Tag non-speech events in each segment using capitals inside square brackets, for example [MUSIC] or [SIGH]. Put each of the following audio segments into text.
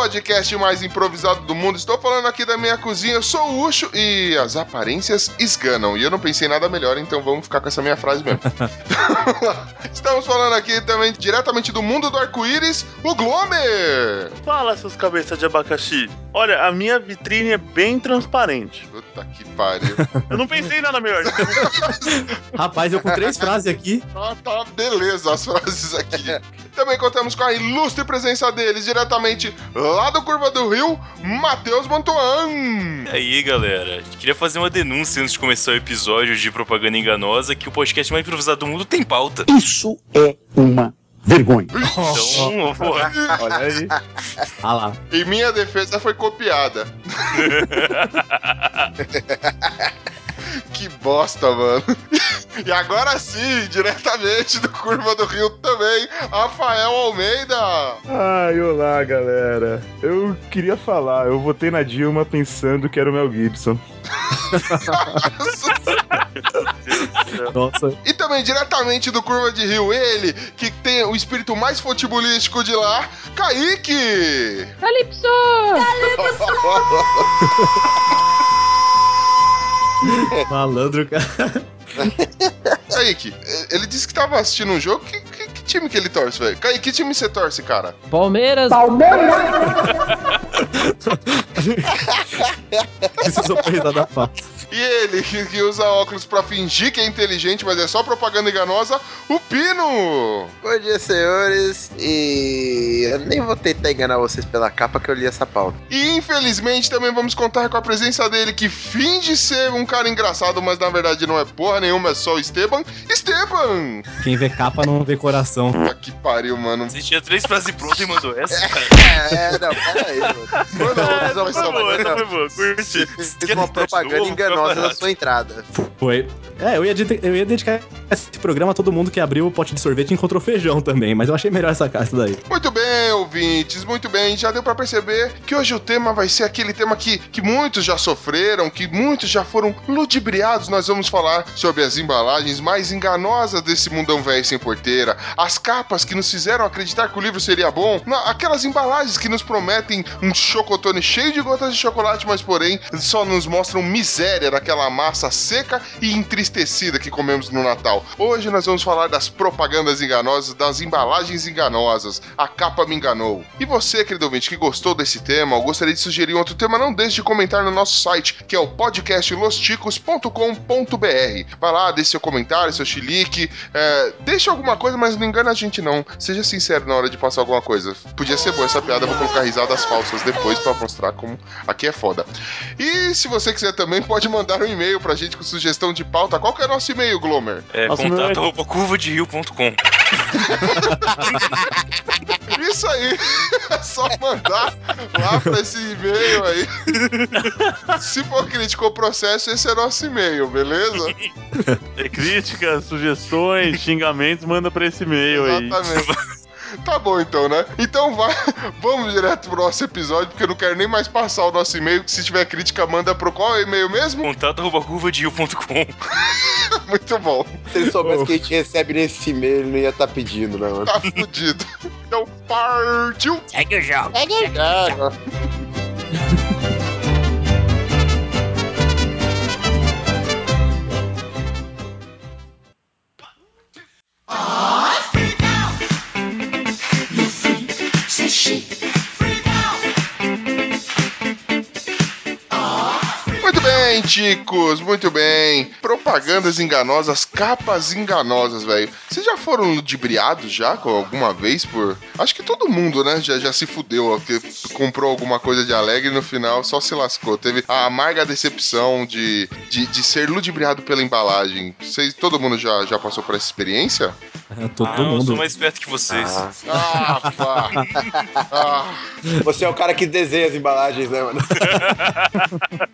O podcast mais improvisado do mundo. Estou falando aqui da minha cozinha. Eu sou o Ucho e as aparências esganam. E eu não pensei nada melhor, então vamos ficar com essa minha frase mesmo. [LAUGHS] [LAUGHS] Estamos falando aqui também diretamente do mundo do arco-íris, o Glomer. Fala, seus cabeças de abacaxi. Olha, a minha vitrine é bem transparente. Puta que pariu. Eu não pensei em nada melhor. [LAUGHS] Rapaz, eu com três frases aqui. Tá, tá beleza as frases aqui. Também contamos com a ilustre presença deles, diretamente lá do Curva do Rio, Matheus Mantuan. E aí, galera? Queria fazer uma denúncia antes de começar o episódio de propaganda enganosa que o podcast mais improvisado do mundo tem pauta. Isso é uma vergonha. Então, porra. Olha aí. Ah lá. E minha defesa foi copiada. [LAUGHS] que bosta, mano. [LAUGHS] E agora sim, diretamente do Curva do Rio também, Rafael Almeida. Ai, olá, galera. Eu queria falar, eu votei na Dilma pensando que era o Mel Gibson. [LAUGHS] Nossa. E também diretamente do Curva de Rio, ele, que tem o espírito mais futebolístico de lá, Kaique. Calypso! [LAUGHS] Malandro, cara. [LAUGHS] Kaique, ele disse que tava assistindo um jogo. Que, que- que time que ele torce, velho? Kaique, que time você torce, cara? Palmeiras! [LAUGHS] Precisou pra risada fácil. E ele, que, usa óculos pra fingir que é inteligente, mas é só propaganda enganosa, o Pino! Bom dia, senhores. E eu nem vou tentar enganar vocês pela capa que eu li essa pauta. E infelizmente também vamos contar com a presença dele, que finge ser um cara engraçado, mas na verdade não é porra nenhuma, é só o Esteban. Esteban! Quem vê capa não vê coração. Puta que pariu, mano. Você tinha três frases prontas e mandou essa, [LAUGHS] cara. É, não, pera aí, vai foi boa, salvar. essa foi boa. Curti. Fiz Quer uma propaganda enganosa na sua entrada. Foi. É, eu ia, eu ia dedicar esse programa a todo mundo que abriu o pote de sorvete e encontrou feijão também, mas eu achei melhor essa casa daí. Muito bem, ouvintes, muito bem. Já deu pra perceber que hoje o tema vai ser aquele tema que, que muitos já sofreram, que muitos já foram ludibriados. Nós vamos falar sobre as embalagens mais enganosas desse mundão velho sem porteira, as capas que nos fizeram acreditar que o livro seria bom, aquelas embalagens que nos prometem um chocotone cheio de gotas de chocolate, mas porém só nos mostram miséria daquela massa seca e entristecida que comemos no Natal. Hoje nós vamos falar das propagandas enganosas, das embalagens enganosas. A capa me enganou. E você, querido ouvinte, que gostou desse tema ou gostaria de sugerir outro tema, não deixe de comentar no nosso site, que é o podcastlosticos.com.br. Vai lá, deixe seu comentário, seu chilique, é, deixe alguma coisa, mas não engana a gente não. Seja sincero na hora de passar alguma coisa. Podia ser boa essa piada, vou colocar risadas falsas depois pra mostrar como aqui é foda. E se você quiser também, pode mandar um e-mail pra gente com sugestão de pauta. Qual que é o nosso e-mail, Glomer? É, meu contato é-. [LAUGHS] Isso aí, é só mandar lá pra esse e-mail aí. Se for crítico ou processo, esse é nosso e-mail, beleza? É, críticas, sugestões, xingamentos, manda pra esse e-mail aí. Exatamente. Tá bom então, né? Então vai, [LAUGHS] vamos direto pro nosso episódio, porque eu não quero nem mais passar o nosso e-mail. Se tiver crítica, manda pro qual é o e-mail mesmo? Contato arroba curvaderio.com. [LAUGHS] Muito bom, Se ele soubesse que a gente recebe nesse e-mail, ele não ia estar pedindo, não. tá fudido. Então partiu! Segue o jogo! Muito bem, ticos, muito bem. Propagandas enganosas, capas enganosas, velho. Vocês já foram ludibriados já alguma vez por. Acho que todo mundo, né? Já, já se fudeu, ó, porque comprou alguma coisa de alegre e no final só se lascou. Teve a amarga decepção de, de, de ser ludibriado pela embalagem. Vocês, todo mundo já, já passou por essa experiência? É, Todo Ah, eu mundo. sou mais esperto que vocês. Ah, Ah, pá. Ah, você é o cara que desenha as embalagens, né, mano?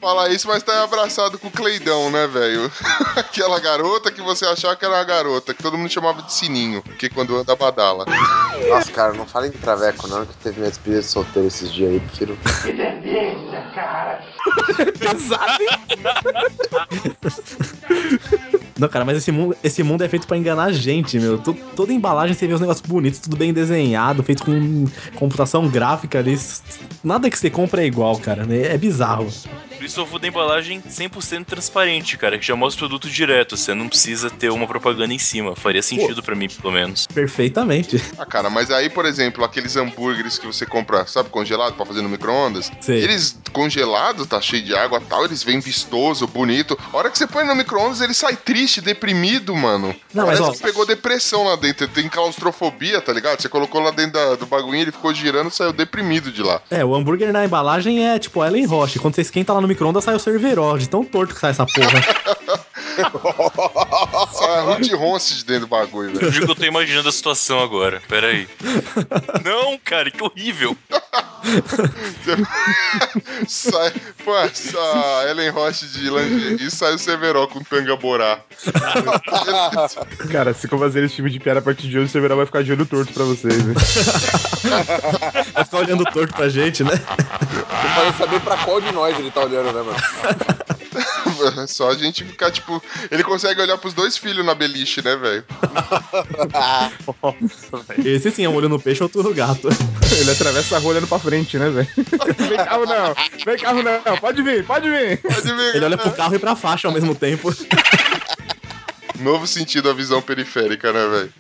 fala isso, mas tá abraçado com o Cleidão, né, velho? [LAUGHS] Aquela garota que você achava que era uma garota, que todo mundo chamava de sininho, porque quando anda badala. Nossa, cara, não fala em traveco, não, que teve minha despedida de solteiro esses dias aí, prefiro. Pesado, hein? Não, cara, mas esse mundo, esse mundo é feito pra enganar a gente, meu. To- toda embalagem você vê os negócios bonitos, tudo bem desenhado, feito com computação gráfica ali. Nada que você compra é igual, cara. É é bizarro. Eu vou da embalagem 100% transparente, cara, que já mostra o produto direto. Você não precisa ter uma propaganda em cima. Faria sentido pra mim, pelo menos. Perfeitamente. Ah, cara, mas aí, por exemplo, aqueles hambúrgueres que você compra, sabe, congelado pra fazer no micro-ondas? Eles congelados, tá cheio de água e tal, eles vêm vistoso, bonito. A hora que você põe no micro-ondas, ele sai triste, deprimido, mano. Não, Parece mas, ó- que pegou depressão lá dentro. Tem claustrofobia, tá ligado? Você colocou lá dentro da- do bagulho, ele ficou girando e saiu deprimido de lá. É, o hambúrguer na embalagem é tipo Ellen Roche. Quando você esquenta lá no micro-ondas, sai o Cerveró. De tão torto que sai essa porra. Sai a Ruth Ronce de dentro do bagulho, velho. Eu digo que eu tô imaginando a situação agora. Pera aí. Não, cara, que horrível. [LAUGHS] sai, pô, a Ellen Roche de lingerie sai o Severo com tanga borá. [LAUGHS] Cara, se for fazer esse tipo de piada a partir de hoje, você verá vai ficar de olho torto pra vocês, né? [LAUGHS] Vai ficar olhando torto pra gente, né? Não pode saber pra qual de nós ele tá olhando, né, mano? Só a gente ficar, tipo. Ele consegue olhar pros dois filhos na beliche, né, velho? Esse sim é um olho no peixe, outro no gato. Ele atravessa a rua olhando pra frente, né, velho? Vem carro não, vem carro não, pode vir, pode vir. Pode ver. Ele olha pro carro e pra faixa ao mesmo tempo. Novo sentido a visão periférica, né, velho?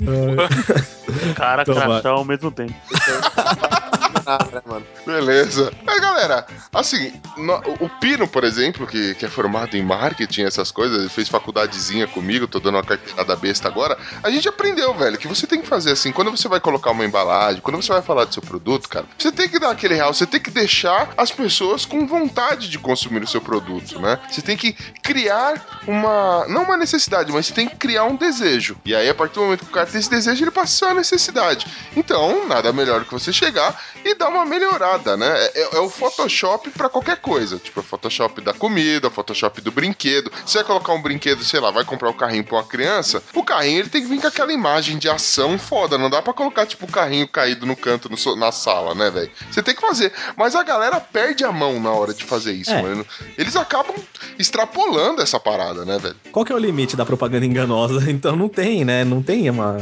[LAUGHS] Cara, Então crachá ao mesmo tempo. [LAUGHS] Nada, né, mano? Beleza. Mas, galera, assim, no- o Pino, por exemplo, que, que é formado em marketing, essas coisas, ele fez faculdadezinha comigo, tô dando uma carteirada besta agora. A gente aprendeu, velho, que você tem que fazer assim, quando você vai colocar uma embalagem, quando você vai falar do seu produto, cara, você tem que dar aquele real, você tem que deixar as pessoas com vontade de consumir o seu produto, né? Você tem que criar uma. Não uma necessidade, mas você tem que criar um desejo. E aí, a partir do momento que o cara tem esse desejo, ele passa a necessidade. Então, nada melhor do que você chegar e dar uma melhorada, né? É, é o Photoshop pra qualquer coisa. Tipo, é o Photoshop da comida, o Photoshop do brinquedo. Você vai colocar um brinquedo, sei lá, vai comprar um carrinho pra uma criança, o carrinho ele tem que vir com aquela imagem de ação foda. Não dá pra colocar, tipo, o carrinho caído no canto no na sala, né, velho? Você tem que fazer. Mas a galera perde a mão na hora de fazer isso, É. mano. Eles acabam extrapolando essa parada, né, velho? Qual que é o limite da propaganda enganosa? [LAUGHS] Então não tem, né? Não tem uma.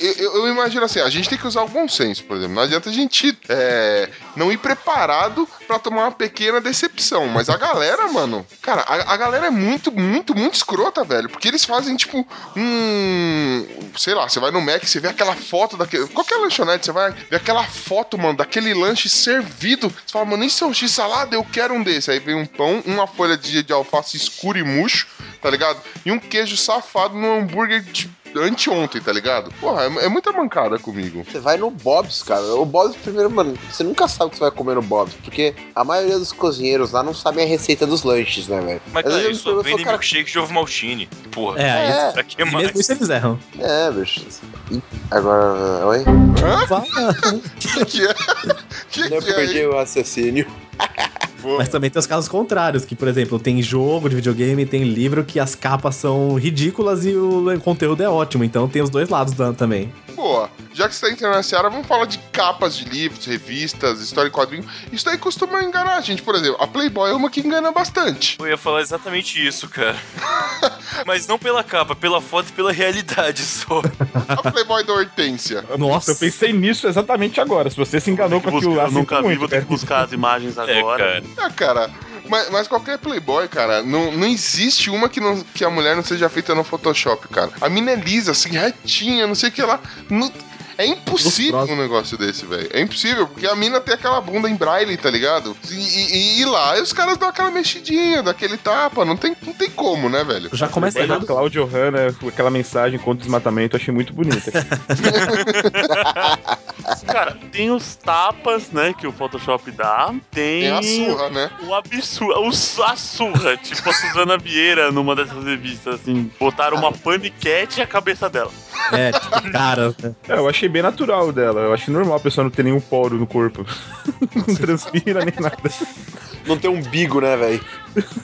Eu, eu- eu imagino assim, a gente tem que usar o bom senso, por exemplo. Não adianta a gente é, não ir preparado pra tomar uma pequena decepção. Mas a galera, mano, cara, a, a galera é muito, muito, muito escrota, velho. Porque eles fazem, tipo, um. Sei lá, você vai no Mac, você vê aquela foto daquele. Qualquer lanchonete, você vai ver aquela foto, mano, daquele lanche servido. Você fala, mano, isso é um x-salada? Eu quero um desse. Aí vem um pão, uma folha de, de alface escura e murcho, tá ligado? E um queijo safado no hambúrguer de anteontem, tá ligado? Porra, é, é muita mancada comigo. Você vai no Bob's, cara. O Bob's, primeiro, mano, você nunca sabe o que você vai comer no Bob's, porque a maioria dos cozinheiros lá não sabem a receita dos lanches, né, velho? Mas, cara, eles só me pergunto, vendem cara, milkshake de ovo maltine. Porra. É, É, Pra que e mais? mesmo isso eles erram. é, bicho. Agora, oi? [LAUGHS] Que que é? Que Eu que é perdi o raciocínio. [LAUGHS] Mas também tem os casos contrários, que, por exemplo, tem jogo de videogame, tem livro que as capas são ridículas e o conteúdo é ótimo. Então tem os dois lados da- também. Boa. Já que você tá entrando na seara, vamos falar de capas de livros, revistas, história em quadrinho. Isso daí costuma enganar a gente. Por exemplo, a Playboy é uma que engana bastante. Eu ia falar exatamente isso, cara. [LAUGHS] Mas não pela capa, pela foto e pela realidade [LAUGHS] só. A Playboy da Hortência. Nossa. Eu pensei nisso exatamente agora. Se você se enganou com aquilo lá, eu nunca vi, muito, vou ter que buscar as imagens [LAUGHS] É, agora. cara. Ah, cara. Mas, mas qualquer Playboy, cara, não, não existe uma que, não, que a mulher não seja feita no Photoshop, cara. A mina é lisa, assim, retinha, não sei o que lá. Não- é impossível um negócio desse, velho. É impossível, porque a mina tem aquela bunda em braille, tá ligado? E, e- e lá os caras dão aquela mexidinha, daquele tapa. Não tem, não tem como, né, velho? Já começa errado. Cláudio Hanna, aquela mensagem contra o desmatamento, eu achei muito bonita. [LAUGHS] Cara, tem os tapas, né, que o Photoshop dá. Tem, Tem a surra, né? o absurdo, o, a surra. tipo a Suzana Vieira numa dessas revistas, assim. Botaram uma paniquete e a cabeça dela. É, tipo, [LAUGHS] cara. É, eu achei bem natural dela. Eu achei normal a pessoa não ter nenhum poro no corpo. [LAUGHS] não transpira nem nada. Não tem umbigo, né, velho?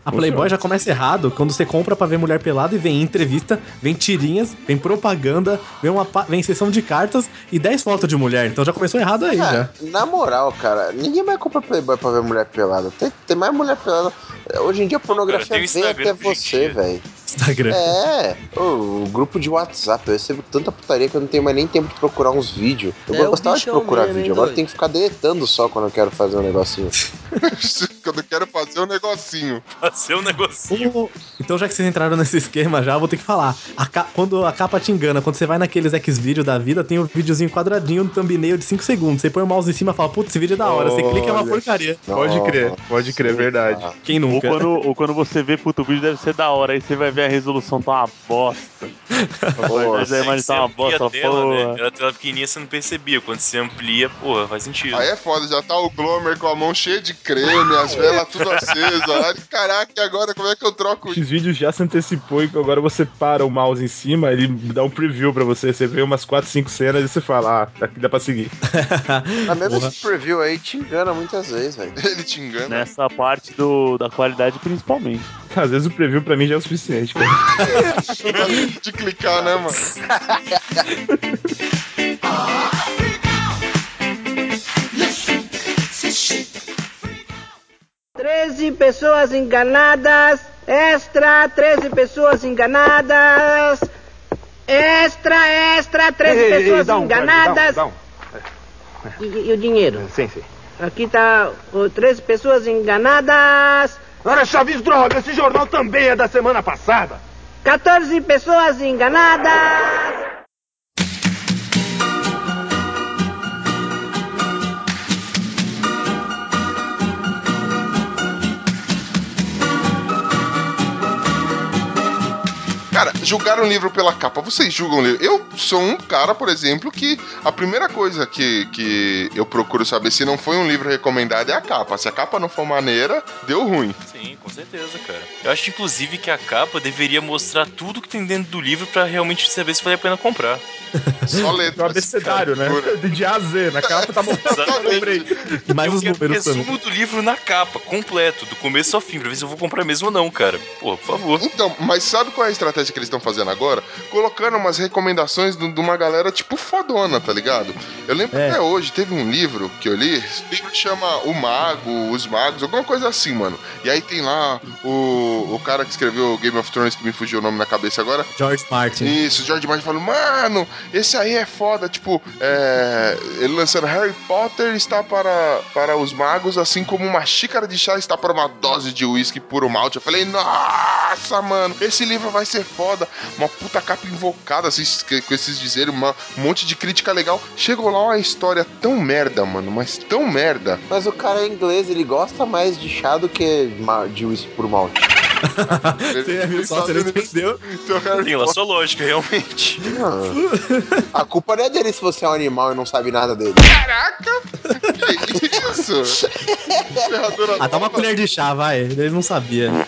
A Playboy já começa errado quando você compra pra ver mulher pelada e vem entrevista, vem tirinhas, vem propaganda, vem, uma, pa- vem sessão de cartas e 10 fotos de mulher. Então já começou errado aí, já. É, na moral, cara, ninguém mais compra Playboy pra ver mulher pelada. Tem, tem mais mulher pelada. Hoje em dia a pornografia cara, vem até você, velho. Instagram. É, o, o grupo de WhatsApp, eu recebo tanta putaria que eu não tenho mais nem tempo de procurar uns vídeos. Eu É, gostava de procurar vídeo, agora tenho que ficar deletando só quando eu quero fazer um negocinho. [LAUGHS] Quando eu quero fazer um negocinho. Fazer um negocinho. O- Então, já que vocês entraram nesse esquema já, eu vou ter que falar. A ca- Quando a capa te engana, quando você vai naqueles X-Video da vida, tem o videozinho quadradinho no thumbnail de 5 segundos. Você põe o mouse em cima e fala, putz, esse vídeo é da hora. Você clica, é uma porcaria. Pode crer, pode crer, é verdade. Quem Ou nunca? quando, ou quando você vê puto, o vídeo deve ser da hora, aí você vai ver a resolução tá uma bosta. [LAUGHS] Mas a imagem tá uma bosta, a tela, né? porra. Era tela pequenininha, você não percebia. Quando você amplia, porra, faz sentido. Aí é foda, já tá o Glomer com a mão cheia de creme, as velas tudo acesas. Aí, Caraca, e agora como é que eu troco O X-Video já se antecipou e que agora você para o mouse em cima, ele dá um preview pra você. Você vê umas 4, 5 cenas e você fala, ah, daqui dá pra seguir. [LAUGHS] Mas mesmo esse preview aí te engana muitas vezes, velho. [LAUGHS] Ele te engana. Nessa parte do, da qualidade, principalmente. Às vezes o preview pra mim já é o suficiente, cara. [LAUGHS] de clicar, né, mano? Treze pessoas enganadas. Extra, 13 pessoas enganadas. Extra, extra, 13 pessoas enganadas. E, e o dinheiro? Sim, sim. Aqui tá ó, 13 pessoas enganadas. Ora, Chaves, droga, esse jornal também é da semana passada. 14 pessoas enganadas. Cara, julgar um livro pela capa. Vocês julgam o livro? Eu sou um cara, por exemplo, que a primeira coisa que, que eu procuro saber se não foi um livro recomendado é a capa. Se a capa não for maneira, deu ruim. Sim, com certeza, cara. Eu acho, inclusive, que a capa deveria mostrar tudo que tem dentro do livro pra realmente saber se vale a pena comprar. [LAUGHS] Só É um letras. abecedário, né? De A a Z. Na capa tá mostrando. [LAUGHS] Exatamente. Mais eu os números também. resumo do livro na capa, completo, do começo ao fim, pra ver se eu vou comprar mesmo ou não, cara. Pô, por favor. Então, mas sabe qual é a estratégia que eles estão fazendo agora? Colocando umas recomendações de uma galera tipo fodona, tá ligado? Eu lembro É. até hoje, teve um livro que eu li, esse livro chama O Mago, Os Magos, alguma coisa assim, mano. E aí tem lá o, o cara que escreveu Game of Thrones, que me fugiu o nome na cabeça agora. George Martin. Isso, George Martin falou, mano, esse aí é foda, tipo, é, ele lançando Harry Potter está para, para os magos, assim como uma xícara de chá está para uma dose de uísque puro malte. Eu falei, nossa, mano, esse livro vai ser foda. Uma puta capa invocada, assim, com esses dizeres, um monte de crítica legal. Chegou lá uma história tão merda, mano, mas tão merda. Mas o cara é inglês, ele gosta mais de chá do que de whisky por malte. Você viu só, você não entendeu? Então, Harry Tem lá sua lógica, realmente. Ah, a culpa não é dele se você é um animal e não sabe nada dele. Caraca! Que isso? Ferradura Ah, dá uma nova. colher de chá, vai. Ele não sabia. [LAUGHS]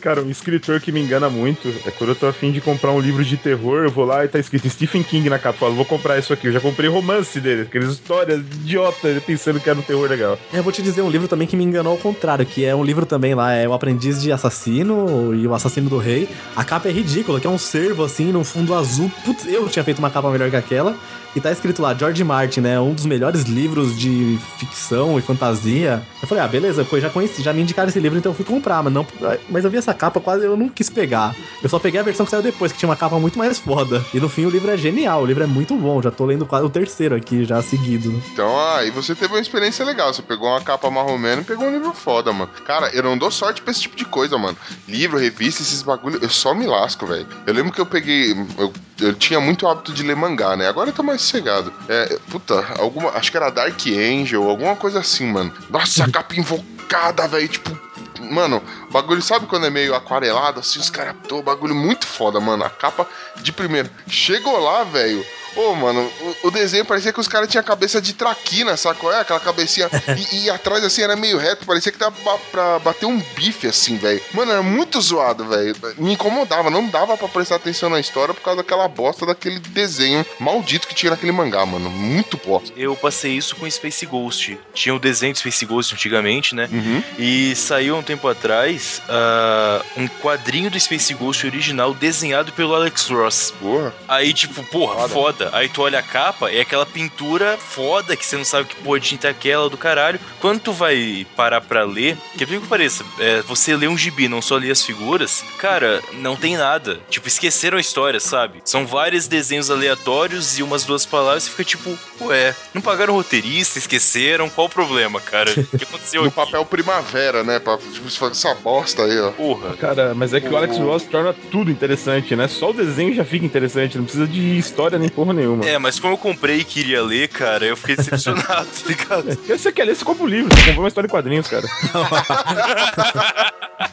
Cara, um escritor que me engana muito é quando eu tô afim de comprar um livro de terror, eu vou lá e tá escrito Stephen King na capa. Eu falo, vou comprar isso aqui. Eu já comprei romance dele, aquelas histórias idiotas, pensando que era um terror legal. Eu vou te dizer um livro também que me enganou ao contrário, que é um livro também lá, é O Aprendiz de Assassino e o Assassino do Rei. A capa é ridícula, que é um cervo assim, no fundo azul. Putz, eu tinha feito uma capa melhor que aquela. E tá escrito lá, George Martin, né? Um dos melhores livros de ficção e fantasia. Eu falei, ah, beleza, eu já conheci, já me indicaram esse livro, então eu fui comprar, mas não. Mas eu vi essa capa, quase eu não quis pegar. Eu só peguei a versão que saiu depois, que tinha uma capa muito mais foda. E no fim o livro é genial, o livro é muito bom. Já tô lendo quase o terceiro aqui, já seguido. Então, aí você teve uma experiência legal. Você pegou uma capa marromeno e pegou um livro foda, mano. Cara, eu não dou sorte pra esse tipo de coisa, mano. Livro, revista, esses bagulho, eu só me lasco, velho. Eu lembro que eu peguei. Eu, eu tinha muito hábito de ler mangá, né? Agora eu tô mais sossegado. É, puta, alguma. Acho que era Dark Angel, alguma coisa assim, mano. Nossa, a [LAUGHS] capa invocada, velho. Tipo. Mano, o bagulho, sabe quando é meio aquarelado, assim, os caras. Bagulho muito foda, mano. A capa de primeiro. Chegou lá, velho. Ô, mano, o, o desenho parecia que os caras tinham cabeça de traquina, sabe qual é? Aquela cabecinha. [LAUGHS] e, e atrás, assim, era meio reto, parecia que dava pra bater um bife, assim, velho. Mano, era muito zoado, velho. Me incomodava, não dava pra prestar atenção na história por causa daquela bosta daquele desenho maldito que tinha naquele mangá, mano. Muito bosta. Eu passei isso com Space Ghost. Tinha o desenho de Space Ghost antigamente, né? Uhum. E saiu um tempo atrás ah, um quadrinho do Space Ghost original desenhado pelo Alex Ross. Porra. Aí, tipo, porra, foda. Aí tu olha a capa, é aquela pintura foda que você não sabe que porra de tinta é aquela do caralho. Quando tu vai parar pra ler, que por que pareça, é, você lê um gibi, não só lê as figuras, cara, não tem nada. Tipo, esqueceram a história, sabe? São vários desenhos aleatórios e umas duas palavras e fica tipo, ué, não pagaram roteirista, esqueceram, qual o problema, cara? O que aconteceu [LAUGHS] No aqui? papel primavera, né? Pra, tipo, fala, essa bosta aí, ó. Porra. Cara, mas é que o Alex O- Ross torna tudo interessante, né? Só o desenho já fica interessante, não precisa de história nem porra nenhuma. É, mas como eu comprei e queria ler, cara, eu fiquei decepcionado, [LAUGHS] tá ligado? Se você quer ler, você compra um livro, você comprou uma história em quadrinhos, cara. [LAUGHS]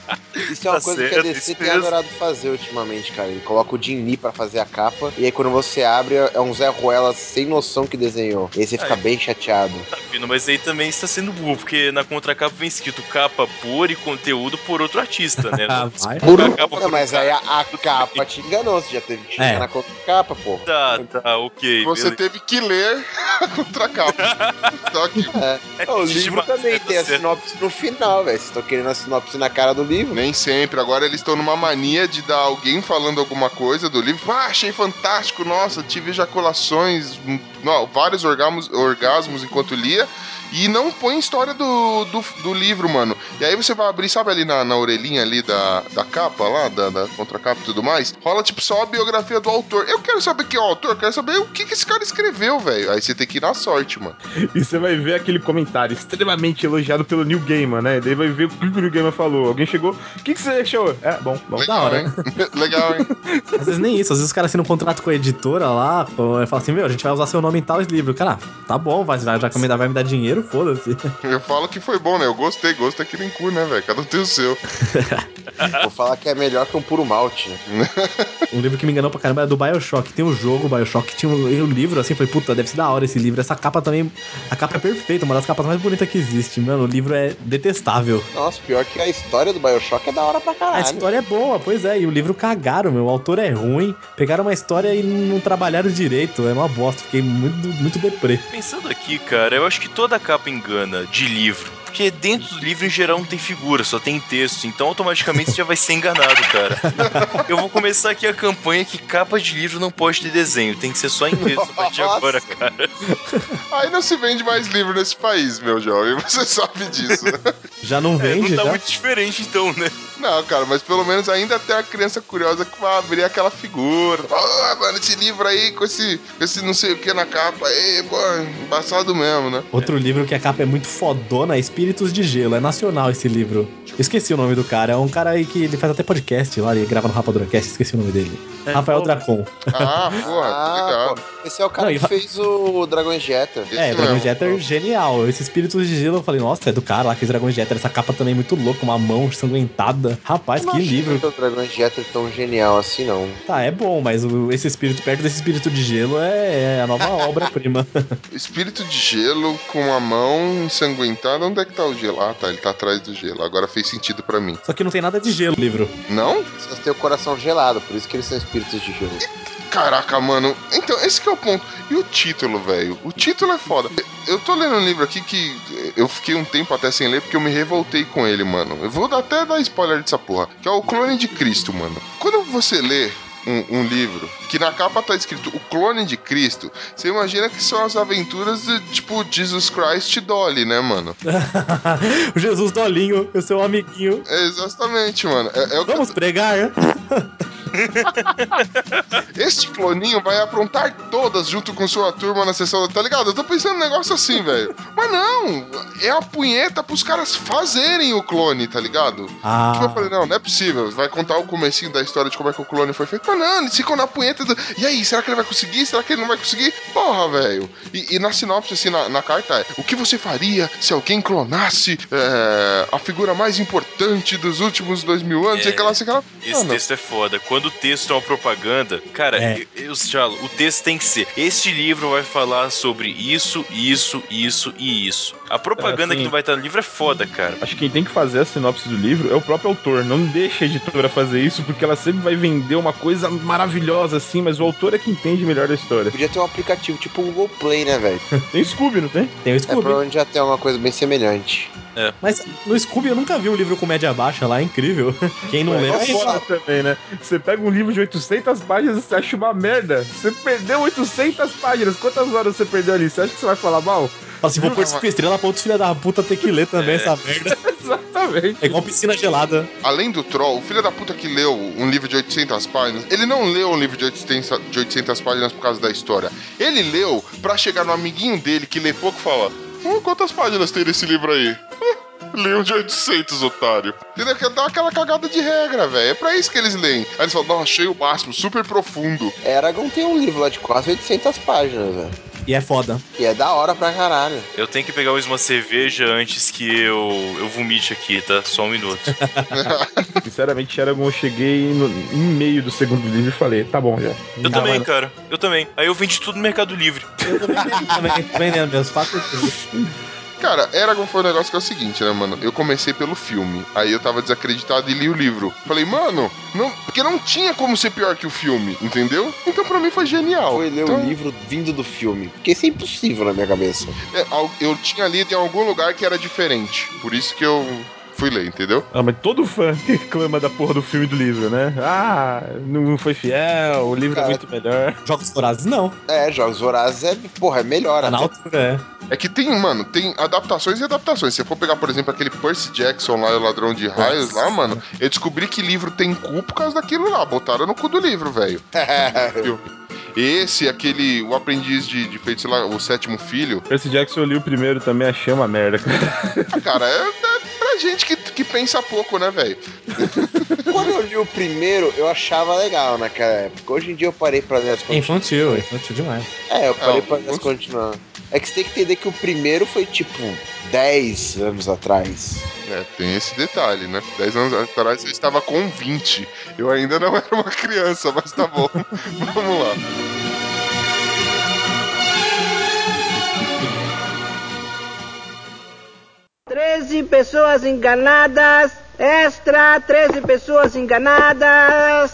Isso é uma Tá coisa que a DC tem adorado fazer ultimamente, cara. Ele coloca o Jim Lee pra fazer a capa, e aí quando você abre, é um Zé Ruela sem noção que desenhou. E aí você fica Aí. bem chateado. Tá vendo? Mas aí também está sendo burro, porque na contracapa vem escrito capa por e conteúdo por outro artista, né? [LAUGHS] Ah, vai. escrito a capa Não, por mas aí a, a capa te enganou, você já teve que chegar É. na contracapa, porra. Tá, tá, ok. Você beleza. teve que ler [LAUGHS] a contracapa. Só que É. Não, o livro Demais, também né? Tem a certo. sinopse no final, velho. Vocês estão querendo a sinopse na cara do livro. Nem sempre. Agora eles estão numa mania de dar alguém falando alguma coisa do livro. Ah, achei fantástico, nossa, tive ejaculações, não, vários orgasmos, orgasmos enquanto lia. E não põe história do, do, do livro, mano. E aí você vai abrir, sabe ali na, na orelhinha ali da, da capa lá, da, da contracapa e tudo mais? Rola tipo só a biografia do autor. Eu quero saber quem é o autor, eu quero saber o que, que esse cara escreveu, velho. Aí você tem que ir na sorte, mano. E você vai ver aquele comentário extremamente elogiado pelo Neil Gaiman, né? Daí vai ver o que o Neil Gaiman falou. Alguém chegou, o que, que você achou? É, bom, bom. Legal, hora. hein? Legal, hein? [LAUGHS] [LAUGHS] Às vezes nem isso, às vezes os caras assinam um contrato com a editora lá, e fala assim, meu, a gente vai usar seu nome em tal livro. Cara, tá bom, vai, vai, já que me dá- vai me dar dinheiro, foda-se. Eu falo que foi bom, né? Eu gostei, gosto é que nem cu, né, velho? Cada um tem o seu. [LAUGHS] Vou falar que é melhor que um puro malte, né? [LAUGHS] Um livro que me enganou pra caramba é do Bioshock. Tem o jogo Bioshock, tinha um, o livro, assim, foi, puta, deve ser da hora esse livro. Essa capa também, a capa é perfeita, uma das capas mais bonitas que existe. Mano, o livro é detestável. Nossa, pior que a história do Bioshock é da hora pra A caralho. história é boa, pois é, e o livro cagaram, meu. O autor é ruim, pegaram uma história e não trabalharam direito. É uma bosta, fiquei muito, muito deprê. Pensando aqui, cara, eu acho que toda capa engana de livro. Porque dentro do livro, em geral, não tem figura, só tem texto. Então, automaticamente, você já vai ser enganado, cara. [LAUGHS] Eu vou começar aqui a campanha que capa de livro não pode ter desenho. Tem que ser só em texto a partir de agora, cara. Aí não se vende mais livro nesse país, meu jovem. Você sabe disso, né? [LAUGHS] Já não É, vende, não tá já? muito diferente, então, né? Não, cara, mas pelo menos ainda tem a criança curiosa que vai abrir aquela figura. Ah, mano, esse livro aí com esse, esse não sei o que na capa aí, pô, embaçado mesmo, né? Outro livro que a capa é muito fodona é Espíritos de Gelo. É nacional esse livro. Esqueci o nome do cara. É um cara aí que ele faz até podcast lá, ele grava no Rapaduracast, esqueci o nome dele. Rafael Dracon. Ah, porra, Ah, legal. pô, esse é o cara Não, que fa- fez o Dragon Jeter. Esse É, Dragon mesmo. Jeter genial. Esse Espíritos de Gelo, eu falei, nossa, é do cara lá que fez Dragon Jeter. Essa capa também é muito louca, uma mão sanguentada. Rapaz, Eu não que livro. o Dragon Jeter tão genial assim, não. Tá, é bom, mas o- esse espírito, perto desse espírito de gelo, é, é a nova [LAUGHS] obra-prima. Espírito de gelo com a mão ensanguentada. Onde é que tá o gelo? Ah, tá, ele tá atrás do gelo. Agora fez sentido pra mim. Só que não tem nada de gelo no livro. Não? Vocês têm o coração gelado, por isso que eles são espíritos de gelo. Caraca, mano. Então, esse que é o ponto. E o título, velho? O título é foda. Eu tô lendo um livro aqui que eu fiquei um tempo até sem ler porque eu me revoltei com ele, mano. Eu vou até dar spoiler dessa porra. Que é o Clone de Cristo, mano. Quando você lê um, um livro que na capa tá escrito o clone de Cristo, você imagina que são as aventuras de, tipo, Jesus Christ Dolly, né, mano? [LAUGHS] o Jesus Dolinho, o seu amiguinho. É exatamente, mano. É, é o que Vamos pregar? [LAUGHS] Este cloninho vai aprontar todas junto com sua turma na sessão, tá ligado? Eu tô pensando um negócio assim, velho. Mas não, é a punheta pros caras fazerem o clone, tá ligado? Ah. Tipo, eu falei, não, não é possível. Vai contar o comecinho da história de como é que o clone foi feito. Mas não, eles ficam na punheta do... E aí, será que ele vai conseguir? Será que ele não vai conseguir? Porra, velho. E, e na sinopse, assim, na, na carta é, o que você faria se alguém clonasse é, a figura mais importante dos últimos dois mil anos? É. Lá, sei que lá. Esse texto é foda. Quando quando o texto é uma propaganda, cara, É. eu, eu já, o texto tem que ser. Este livro vai falar sobre isso, isso, isso e isso. A propaganda É, assim- que vai estar no livro é foda, cara. Acho que quem tem que fazer a sinopse do livro é o próprio autor. Não deixa a editora fazer isso, porque ela sempre vai vender uma coisa maravilhosa assim, mas o autor é que entende melhor a história. Podia ter um aplicativo tipo o Google Play, né, velho? [LAUGHS] Tem Scooby, não tem? Tem o É, Scooby. provavelmente já tem uma coisa bem semelhante. Mas no Scooby eu nunca vi um livro com média baixa lá, é incrível. [LAUGHS] Quem não lê É vai foda também, né? Você pega um livro de 800 páginas e você acha uma merda. Você perdeu 800 páginas. Quantas horas você perdeu ali? Você acha que você vai falar mal? Fala assim, vou pôr cinco estrelas pra outros filha da puta ter que ler também essa merda. [LAUGHS] Exatamente. É igual piscina gelada. Além do troll, o filho da puta que leu um livro de 800 páginas, ele não leu um livro de 800, de 800 páginas por causa da história. Ele leu pra chegar no amiguinho dele que lê pouco e falar: "Hum, quantas páginas tem nesse livro aí? [LAUGHS] Leu de 800, otário. Entendeu? Que dá aquela cagada de regra, velho. É pra isso que eles leem. Aí eles falam, não, achei o máximo, super profundo. Eragon tem um livro lá de quase 800 páginas, velho. E é foda. E é da hora pra caralho. Eu tenho que pegar mais uma cerveja antes que eu, eu vomite aqui, tá? Só um minuto. [LAUGHS] Sinceramente, Eragon, eu cheguei no, em meio do segundo livro e falei, tá bom já. Eu também, cara. Eu também. Aí eu vendi tudo no Mercado Livre. Eu também, tô vendendo meus fatos. [LAUGHS] Cara, Eragon foi um negócio que é o seguinte, né, mano? Eu comecei pelo filme. Aí eu tava desacreditado e li o livro. Falei, mano, não, porque não tinha como ser pior que o filme, entendeu? Então pra mim foi genial. Foi ler Então, o livro vindo do filme. Porque isso é impossível na minha cabeça. é, eu tinha lido em algum lugar que era diferente. Por isso que eu fui ler, entendeu? Ah, mas todo fã reclama da porra do filme e do livro, né? Ah, não foi fiel, o livro Cara, é muito melhor. Jogos Vorazes não. É, Jogos Vorazes é, porra, é melhor. Tá na altura, é. É que tem, mano, tem adaptações e adaptações. Se você for pegar, por exemplo, aquele Percy Jackson lá, o Ladrão de Raios lá, mano, eu descobri que livro tem cu por causa daquilo lá. Botaram no cu do livro, velho. [LAUGHS] Esse, aquele, o aprendiz de, de feito, sei lá, o sétimo filho. Percy Jackson eu li o primeiro também, achei uma merda, cara. Cara, é, gente que, que pensa pouco, né, velho? [LAUGHS] Quando eu li o primeiro, eu achava legal naquela época. Hoje em dia eu parei pra ler as É continuações. infantil, é infantil demais. É, eu parei É, pra ler as continuações. É que você tem que entender que o primeiro foi tipo 10 anos atrás. É, tem esse detalhe, né? Dez anos atrás eu estava com 20. Eu ainda não era uma criança, mas tá bom. [LAUGHS] Vamos lá. Treze pessoas enganadas. Extra, 13 pessoas enganadas.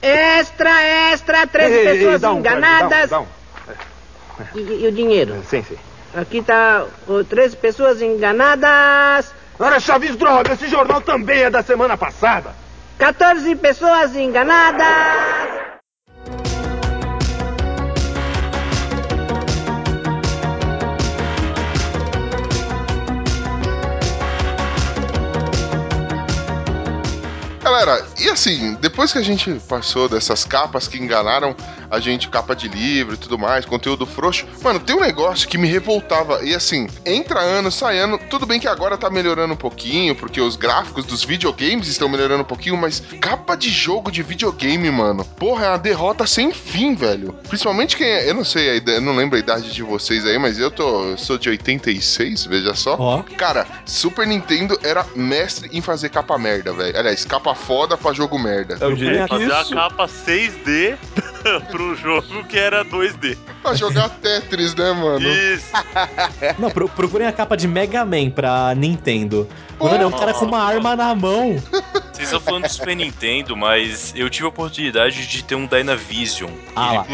Extra, extra, 13 Ei, ei, ei, pessoas dá um, enganadas. dá um, dá E, e o dinheiro? um. Sim, sim. Aqui tá o 13 pessoas enganadas. Ora, Chaves, droga, esse jornal também é da semana passada. 14 pessoas enganadas. Galera, e assim, depois que a gente passou dessas capas que enganaram a gente, capa de livro e tudo mais, conteúdo frouxo, mano, tem um negócio que me revoltava. E assim, entra ano, sai ano, tudo bem que agora tá melhorando um pouquinho, porque os gráficos dos videogames estão melhorando um pouquinho, mas capa de jogo de videogame, mano, porra, é uma derrota sem fim, velho. Principalmente quem é, eu não sei, a eu não lembro a idade de vocês aí, mas eu tô, eu sou de 86, veja só. Ó. Cara, Super Nintendo era mestre em fazer capa merda, velho. Aliás, capa foda pra jogo merda. Eu diria que Fazer a isso... capa 6D [LAUGHS] pro jogo que era 2D. Pra jogar Tetris, né, mano? Isso. [LAUGHS] Não, pro- procurem a capa de Mega Man pra Nintendo. Mano, é um cara com uma arma na mão. Vocês estão falando do Super Nintendo, mas eu tive a oportunidade de ter um Dynavision. Ah lá.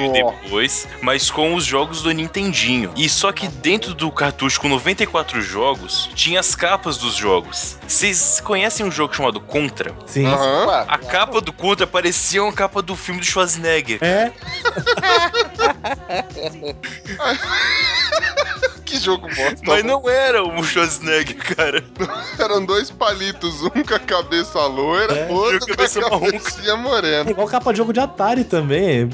Depois, mas com os jogos do Nintendinho. E só que dentro do cartucho com 94 jogos, tinha as capas dos jogos. Vocês conhecem um jogo chamado Contra? Sim. Ué, A capa do Contra parecia uma capa do filme do Schwarzenegger. É, [LAUGHS] Que jogo bosta. Mas não era o Schwarzenegger, cara. [LAUGHS] Eram dois palitos, um com a cabeça loira, É. outro a com cabeça a marrom. cabecinha é morena. igual capa de jogo de Atari também.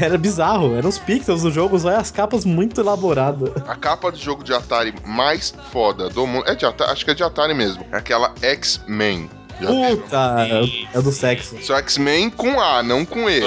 Era bizarro. Eram os pixels do jogo, só as capas muito elaboradas. A capa do jogo de Atari mais foda do mundo. É de Atari, acho que é de Atari mesmo. É aquela X-Men. Puta, é o do sexo. Só X-Men com A, não com E.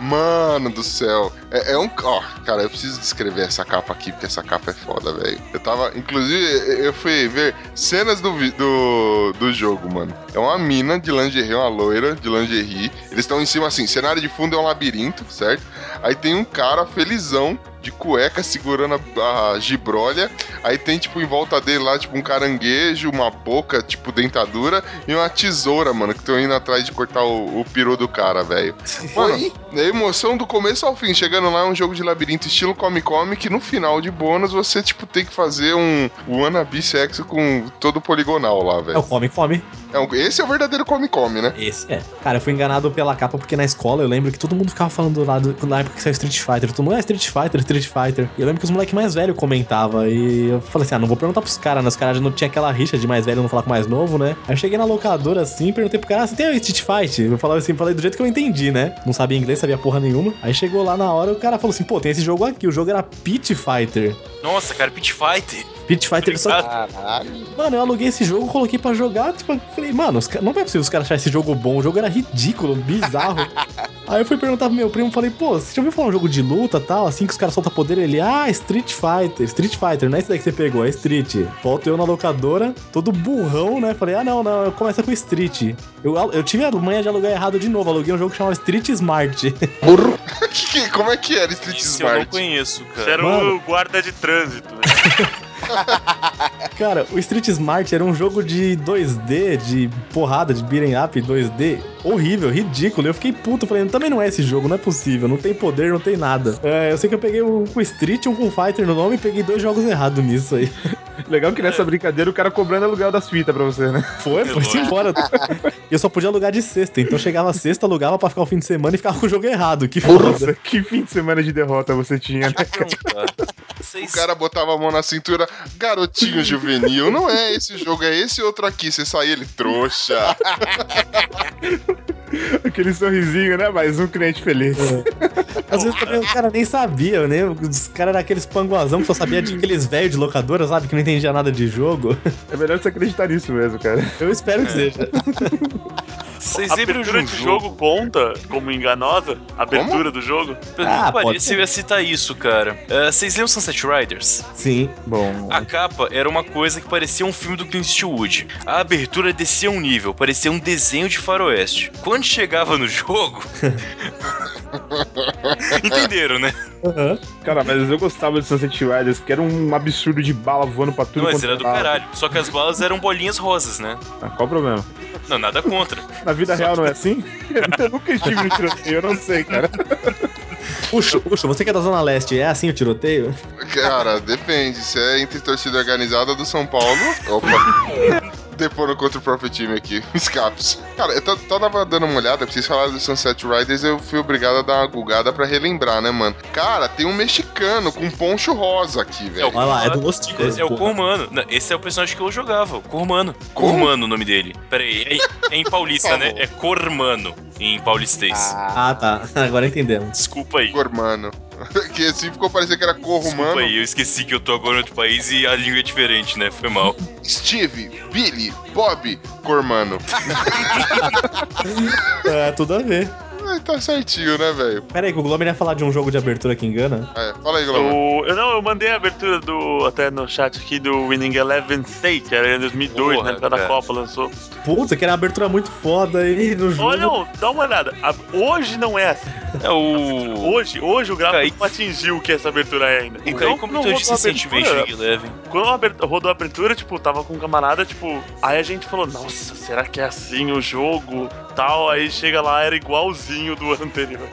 Mano do céu. É, é um. Ó, cara, eu preciso descrever essa capa aqui, porque essa capa é foda, velho. Eu tava. Inclusive, eu fui ver cenas do, do, do jogo, mano. É uma mina de lingerie, uma loira de lingerie. Eles estão em cima assim, cenário de fundo é um labirinto, certo? Aí tem um cara felizão. De cueca segurando a, a gibrolha. Aí tem, tipo, em volta dele lá, tipo, um caranguejo, uma boca, tipo, dentadura, e uma tesoura, mano, que estão indo atrás de cortar o, o peru do cara, velho. [LAUGHS] Mano, é emoção do começo ao fim. Chegando lá é um jogo de labirinto estilo Come Come, que no final de bônus você, tipo, tem que fazer um wannabe sexo com todo poligonal lá, É o velho. Come Come. É um- esse é o verdadeiro Come Come, né? Esse é. Cara, eu fui enganado pela capa porque na escola eu lembro que todo mundo ficava falando lá do, na época que saiu Street Fighter. Todo mundo é Street Fighter, Street Fighter. E eu lembro que os moleques mais velhos comentavam. E eu falei assim: ah, não vou perguntar pros caras, né? Os caras já não tinha aquela rixa de mais velho não falar com mais novo, né? Aí eu cheguei na locadora assim, perguntei pro cara: ah, você tem Street Fight? Eu falava assim, falei do jeito que eu entendi, né? Não sabia inglês, sabia porra nenhuma. Aí chegou lá na hora o cara falou assim: pô, tem esse jogo aqui. O jogo era Pit Fighter. Nossa, cara, Pit Fighter. Pit Fighter só Caralho. Mano, eu aluguei esse jogo, coloquei pra jogar, tipo, falei, mano, não é possível os caras acharem esse jogo bom, o jogo era ridículo, bizarro. [LAUGHS] Aí eu fui perguntar pro meu primo, falei, pô, você já ouviu falar um jogo de luta tal, assim que os caras soltam poder? Ele, ah, Street Fighter, Street Fighter, não é esse daí que você pegou, é Street. Volto eu na locadora, todo burrão, né? Falei, ah, não, não, começa com Street. Eu, eu tive a manha de alugar errado de novo, aluguei um jogo que chamava Street Smart. [LAUGHS] [LAUGHS] Que- como é que era Street Esse eu não Smart? conheço, Você cara. era Mano. o guarda de trânsito, né? [LAUGHS] Cara, o Street Smart era um jogo de 2D, de porrada, de beating up 2D, horrível, ridículo. Eu fiquei puto, falei, também não é esse jogo, não é possível, não tem poder, não tem nada. É, eu sei que eu peguei um com Street, um com Fighter no nome e peguei dois jogos errados nisso aí. [LAUGHS] Legal que nessa brincadeira o cara cobrando aluguel das fitas pra você, né? Foi, foi-se embora. E eu só podia alugar de sexta, então chegava sexta, alugava pra ficar o fim de semana e ficava com o jogo errado, que Nossa, foda. que fim de semana de derrota você tinha, né? O cara botava a mão na cintura, garotinho [LAUGHS] juvenil, não é esse jogo, é esse outro aqui. Você saía ele trouxa. [LAUGHS] [LAUGHS] Aquele sorrisinho, né? Mais um cliente feliz. Às vezes também o cara nem sabia, né? Os caras eram aqueles panguazão que só sabia de aqueles velhos de locadora, sabe? Que não entendia nada de jogo. É melhor você acreditar nisso mesmo, cara. Eu espero que seja. Vocês lembram de abertura um de jogo? jogo conta como enganosa? A abertura do jogo? Ah, pareça, ser. eu ia citar isso, cara. É, Vocês lembram Sunset Riders? Sim. Bom. A capa era uma coisa que parecia um filme do Clint Eastwood. A abertura descia um nível, parecia um desenho de faroeste. Quando chegava no jogo... [LAUGHS] Entenderam, né? Cara, mas eu gostava de Sunset Riders, que era um absurdo de bala voando pra tudo Não, mas era do lado. caralho. Só que as balas eram bolinhas rosas, né? Ah, qual o problema? Não, nada contra. Na vida real não é assim? [LAUGHS] eu nunca estive no tiroteio, eu não sei, cara. Puxa, puxa, você que é da Zona Leste, é assim o tiroteio? Cara, depende. Se é entre torcida organizada do São Paulo. Opa. [LAUGHS] Depondo contra o próprio time aqui. [LAUGHS] Escapes. Cara, eu tava dando uma olhada, pra vocês falaram do Sunset Riders, eu fui obrigado a dar uma gulgada pra relembrar, né, mano? Cara, tem um mexicano com poncho rosa aqui, velho. Olha lá, é do Los Ticos. Esse é o. Cormano. Esse é o personagem que eu jogava, o Cormano. Cormano o nome dele. Pera aí, é, é em [LAUGHS] paulista, Por né? É Cormano, em paulistês. Ah, tá. [LAUGHS] Agora entendemos. Desculpa aí. Cor, mano. [LAUGHS] que assim ficou parecendo que era corro, Desculpa aí, eu esqueci que eu tô agora em outro país e a língua é diferente, né? Foi mal. Steve, Billy, Bob, Cormano. [LAUGHS] É, tudo a ver. Ai, tá certinho, né, velho? Pera aí, que o Glomer ia falar de um jogo de abertura que engana. É, fala aí, Glauber. O, eu não, eu mandei a abertura do até no chat aqui do Winning Eleven State, que era em 2002, Porra, na época da cara. Copa lançou. Puta, que era uma abertura muito foda aí no jogo. Olha, não, dá uma olhada. A- hoje não é assim. É o. Hoje, hoje o gráfico Aí- não atingiu o que essa abertura é ainda. O Kai comentou rodou a abertura, no Eleven. Quando rodou a abertura, tipo, tava com um camarada, tipo, aí a gente falou, nossa, será que é assim o jogo? Tal, aí chega lá, era igualzinho do anterior. [LAUGHS]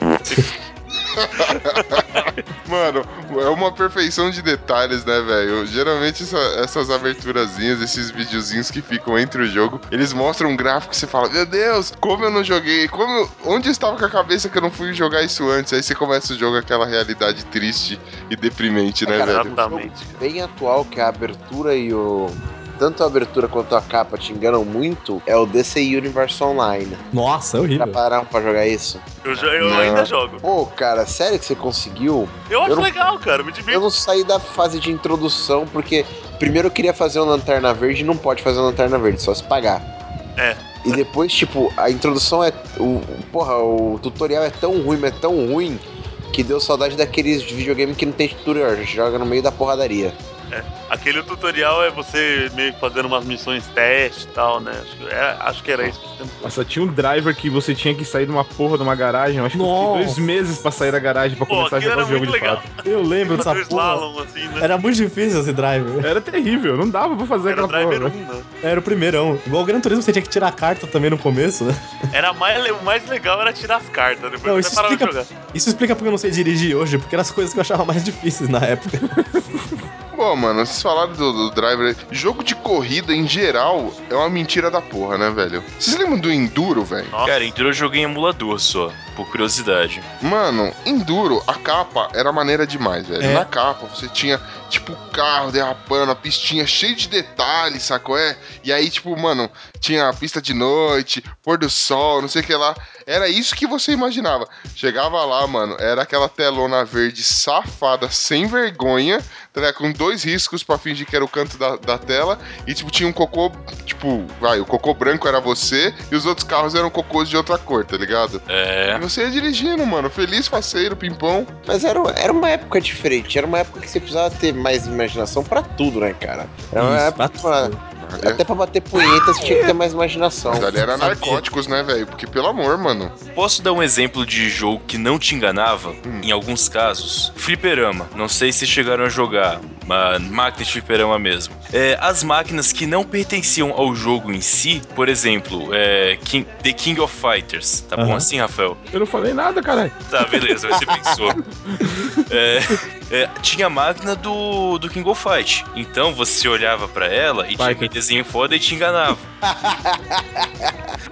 Mano, é uma perfeição de detalhes, né, velho? Geralmente essa- essas aberturazinhas, esses videozinhos que ficam entre o jogo, eles mostram um gráfico e você fala, meu Deus, como eu não joguei? Como eu- Onde eu estava com a cabeça que eu não fui jogar isso antes? Aí você começa o jogo aquela realidade triste e deprimente, né, É, velho? Exatamente. Bem atual que a abertura e o. Tanto a abertura quanto a capa te enganam muito é o DC Universe Online. Nossa, é Já horrível. pararam pra jogar isso? Eu, já- eu Não. ainda jogo. Pô, cara, sério que você conseguiu? Eu acho Eu não- legal, cara, me Eu divirto. não saí da fase de introdução porque primeiro eu queria fazer uma lanterna verde e não pode fazer uma lanterna verde, só se pagar. É. E depois, tipo, a introdução é. O, porra, o tutorial é tão ruim, mas é tão ruim que deu saudade daqueles videogames que não tem tutorial, joga no meio da porradaria. É. Aquele tutorial é você meio que fazendo umas missões teste e tal, né? Acho que, é, acho que era isso que tem. Nossa, tinha um driver que você tinha que sair de uma porra de uma garagem. Eu acho que eu dois meses pra sair da garagem pra Pô, começar a jogar o jogo muito de legal. fato. Eu lembro dessa porra. slalom, assim, né? Era muito difícil esse driver. Era terrível, não dava pra fazer Era o aquela driver porra. 1, né? Era o primeirão. Igual o Gran Turismo, você tinha que tirar a carta também no começo, né? Era mais, o mais legal era tirar as cartas, depois Não, você isso parava de explica, jogar. isso explica porque eu não sei dirigir hoje, porque eram as coisas que eu achava mais [LAUGHS] difíceis na época. Pô, mano, vocês falaram do, do driver. Jogo de corrida, em geral, é uma mentira da porra, né, velho? Vocês lembram do Enduro, velho? Nossa. Cara, então eu joguei em emulador só, por curiosidade. Mano, Enduro, a capa era maneira demais, velho. É. Na capa você tinha, tipo, o carro derrapando, a pistinha cheia de detalhes, sacou? É? E aí, tipo, mano, tinha a pista de noite, pôr do sol, não sei o que lá. Era isso que você imaginava. Chegava lá, mano, era aquela telona verde safada, sem vergonha, tá com dois riscos pra fingir que era o canto da, da tela. E, tipo, tinha um cocô, tipo, vai, o cocô branco era você e os outros carros eram cocôs de outra cor, tá ligado? E É. você ia dirigindo, mano, feliz, faceiro, pimpão. Mas era, era uma época diferente, era uma época que você precisava ter mais imaginação pra tudo, né, cara? Era uma Isso, época. pra tudo. Ali, Até pra bater punheta você tinha que ter mais imaginação. mas ali era Sabia. narcóticos, né, velho? Porque, pelo amor, mano. Posso dar um exemplo de jogo que não te enganava? Hum. Em alguns casos. Fliperama. Não sei se chegaram a jogar. Uma máquina de fliperama mesmo. É, as máquinas que não pertenciam ao jogo em si, por exemplo, é, King- The King of Fighters. Tá bom Aham. assim, Rafael? Eu não falei nada, caralho. Tá, beleza, você pensou. [LAUGHS] É, é, tinha a máquina do, do King of Fight. Então você olhava pra ela e tinha Fighter. aquele desenho foda e te enganava.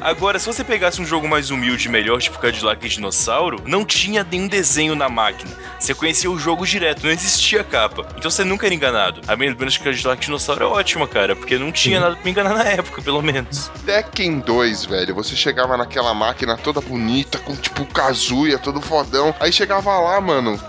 Agora, se você pegasse um jogo mais humilde e melhor, tipo Cadillac e Dinossauro, não tinha nenhum desenho na máquina. Você conhecia o jogo direto, não existia capa. Então você nunca era enganado. A minha lembrança de Cadillac e Dinossauro é ótima, cara, porque não tinha nada pra me enganar na época, pelo menos. Tekken 2, velho. Você chegava naquela máquina toda bonita, com tipo Kazuya, todo fodão. Aí chegava lá, mano.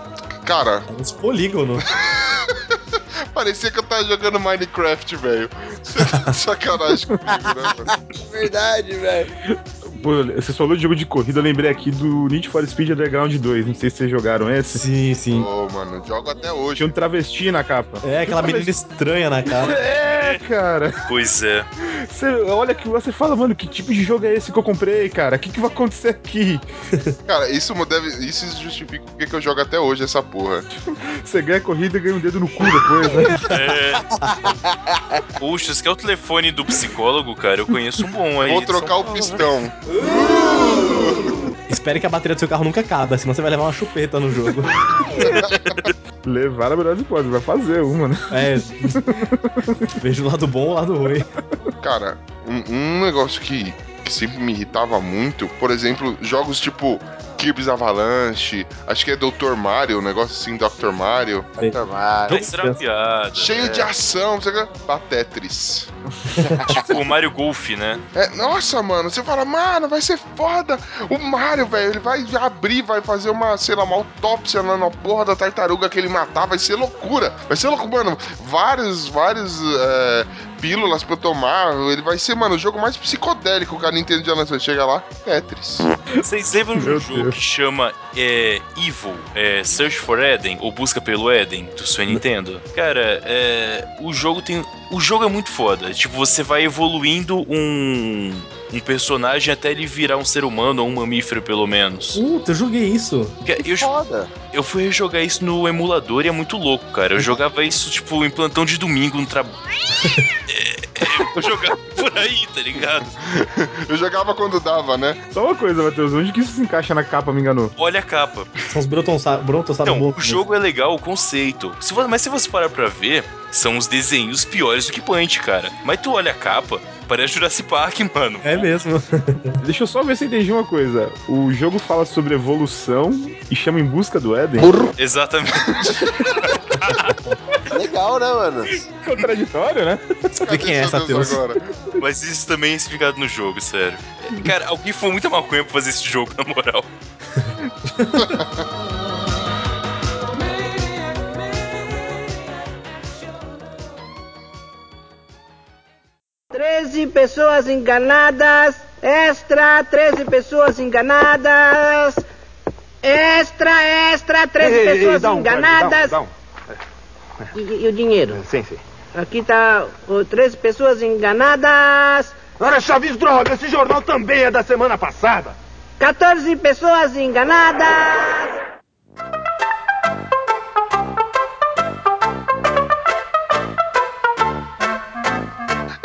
Cara, Era uns polígonos. [LAUGHS] parecia que eu tava jogando Minecraft, velho. Você tá de sacanagem comigo, né, mano? Verdade, velho. Pô, você falou de jogo de corrida, eu lembrei aqui do Need for Speed Underground 2. Não sei se vocês jogaram esse. Sim, sim. Ô, mano, jogo até hoje. Tinha um travesti na capa. É, aquela menina estranha na cara. [LAUGHS] É, cara. Pois é. Você olha que você fala, mano, que tipo de jogo é esse que eu comprei, cara? O que, que vai acontecer aqui? [LAUGHS] Cara, isso deve. Isso justifica porque que eu jogo até hoje essa porra. Você ganha corrida e ganha um dedo no cu depois, né? É. Puxa, você quer o telefone do psicólogo, cara? Eu conheço um bom aí. Vou trocar São o Paulo, Espere que a bateria do seu carro nunca acabe, senão você vai levar uma chupeta no jogo. [LAUGHS] Levar a melhor hipótese, vai fazer uma, né? É. Vejo o lado bom ou o lado ruim. Cara, um, um negócio que, que sempre me irritava muito, por exemplo, jogos tipo Kirby's Avalanche, acho que é Dr. Mario, um negócio assim, Dr. Mario. Era uma piada. Cheio é. de ação, não sei o que. Batetris. [LAUGHS] Tipo o Mario Golf, né? É, nossa, mano, você fala, mano, vai ser foda. O Mario, velho, ele vai abrir, vai fazer uma, sei lá, uma autópsia na, na porra da tartaruga que ele matar, vai ser loucura. Vai ser loucura, mano. Vários, vários é, pílulas pra eu tomar. Ele vai ser, mano, o jogo mais psicodélico que a Nintendo já lançou. Chega lá, Tetris. Vocês lembram de um jogo. Que chama é, Evil, é, Search for Eden, ou Busca pelo Eden, do Super Nintendo? Cara, é, o jogo tem. O jogo é muito foda. Tipo, você vai evoluindo um, um personagem até ele virar um ser humano ou um mamífero, pelo menos. Puta, eu joguei isso. Cara, Eu, Foda. eu fui rejogar isso no emulador e é muito louco, cara. Eu [LAUGHS] jogava isso, tipo, em plantão de domingo no trabalho. [LAUGHS] eu jogava por aí, tá ligado? Eu jogava quando dava, né? Só uma coisa, Matheus, onde que isso se encaixa na capa, me enganou? Olha a capa. São os brontossauro brontossauro Então, o jogo é legal, o conceito. Se mas se você parar pra ver, são os desenhos piores do que Punch, cara. Mas tu olha a capa, parece Jurassic Park, mano. É mesmo. [LAUGHS] Deixa eu só ver se eu entendi uma coisa. O jogo fala sobre evolução e chama Em Busca do Éden. Exatamente. [LAUGHS] Legal, né, mano? Contraditório, né? Expliquem essa, Cadê seus Teus. agora? Mas isso também é explicado no jogo, sério. Cara, alguém foi muita maconha pra fazer esse jogo, na moral. [LAUGHS] Treze pessoas enganadas. Extra, 13 pessoas enganadas. Extra, extra, 13 Ei, ei, ei, pessoas dá um, enganadas. dá um, E, e o dinheiro? um. Sim, sim. Aqui tá o 13 pessoas enganadas. Ora, Chaves, droga, esse jornal também é da semana passada. 14 pessoas enganadas.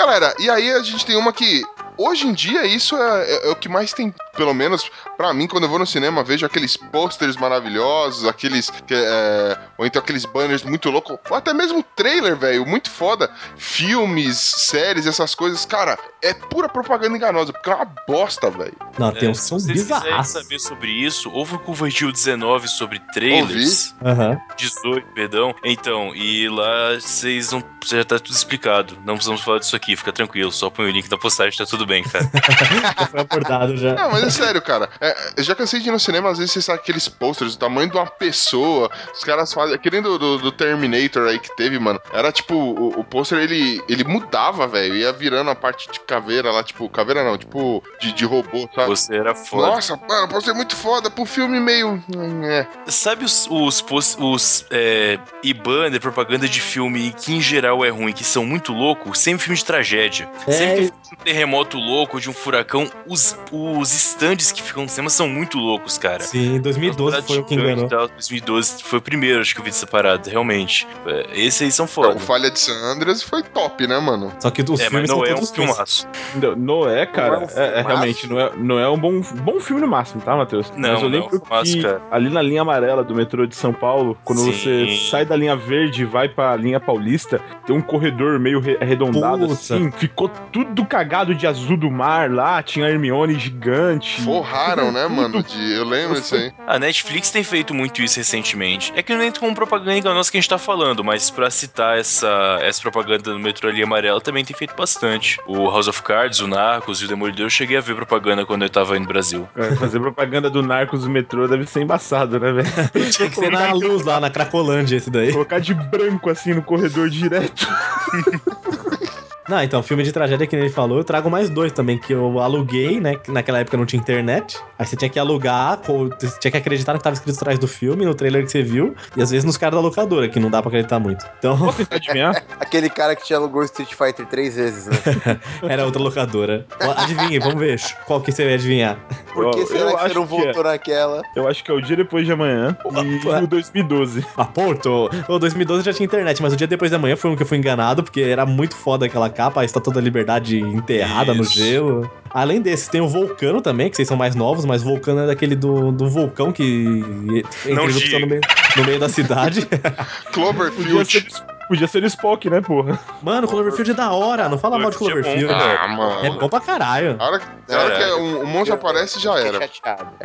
Galera, e aí a gente tem uma que. Hoje em dia, isso é, é- é o que mais tem, pelo menos pra mim, quando eu vou no cinema, vejo aqueles posters maravilhosos, aqueles. que, é, ou então aqueles banners muito loucos, ou até mesmo trailer, velho, muito foda. Filmes, séries, essas coisas. Cara, é pura propaganda enganosa, porque é uma bosta, velho. Não, tem É, uns se bizarros. saber sobre isso, houve o Convergil 19 sobre trailers. Aham. 18, perdão. Então, e lá vocês não. Já tá tudo explicado. Não precisamos falar disso aqui, fica tranquilo. Só põe o link da postagem, tá tudo bem, cara. [LAUGHS] Já foi abordado já. Não, mas é sério, cara. É, eu já cansei de ir no cinema, às vezes você sabe aqueles posters do tamanho de uma pessoa. Os caras fazem. Aquele do, do, do Terminator aí que teve, mano. Era tipo, o, o pôster ele, ele mudava, velho. Ia virando a parte de caveira lá, tipo, caveira não, tipo, de, de robô, sabe? Você era foda. Nossa, mano, pôster muito foda pro filme meio. É. Sabe os, os, pos- os é, e-banner, propaganda de filme que em geral é ruim, que são muito loucos? Sempre filme de tragédia. É. Sempre que um terremoto louco, de um furacão, os, os stands que ficam cinema são muito loucos, cara. Sim, 2012 foi o que enganou. tal, 2012 foi o primeiro, acho que eu vi separado, realmente. É, Esses aí são O foda. Falha de San Andreas foi top, né, mano? Só que os É, mas filmes não são é um filmaço. No- Noé, cara, Não é um é, é realmente, não é, não é um bom, bom filme no máximo, tá, Matheus? Não, Mas eu não é um lembro filmaço, que cara. ali na linha amarela do metrô de São Paulo, quando Sim. você sai da linha verde e vai pra linha paulista, tem um corredor meio re- arredondado Puta. assim, ficou tudo cagado de azul do mar lá, tinha a Hermione gigante. Forraram, né, mano? De, eu lembro disso aí. A Netflix tem feito muito isso recentemente. É que não entra como propaganda enganosa que a gente tá falando, mas pra citar essa, essa propaganda no metrô ali amarelo também tem feito bastante. O House of Cards, o Narcos e o Demolidor, eu cheguei a ver propaganda quando eu tava aí no Brasil. É, fazer propaganda do Narcos no metrô deve ser embaçado, né, velho? [LAUGHS] Tinha que ser na luz lá, na Cracolândia esse daí. Colocar de branco assim no corredor direto. [LAUGHS] Não, então, filme de tragédia que ele falou, eu trago mais dois também, que eu aluguei, né? que Naquela época não tinha internet. Aí você tinha que alugar, você tinha que acreditar no que tava escrito atrás do filme, no trailer que você viu, e às vezes nos caras da locadora, que não dá pra acreditar muito. Então, tentar adivinhar? [LAUGHS] Aquele cara que te alugou Street Fighter três vezes, né? [LAUGHS] era outra locadora. Adivinhe, vamos ver qual que você vai adivinhar. Por que Eu- será eu que você acho não que é. voltou naquela? Eu acho que é o dia depois de amanhã e o 2012. Ah, ponto! O 2012 já tinha internet, mas o dia depois da manhã foi um que eu fui enganado, porque era muito foda aquela capa, a Estátua da Liberdade enterrada no Isso. gelo. Além desse, tem o Vulcano também, que vocês são mais novos, mas o Vulcano é daquele do, do vulcão que entra erupção no meio, no meio da cidade. [LAUGHS] Podia Cloverfield. ser, podia ser Spock, né, porra? Mano, Cloverfield é da hora, não fala mal de Cloverfield é Cloverfield. Ah, mano. É bom pra caralho. A hora, a hora que um, um monstro aparece, já era. É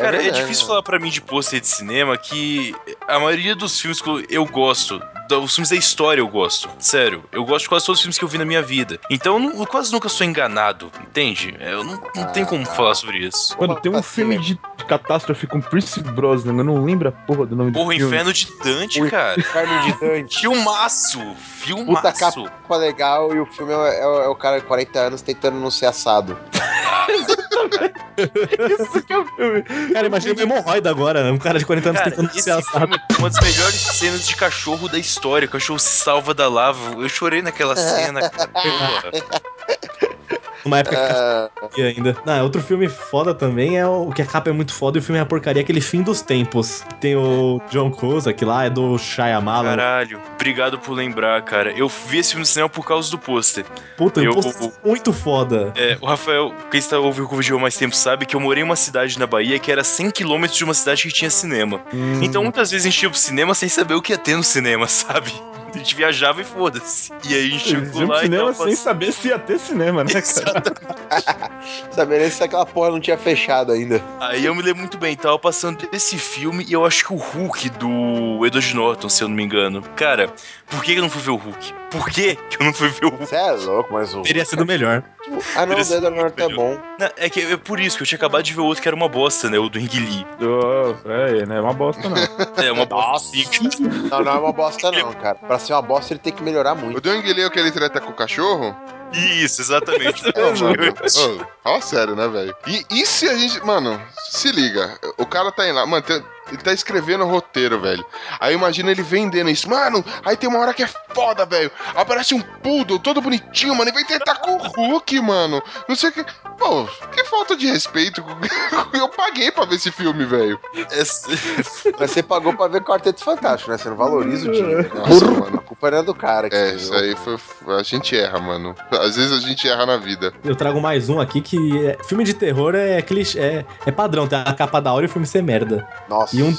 Cara, é, difícil falar pra mim de pôster de cinema que a maioria dos filmes que eu- gosto, os filmes da história eu gosto. Sério, eu gosto de quase todos os filmes que eu vi na minha vida. Então eu, não- eu quase nunca sou enganado, entende? Eu não, não tenho como falar sobre isso. Mano, tem um assim, filme né? de, catástrofe com Pierce Brosnan, eu não lembro a porra do nome Porra, do o filme. Inferno de Dante, O cara. Inferno de Dante. Filmaço! Puta Filmaço! capa legal e o filme é, é- é o cara de 40 anos tentando não ser assado. [LAUGHS] Isso que é o filme. Cara, imagina uma hemorroida agora, um cara de 40 anos Cara, tentando esse ser assado. filme é uma das melhores cenas de cachorro da história. O cachorro se salva da lava. Eu chorei naquela [LAUGHS] cena, cara. Numa época que Ah, E [LAUGHS] ainda. Não, outro filme foda também é o, o que a capa é muito foda e o filme é a porcaria, aquele Fim dos Tempos. Tem o John Cusack lá, é do Shyamalan. Caralho, obrigado por lembrar, cara. Eu vi esse filme no cinema por causa do pôster. Puta, eu- um pôster muito foda. É, o Rafael, quem está ouvindo o vídeo há mais tempo sabe que eu morei em uma cidade na Bahia que era 100km de uma cidade que tinha cinema. Hum. Então muitas vezes a gente ia pro cinema sem saber o que ia ter no cinema, [LAUGHS] sabe? A gente viajava e foda-se. E aí a gente chegou lá e cinema sem saber se ia ter cinema, né, [LAUGHS] cara? [LAUGHS] saber se aquela porra não tinha fechado ainda. Aí eu me lembro muito bem, tava passando esse filme e eu acho que o Hulk do Edward Norton, se eu não me engano. Cara, por que eu não fui ver o Hulk? Por que que eu não fui ver o Hulk? Você é louco, mas o. Teria sido melhor. Ah, não, o Dedo Norte é bom. Não, é que é por isso que eu tinha acabado de ver outro que era uma bosta, né? O do Ang Lee. Oh, é, não é uma bosta, não. É uma bosta. Não, não é uma bosta, não, cara. Pra ser uma bosta, ele tem que melhorar O muito. Deng leu aquele treta com o cachorro? Isso, exatamente. [LAUGHS] Ô, fala sério, né, velho? E, e se a gente. Mano, se liga. O cara tá indo lá. Mano, tem- ele tá escrevendo o roteiro, velho. Aí imagina ele vendendo isso. Mano, aí tem uma hora que é foda, velho. Aparece um poodle todo bonitinho, mano. E vem tentar com o Hulk, mano. Não sei o que. Pô, que falta de respeito. [LAUGHS] Eu paguei pra ver esse filme, velho. Mas você pagou pra ver Quarteto Fantástico, né? Você não valoriza o dinheiro. Nossa, mano. A culpa não é do cara. É, isso aí foi. A gente erra, mano. Às vezes a gente erra na vida. Eu trago mais um aqui que é- filme de terror é clichê, é, é padrão, tem a capa da hora e o filme ser merda. Nossa. E um,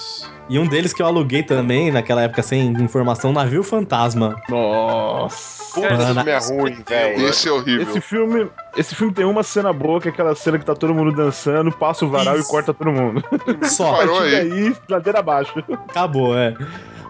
e um deles que eu aluguei também, naquela época sem informação, Navio Fantasma. Nossa. Esse filme é ruim, velho. Esse é horrível. Esse filme, esse filme tem uma cena boa, que é aquela cena que tá todo mundo dançando, passa o varal Isso. e corta todo mundo. Só. Parou E aí. aí, ladeira abaixo. Acabou, é.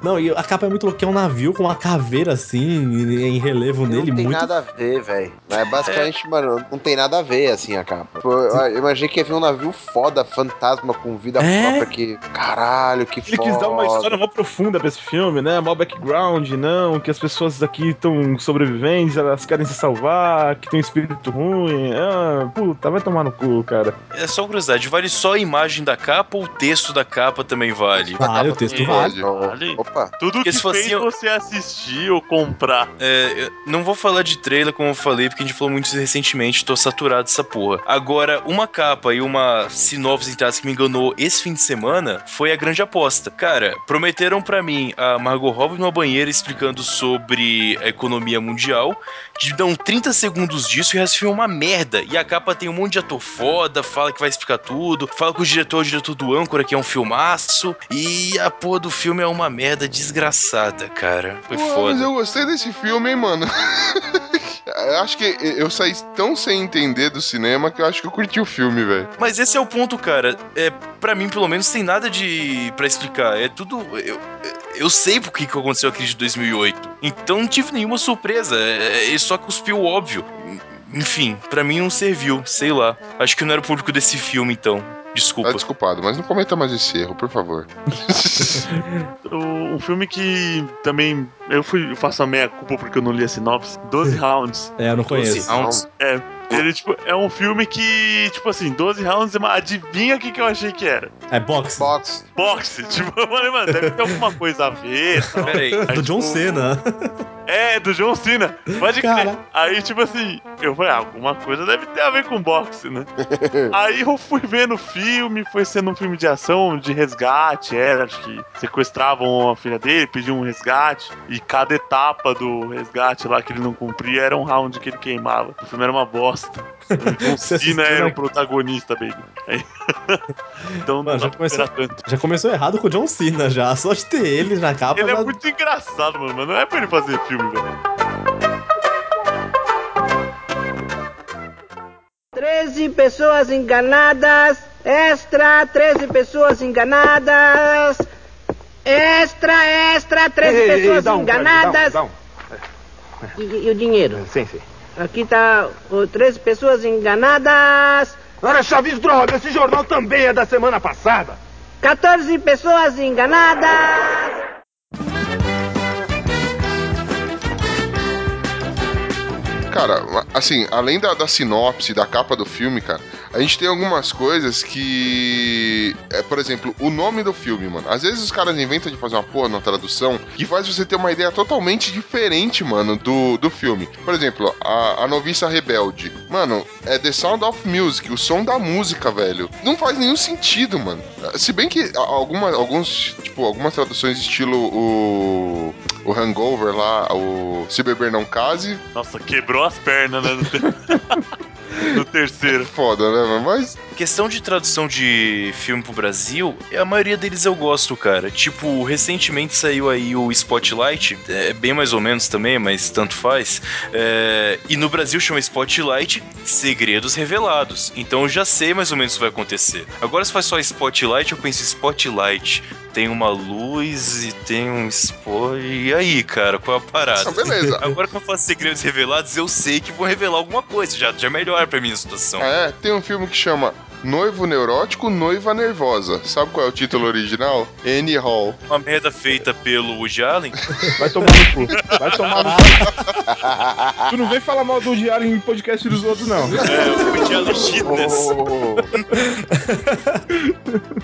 Não, e a capa é muito louca, que é um navio com uma caveira assim, em relevo nele, não tem muito. nada a ver, velho. É basicamente, mano, não tem nada a ver, assim, a capa. Eu eu imaginei que ia ver um navio foda, fantasma, com vida É? própria, que... Caralho, que Ele foda. quis dar uma história mó profunda pra esse filme, né? Mó background, não, que as pessoas aqui estão sobreviventes, elas querem se salvar, que tem um espírito ruim. Ah, puta, vai tomar no cu, cara. É só curiosidade, vale só a imagem da capa ou o texto da capa também vale? Vale, o texto Vale. vale. Vale. Opa. Tudo Porque que se fez fosse- você assistir ou comprar. É, não vou falar de trailer como eu falei, porque a gente falou muito recentemente, tô saturado dessa porra. Agora, uma capa e uma sinopse em que me enganou esse fim de semana foi a grande aposta. Cara, prometeram pra mim a Margot Robbie numa banheira explicando sobre a economia mundial, de dão 30 segundos disso e o resto filme é uma merda. E a capa tem um monte de ator foda, fala que vai explicar tudo, fala que o diretor é o diretor do âncora, que é um filmaço, e a porra do filme é uma merda desgraçada, cara. Foi Pô, foda. mas eu gostei desse filme, hein, mano. [LAUGHS] Acho que eu saí tão sem entender do cinema que eu acho que eu curti o filme, velho. Mas esse é o ponto, cara. É, para mim, pelo menos, tem nada de para explicar. É tudo. Eu, eu sei por que aconteceu a crise de 2008. Então não tive nenhuma surpresa. É, ele só cuspiu o óbvio. Enfim, pra mim não serviu. Sei lá. Acho que não era o público desse filme, então. Desculpa. Tá desculpado, mas não cometa mais esse erro, por favor. [LAUGHS] O- Um filme que também. Eu fui eu faço a meia culpa porque eu não li a sinopse. 12 Rounds. É, eu não Doze conheço. rounds. É. Ele, tipo, é um filme que, tipo assim, 12 rounds, adivinha o que, que eu achei que era? É boxe. Box. Boxe. Tipo, eu falei, mano, deve ter alguma coisa a ver. tal. Pera aí. Aí, Do John tipo, Cena. É, do John Cena. Pode crer. Cara. Aí, tipo assim, eu falei, ah, alguma coisa deve ter a ver com boxe, né? [LAUGHS] Aí eu fui vendo o filme, foi sendo um filme de ação, de resgate, era, acho que sequestravam a filha dele, pediam um resgate, e cada etapa do resgate lá que ele não cumpria era um round que ele queimava. O filme era uma bosta. O John Cena era né? o protagonista, baby. Aí- [LAUGHS] então não Mano, dá já pra começou- esperar tanto. Já começou errado com o John Cena já. Só de ter ele na capa. Ele é já- muito engraçado, mano, mas não é pra ele fazer filme, velho. 13 pessoas enganadas. Extra, 13 pessoas enganadas. Extra, extra, 13 Ei, pessoas um, enganadas. dá um, dá E, e o dinheiro? um. Sim, sim. Aqui tá o 13 pessoas enganadas. Ora, Chaves, droga, esse jornal também é da semana passada. 14 pessoas enganadas. Cara, assim, além da, da sinopse, da capa do filme, cara, a gente tem algumas coisas que. É, por exemplo, o nome do filme, mano. Às vezes os caras inventam de fazer uma porra na tradução que faz você ter uma ideia totalmente diferente, mano, do, do filme. Por exemplo, a, a Noviça Rebelde. Mano, é The Sound of Music, o som da música, velho. Não faz nenhum sentido, mano. Se bem que alguma, alguns, tipo, algumas traduções estilo o. O Hangover lá, o Se Beber Não Case, Nossa, quebrou as pernas, né? No, ter- [LAUGHS] no terceiro. foda, né? Mas Questão de tradução de filme pro Brasil, a maioria deles eu gosto, cara. Tipo, recentemente saiu aí o Spotlight, é bem mais ou menos também, mas tanto faz. É, e no Brasil chama Spotlight Segredos Revelados. Então eu já sei mais ou menos o que vai acontecer. Agora se faz só Spotlight, eu penso Spotlight. Tem uma luz e tem um spot. E aí, cara, qual é a parada? Ah, beleza. [LAUGHS] Agora que eu faço segredos revelados, eu sei que vão revelar alguma coisa. Já, já melhora pra mim a situação. É, tem um filme que chama Noivo Neurótico, Noiva Nervosa. Sabe qual é o título original? Annie Hall. Uma merda feita pelo Woody Allen. [LAUGHS] Vai tomar no cu. Vai tomar no cu. tu não vem falar mal do diário em podcast dos outros, não. É, o Woody Allen. Oh,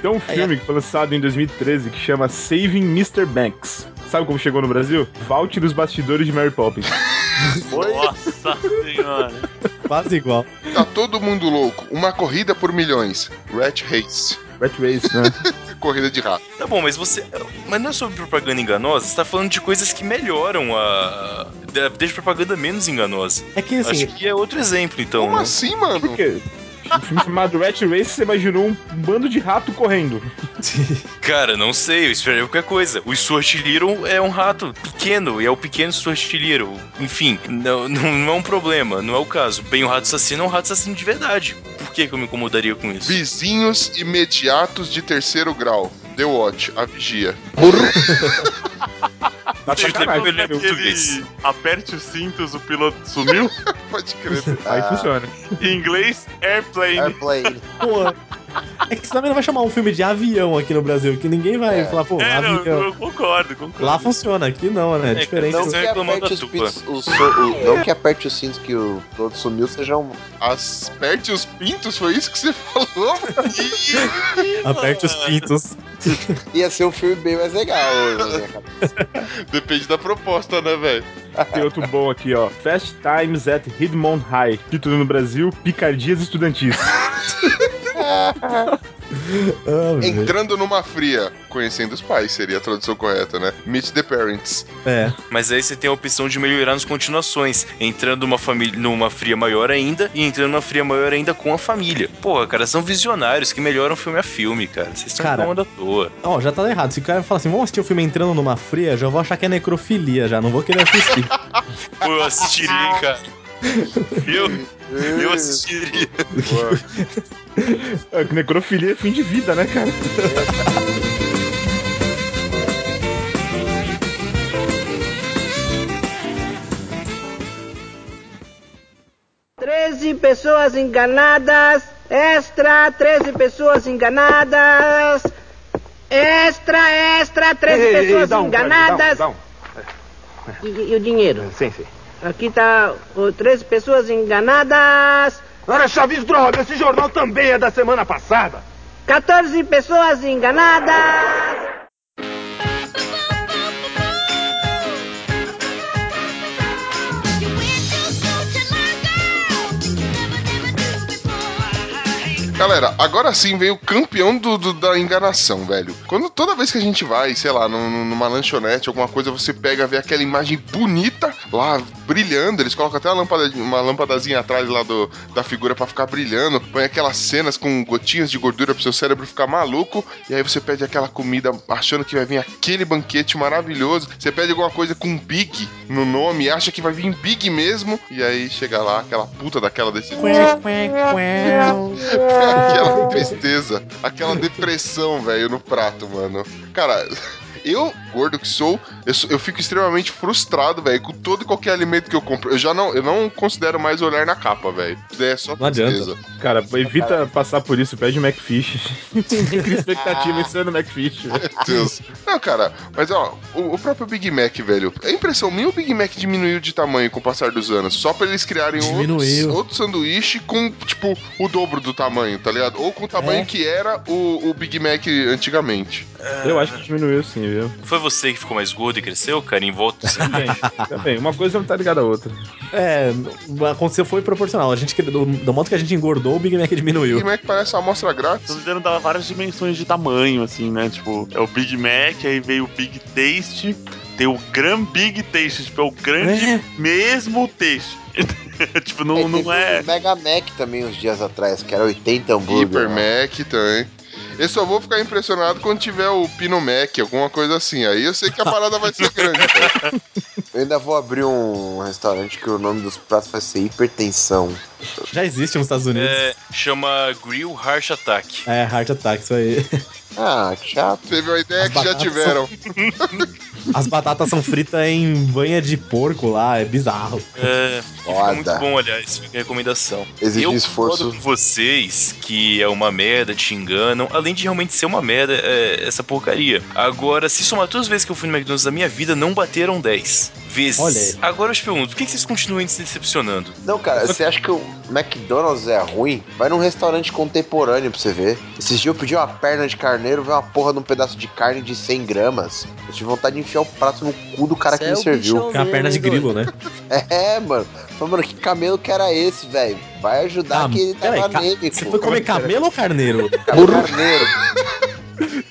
Tem um filme que foi lançado em 2013 que chama Saving Mr. Banks. Sabe como chegou no Brasil? Vault dos bastidores de Mary Poppins. [LAUGHS] Nossa senhora. Quase igual. Tá todo mundo louco. Uma corrida por milhões. Rat Race. Rat Race, né? [LAUGHS] Corrida de rato. Tá bom, mas você. Mas não é sobre propaganda enganosa, você tá falando de coisas que melhoram a. Deixa a propaganda menos enganosa. É que assim, Acho que é outro exemplo, então. Como né? assim, mano? Por quê? Um filme chamado Rat Race, você imaginou um bando de rato correndo. [LAUGHS] Cara, não sei, eu esperei qualquer coisa. O Stuart Little é um rato pequeno, e é o pequeno Stuart Little. Enfim, não, não, não é um problema, não é o caso. Bem, o rato assassino é um rato assassino de verdade. Por que, que eu me incomodaria com isso? Vizinhos imediatos de terceiro grau. The Watch, a vigia. [LAUGHS] Tá Você sacanagem, viu né, meu? aquele aperte os cintos, o piloto sumiu? [LAUGHS] Pode crer. [LAUGHS] Aí Ah. funciona. em inglês, airplane. Airplane. pô. É que você também não vai chamar um filme de avião aqui no Brasil, que ninguém vai É. falar, pô, É, não, avião. eu concordo, concordo. Lá funciona, aqui não, né? É É, diferente. Não que, aperte os pintos, o so- o- não que aperte os cintos que o piloto sumiu seja um. Aperte os pintos, foi isso que você [LAUGHS] falou? Aperte os pintos. Ia ser um filme bem mais legal na minha cabeça. Depende da proposta, né, velho? Tem outro bom aqui, ó. Fast Times at Hidmont High. Título no Brasil, Picardias Estudantis. [LAUGHS] [LAUGHS] Velho. Entrando numa fria. Conhecendo os pais, seria a tradução correta, né? Meet the parents. É. Mas aí você tem a opção de melhorar nas continuações, entrando numa família, numa fria maior ainda e entrando numa fria maior ainda com a família. Porra, cara, são visionários que melhoram filme a filme, cara. Vocês estão Cara. reclamando à toa. Ó, já tá errado. Se o cara falar assim, vamos assistir o filme entrando numa fria, já vou achar que é necrofilia já, não vou querer assistir. [LAUGHS] Pô, eu assistiria, cara. Eu, eu assistiria. É, necrofilia é fim de vida, né, cara? [LAUGHS] Treze pessoas enganadas. Extra, 13 pessoas enganadas. Extra, extra, 13 Ei, ei, ei, pessoas dá um, enganadas. dá um, E, e o dinheiro? um. Sim, sim. Aqui tá o 13 pessoas enganadas. Ora, Chaves, droga, esse jornal também é da semana passada. 14 pessoas enganadas. Galera, agora sim vem o campeão do, do- da enganação, velho. Quando toda vez que a gente vai, sei lá, num- numa lanchonete, alguma coisa, você pega, vê aquela imagem bonita lá, brilhando. Eles colocam até uma, lâmpada, uma lâmpadazinha atrás lá do, da figura pra ficar brilhando. Põe aquelas cenas com gotinhas de gordura pro seu cérebro ficar maluco. E aí você pede aquela comida achando que vai vir aquele banquete maravilhoso. Você pede alguma coisa com Big no nome, acha que vai vir Big mesmo. E aí chega lá, aquela puta daquela decisão. [LAUGHS] aquela tristeza, aquela depressão, velho, no prato, mano. Cara, eu, gordo que sou, eu, sou- eu fico extremamente frustrado, velho, com todo e qualquer alimento que eu compro. Eu já não, eu não considero mais olhar na capa, velho. É só Não adianta. tristeza. Cara, evita passar por isso, pede o McFish. [LAUGHS] Tem expectativa em ser no McFish. velho. Meu Deus. Não, cara, mas ó, o, o próprio Big Mac, velho. É impressão minha, o Big Mac diminuiu de tamanho com o passar dos anos. Só pra eles criarem outros, Diminuiu. outro sanduíche com, tipo, o dobro do tamanho, tá ligado? Ou com o tamanho É. que era o, o Big Mac antigamente. Eu acho que diminuiu sim, viu? Foi você que ficou mais gordo e cresceu, cara, em volta? Também, também. Uma coisa não tá ligada à outra. É, aconteceu foi proporcional. A gente, que- do, do modo que a gente engordou, o Big Mac O diminuiu. Big Mac parece uma amostra grátis. Estão tentando dar várias dimensões de tamanho, assim, né? Tipo, é o Big Mac, aí veio o Big Taste, tem o Gran Big Taste, tipo, é o grande É. mesmo taste. [LAUGHS] tipo, não, É, não teve é. o Mega Mac também uns dias atrás, que era 80 hambúrguer. Hyper né? Mac também. Eu só vou ficar impressionado quando tiver o Pino Mac, alguma coisa assim. Aí eu sei que a parada vai ser grande, cara. Eu ainda vou abrir um restaurante que o nome dos pratos vai ser hipertensão. Já existe nos Estados Unidos. É, chama Grill Harsh Attack. É, Heart Attack, isso aí. Ah, que chato. Teve uma ideia As que já tiveram. [LAUGHS] As batatas são fritas em banha de porco lá, é bizarro. É, fica Foda. muito bom, aliás, fica a recomendação. Exige eu esforço. concordo com vocês que é uma merda, te enganam, além de realmente ser uma merda é, essa porcaria. Agora, se somar todas as vezes que eu fui no McDonald's na minha vida, não bateram 10 vezes. Olha aí. Agora eu te pergunto, por que que vocês continuam se decepcionando? Não, cara, você acha que o McDonald's é ruim? Vai num restaurante contemporâneo pra você ver. Esses dias eu pedi uma perna de carneiro, veio uma porra de um pedaço de carne de 100 gramas. Eu tive vontade de enfiar o prato no cu do cara que é me o serviu. é uma perna de grilo, né? [LAUGHS] É, mano. Falei, mano, que camelo que era esse, velho? Vai ajudar Ah, que ele tava ca- nele, Você foi comer camelo ou carneiro? Carneiro. [LAUGHS]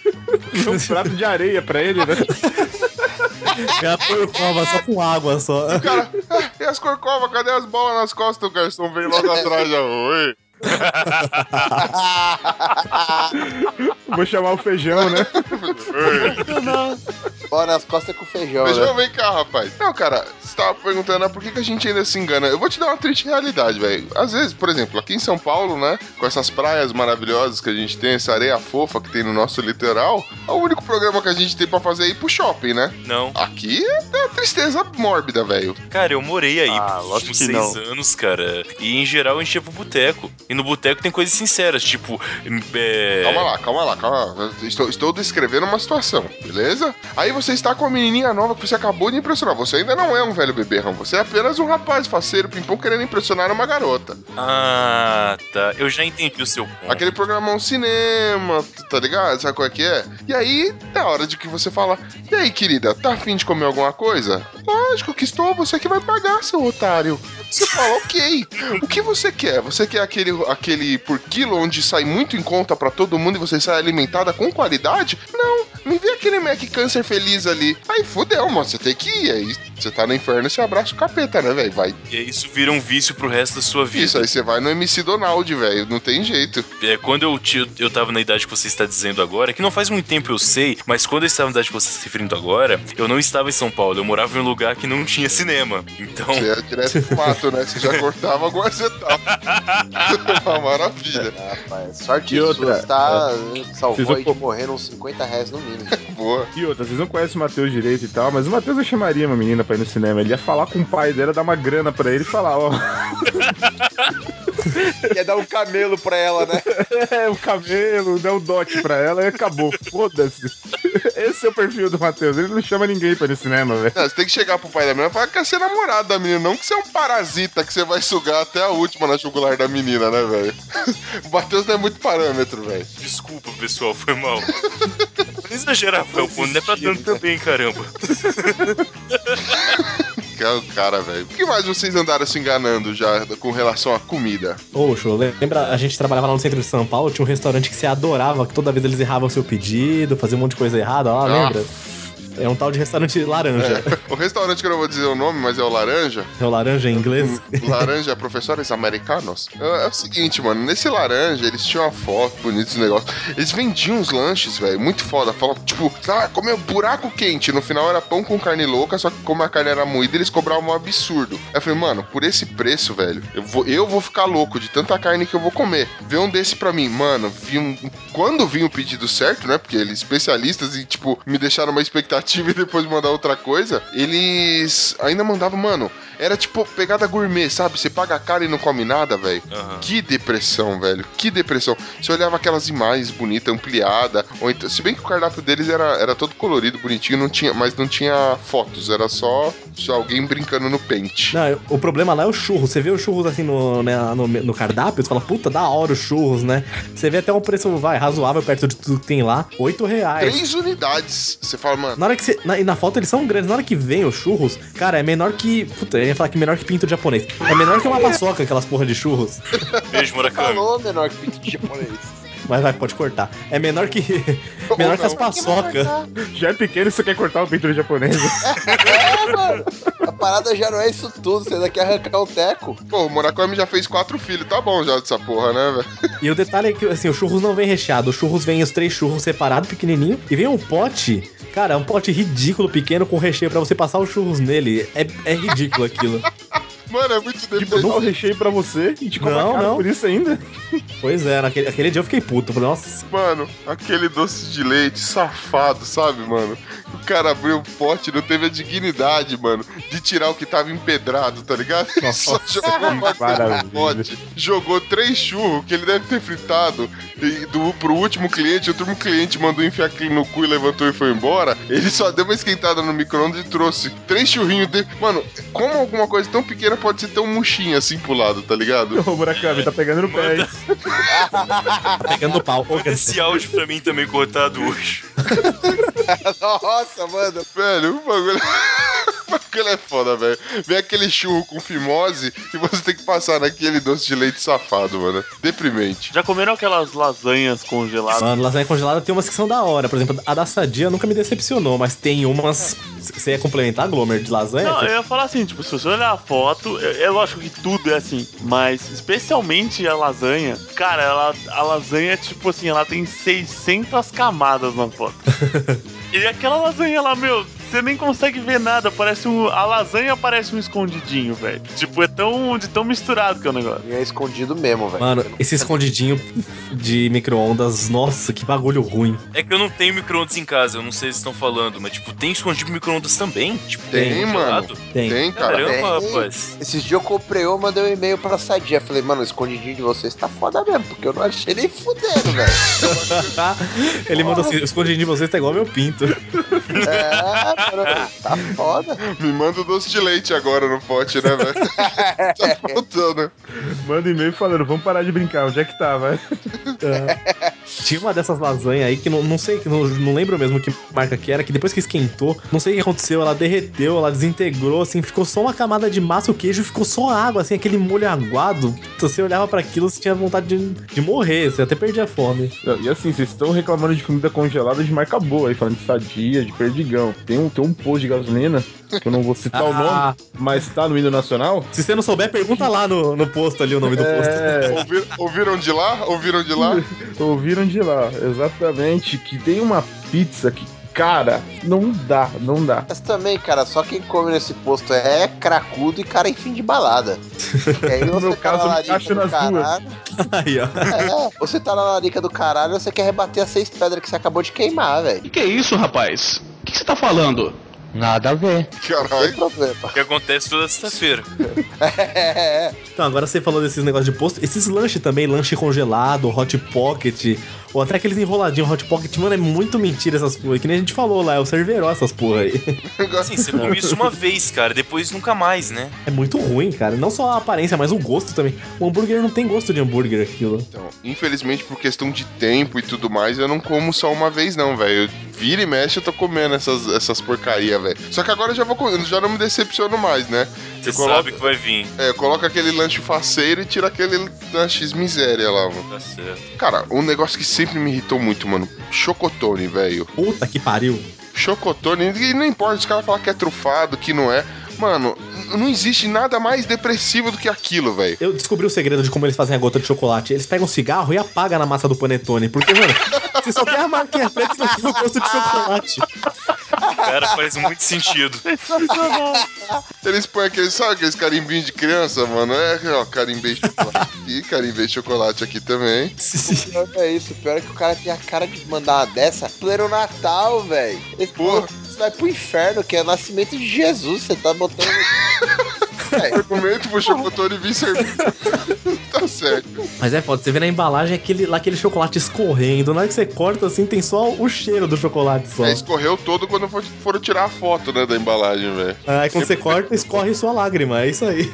Um prato de areia pra ele, né? [LAUGHS] [LAUGHS] Cara, porcova só com água só. O cara, "Ah, e as corcovas? Cadê as bolas nas costas? O garçom vem logo atrás já. Oi. Vou chamar o feijão, né? [LAUGHS] Bora nas costas com feijão, Feijão, né? vem cá, rapaz. Não, cara, você tava perguntando ah, por que, que a gente ainda se engana. Eu vou te dar uma triste realidade, velho. Às vezes, por exemplo, aqui em São Paulo, né? Com essas praias maravilhosas que a gente tem, essa areia fofa que tem no nosso litoral, é o único programa que a gente tem pra fazer é ir pro shopping, né? Não. Aqui é uma tristeza mórbida, velho. Cara, eu morei aí Ah, por últimos seis anos, cara. E em geral a gente ia pro boteco. E no boteco tem coisas sinceras, tipo. É... Calma lá, calma lá, calma lá. Estou, estou descrevendo uma situação, beleza? Aí você está com uma menininha nova que você acabou de impressionar. Você ainda não é um velho beberrão, você é apenas um rapaz faceiro, pimpão, querendo impressionar uma garota. Ah, tá. Eu já entendi o seu ponto. Aquele programão cinema, tá ligado? Sabe qual é que é? E aí, é hora de que você fala: E aí, querida, tá afim de comer alguma coisa? Lógico que estou, você que vai pagar, seu otário. Você fala, ok. O que você quer? Você quer aquele, aquele por quilo onde sai muito em conta pra todo mundo e você sai alimentada com qualidade? Não, me vê aquele Mac Câncer feliz ali. Aí fudeu, mano, você tem que ir. Aí você tá no inferno e você abraça o capeta, né, velho? Vai. E aí isso vira um vício pro resto da sua vida. Isso, aí você vai no MC Donald, velho. Não tem jeito. É, quando eu, eu tava na idade que você está dizendo agora, que não faz muito tempo eu sei, mas quando eu estava na idade que você está se referindo agora, eu não estava em São Paulo, eu morava em um lugar que não tinha cinema. Então, Você é direto pro mato, né? Você já [LAUGHS] cortava algumas etapas. [LAUGHS] Uma maravilha. Rapaz, sorte E sua, outra, você tá, salvou aí po- de morrer uns 50 reais no mínimo. Boa. E outra, vocês não conhecem o Matheus direito e tal, mas o Matheus eu chamaria uma menina pra ir no cinema. Ele ia falar com o pai dela, dar uma grana pra ele e falar, ó, [LAUGHS] [LAUGHS] Quer dar um camelo pra ela, né? é o cabelo, dá um dote pra ela e acabou. Foda-se. Esse é o perfil do Matheus. Ele não chama ninguém pra ir no cinema, velho. Você tem que chegar pro pai da menina e falar que quer ser namorado da menina, não que você é um parasita que você vai sugar até a última na jugular da menina, né, velho? [LAUGHS] O Matheus não é muito parâmetro, velho. desculpa, pessoal, foi mal. Não exagerar, Felpo, não é pra tanto também, caramba. [LAUGHS] Que é o cara, velho. O que mais vocês andaram se enganando já com relação à comida? Poxa, lembra, a gente trabalhava lá no centro de São Paulo, tinha um restaurante que você adorava, que toda vez eles erravam o seu pedido, faziam um monte de coisa errada lá, lembra? É um tal de restaurante laranja. O restaurante que eu não vou dizer o nome, mas é o Laranja. É, o laranja em inglês. [LAUGHS] Laranja, professores americanos. É, é o seguinte, mano, nesse laranja eles tinham uma foto, bonitos negócios. Eles vendiam uns lanches, velho, muito foda. Falavam, tipo, ah, comeu buraco quente. No final era pão com carne louca, só que como a carne era moída, eles cobravam um absurdo. Aí eu falei, mano, por esse preço, velho, eu vou, eu vou ficar louco de tanta carne que eu vou comer. Vê um desse pra mim, mano. Vi um, quando vi o pedido certo, né? Porque eles especialistas e, tipo, me deixaram uma expectativa e [LAUGHS] depois mandar outra coisa. Eles ainda mandavam, mano. Era tipo pegada gourmet, sabe? Você paga caro e não come nada, velho. Aham. Que depressão, velho. Que depressão. Você olhava aquelas imagens bonitas, ampliada, ou então, se bem que o cardápio deles era, era todo colorido, bonitinho, não tinha, mas não tinha fotos, era só, só alguém brincando no pente. Não, o problema lá é o churros. Você vê os churros assim no, né, no, no cardápio, você fala, puta, da hora os churros, né? Você vê até um preço, vai, razoável perto de tudo que tem lá, 8 reais. Três unidades. Você fala, mano, Na hora que você. Na, e na foto eles são grandes. Na hora que vem os churros, cara, é menor que. Puta, eu ia falar que menor que pinto de japonês. É menor que uma paçoca, aquelas porra de churros. Beijo, Murakami. Falou menor que pinto de japonês. Mas vai, pode cortar. É menor que. [LAUGHS] menor que as paçoca. Já é pequeno e você quer cortar o pintura japonesa. [LAUGHS] É, mano. A parada já não é isso tudo. Você ainda quer arrancar o teco. pô, o Murakami já fez quatro filhos, tá bom já dessa porra, né, velho? [LAUGHS] E o detalhe é que, assim, o churros não vem recheado. O churros vem os três churros separados, pequenininho. E vem um pote. Cara, é um pote ridículo, pequeno, com recheio pra você passar os churros nele. É, é ridículo aquilo. Mano, é muito De botar o depressivo. recheio pra você e te Não, caro não. por isso ainda. Pois é, naquele aquele dia eu fiquei puto. Falei, nossa, Mano, aquele doce de leite safado, sabe, mano? O cara abriu o pote e não teve a dignidade, mano, de tirar o que tava empedrado, tá ligado? Ele [LAUGHS] só jogou que uma pote. Jogou três churros que ele deve ter fritado e do, pro último cliente. O último cliente mandou enfiar aquilo no cu e levantou e foi embora. Ele só deu uma esquentada no micro-ondas e trouxe três churrinhos dele. Mano, como alguma coisa tão pequena pode ser tão murchinha assim pro lado, tá ligado? Ô, Murakami, tá pegando no pé. hein? tá pegando no pau. Ô, Manda esse áudio pra mim também cortado hoje. [LAUGHS] Nossa, mano. Velho, o bagulho. [LAUGHS] o bagulho é foda, velho. Vem aquele churro com fimose e você tem que passar naquele doce de leite safado, mano. Deprimente. Já comeram aquelas lasanhas congeladas? Mano, lasanha congelada tem umas que são da hora. Por exemplo, a da Sadia nunca me decepcionou, mas tem umas. Você ia complementar, Glomer, de lasanha? Não, eu ia falar assim, tipo, se você olhar a foto, é, é lógico que tudo é assim, mas especialmente a lasanha, cara, ela, a lasanha, tipo assim, ela tem 600 camadas na foto. [LAUGHS] e aquela lasanha lá, meu, você nem consegue ver nada, parece um. A lasanha parece um escondidinho, velho. Tipo, é tão, de tão misturado que é o negócio. E é escondido mesmo, velho. Mano, esse escondidinho de micro-ondas, nossa, que bagulho ruim. É que eu não tenho micro-ondas em casa, eu não sei se estão falando, mas tipo, tem escondido micro-ondas também? Tipo, Tem, congelado? mano. Tem. Tem, cara. Caramba, Tem. rapaz. Esses dias eu comprei um, mandei um e-mail pra Sadia. Falei, mano, o escondidinho de vocês tá foda mesmo, porque eu não achei nem fudendo, velho. [LAUGHS] Ele mandou assim: o escondidinho de vocês tá igual meu pinto. É, tá foda. Me manda o doce de leite agora no pote, né, velho? [LAUGHS] tá faltando. Manda e-mail falando, vamos parar de brincar, onde é que tá, vai? É. Tinha uma dessas lasanhas aí que não, não sei, que não, não lembro mesmo que marca que era, que depois que esquentou, não sei o que aconteceu, ela derreteu, ela desintegrou, assim, ficou só uma camada de massa, o queijo ficou só água, assim, aquele molho aguado. Você olhava pra aquilo, você tinha vontade de, de morrer, você até perdia a fome. E assim, vocês estão reclamando de comida congelada de marca boa aí, falando de sadia, de perdigão. Tem um, tem um posto de gasolina, que eu não vou citar o nome, Ah, mas tá no hino nacional. se você não souber, pergunta lá no, no posto ali o nome do posto. É, Ouvi- ouviram de lá? Ouviram de lá? [LAUGHS] ouviram de lá, exatamente, que tem uma pizza que, cara, não dá, não dá. Mas também, cara, só quem come nesse posto é cracudo e cara em fim de balada. E aí [LAUGHS] No você meu tá caso, na larica do caralho. Aí, ó. É, você tá na larica do caralho e você quer rebater as seis pedras que você acabou de queimar, velho. Que é isso, rapaz? O que você tá falando? Nada a ver. Caralho. problema. Que acontece toda sexta-feira. [LAUGHS] É, Então, agora você falou desses negócios de posto, esses lanches também, lanche congelado, hot pocket, ou até aqueles enroladinhos hot pocket, mano, é muito mentira essas porra, que nem a gente falou lá, é o Cerveró essas porra aí. [LAUGHS] Assim, você come isso uma vez, cara, depois nunca mais, né? É muito ruim, cara, não só a aparência, mas o gosto também. O hambúrguer não tem gosto de hambúrguer, aquilo. Então, infelizmente, por questão de tempo e tudo mais, eu não como só uma vez, não, velho. Vira e mexe, eu tô comendo essas, essas porcaria, velho. Só que agora eu já vou eu já não me decepciono mais, né? Você coloco- sabe que vai vir. É, coloca aquele lanche faceiro e tira aquele lanche miséria lá, mano. Tá certo. Cara, um negócio que sempre me irritou muito, mano. Chocotone, velho. Puta que pariu. Chocotone, e não importa, os caras falam que é trufado, que não é. Mano, não existe nada mais depressivo do que aquilo, velho. Eu descobri o segredo de como eles fazem a gota de chocolate. Eles pegam um cigarro e apagam na massa do panetone. Porque, mano, [LAUGHS] você só tem a marquinha preta e não tem o gosto de chocolate. Cara, faz muito sentido. Eles põem aqueles, sabe aqueles carimbinhos de criança, mano? É, ó, carimbei de chocolate aqui, carimbei de chocolate aqui também. O pior é isso, o pior é que o cara tem a cara de mandar uma dessa pleno Natal, velho. Esse Porra. porra, Você vai pro inferno, que é o nascimento de Jesus, você tá botando. Véi, Argumento pro chocotone vir servir. [LAUGHS] tá certo. Mas é foda, você vê na embalagem aquele, lá aquele chocolate escorrendo. Na hora que você corta assim, tem só o cheiro do chocolate só. É, escorreu todo quando for- foram tirar a foto, né, da embalagem, velho. Aí quando você corta, escorre sua lágrima. É isso aí.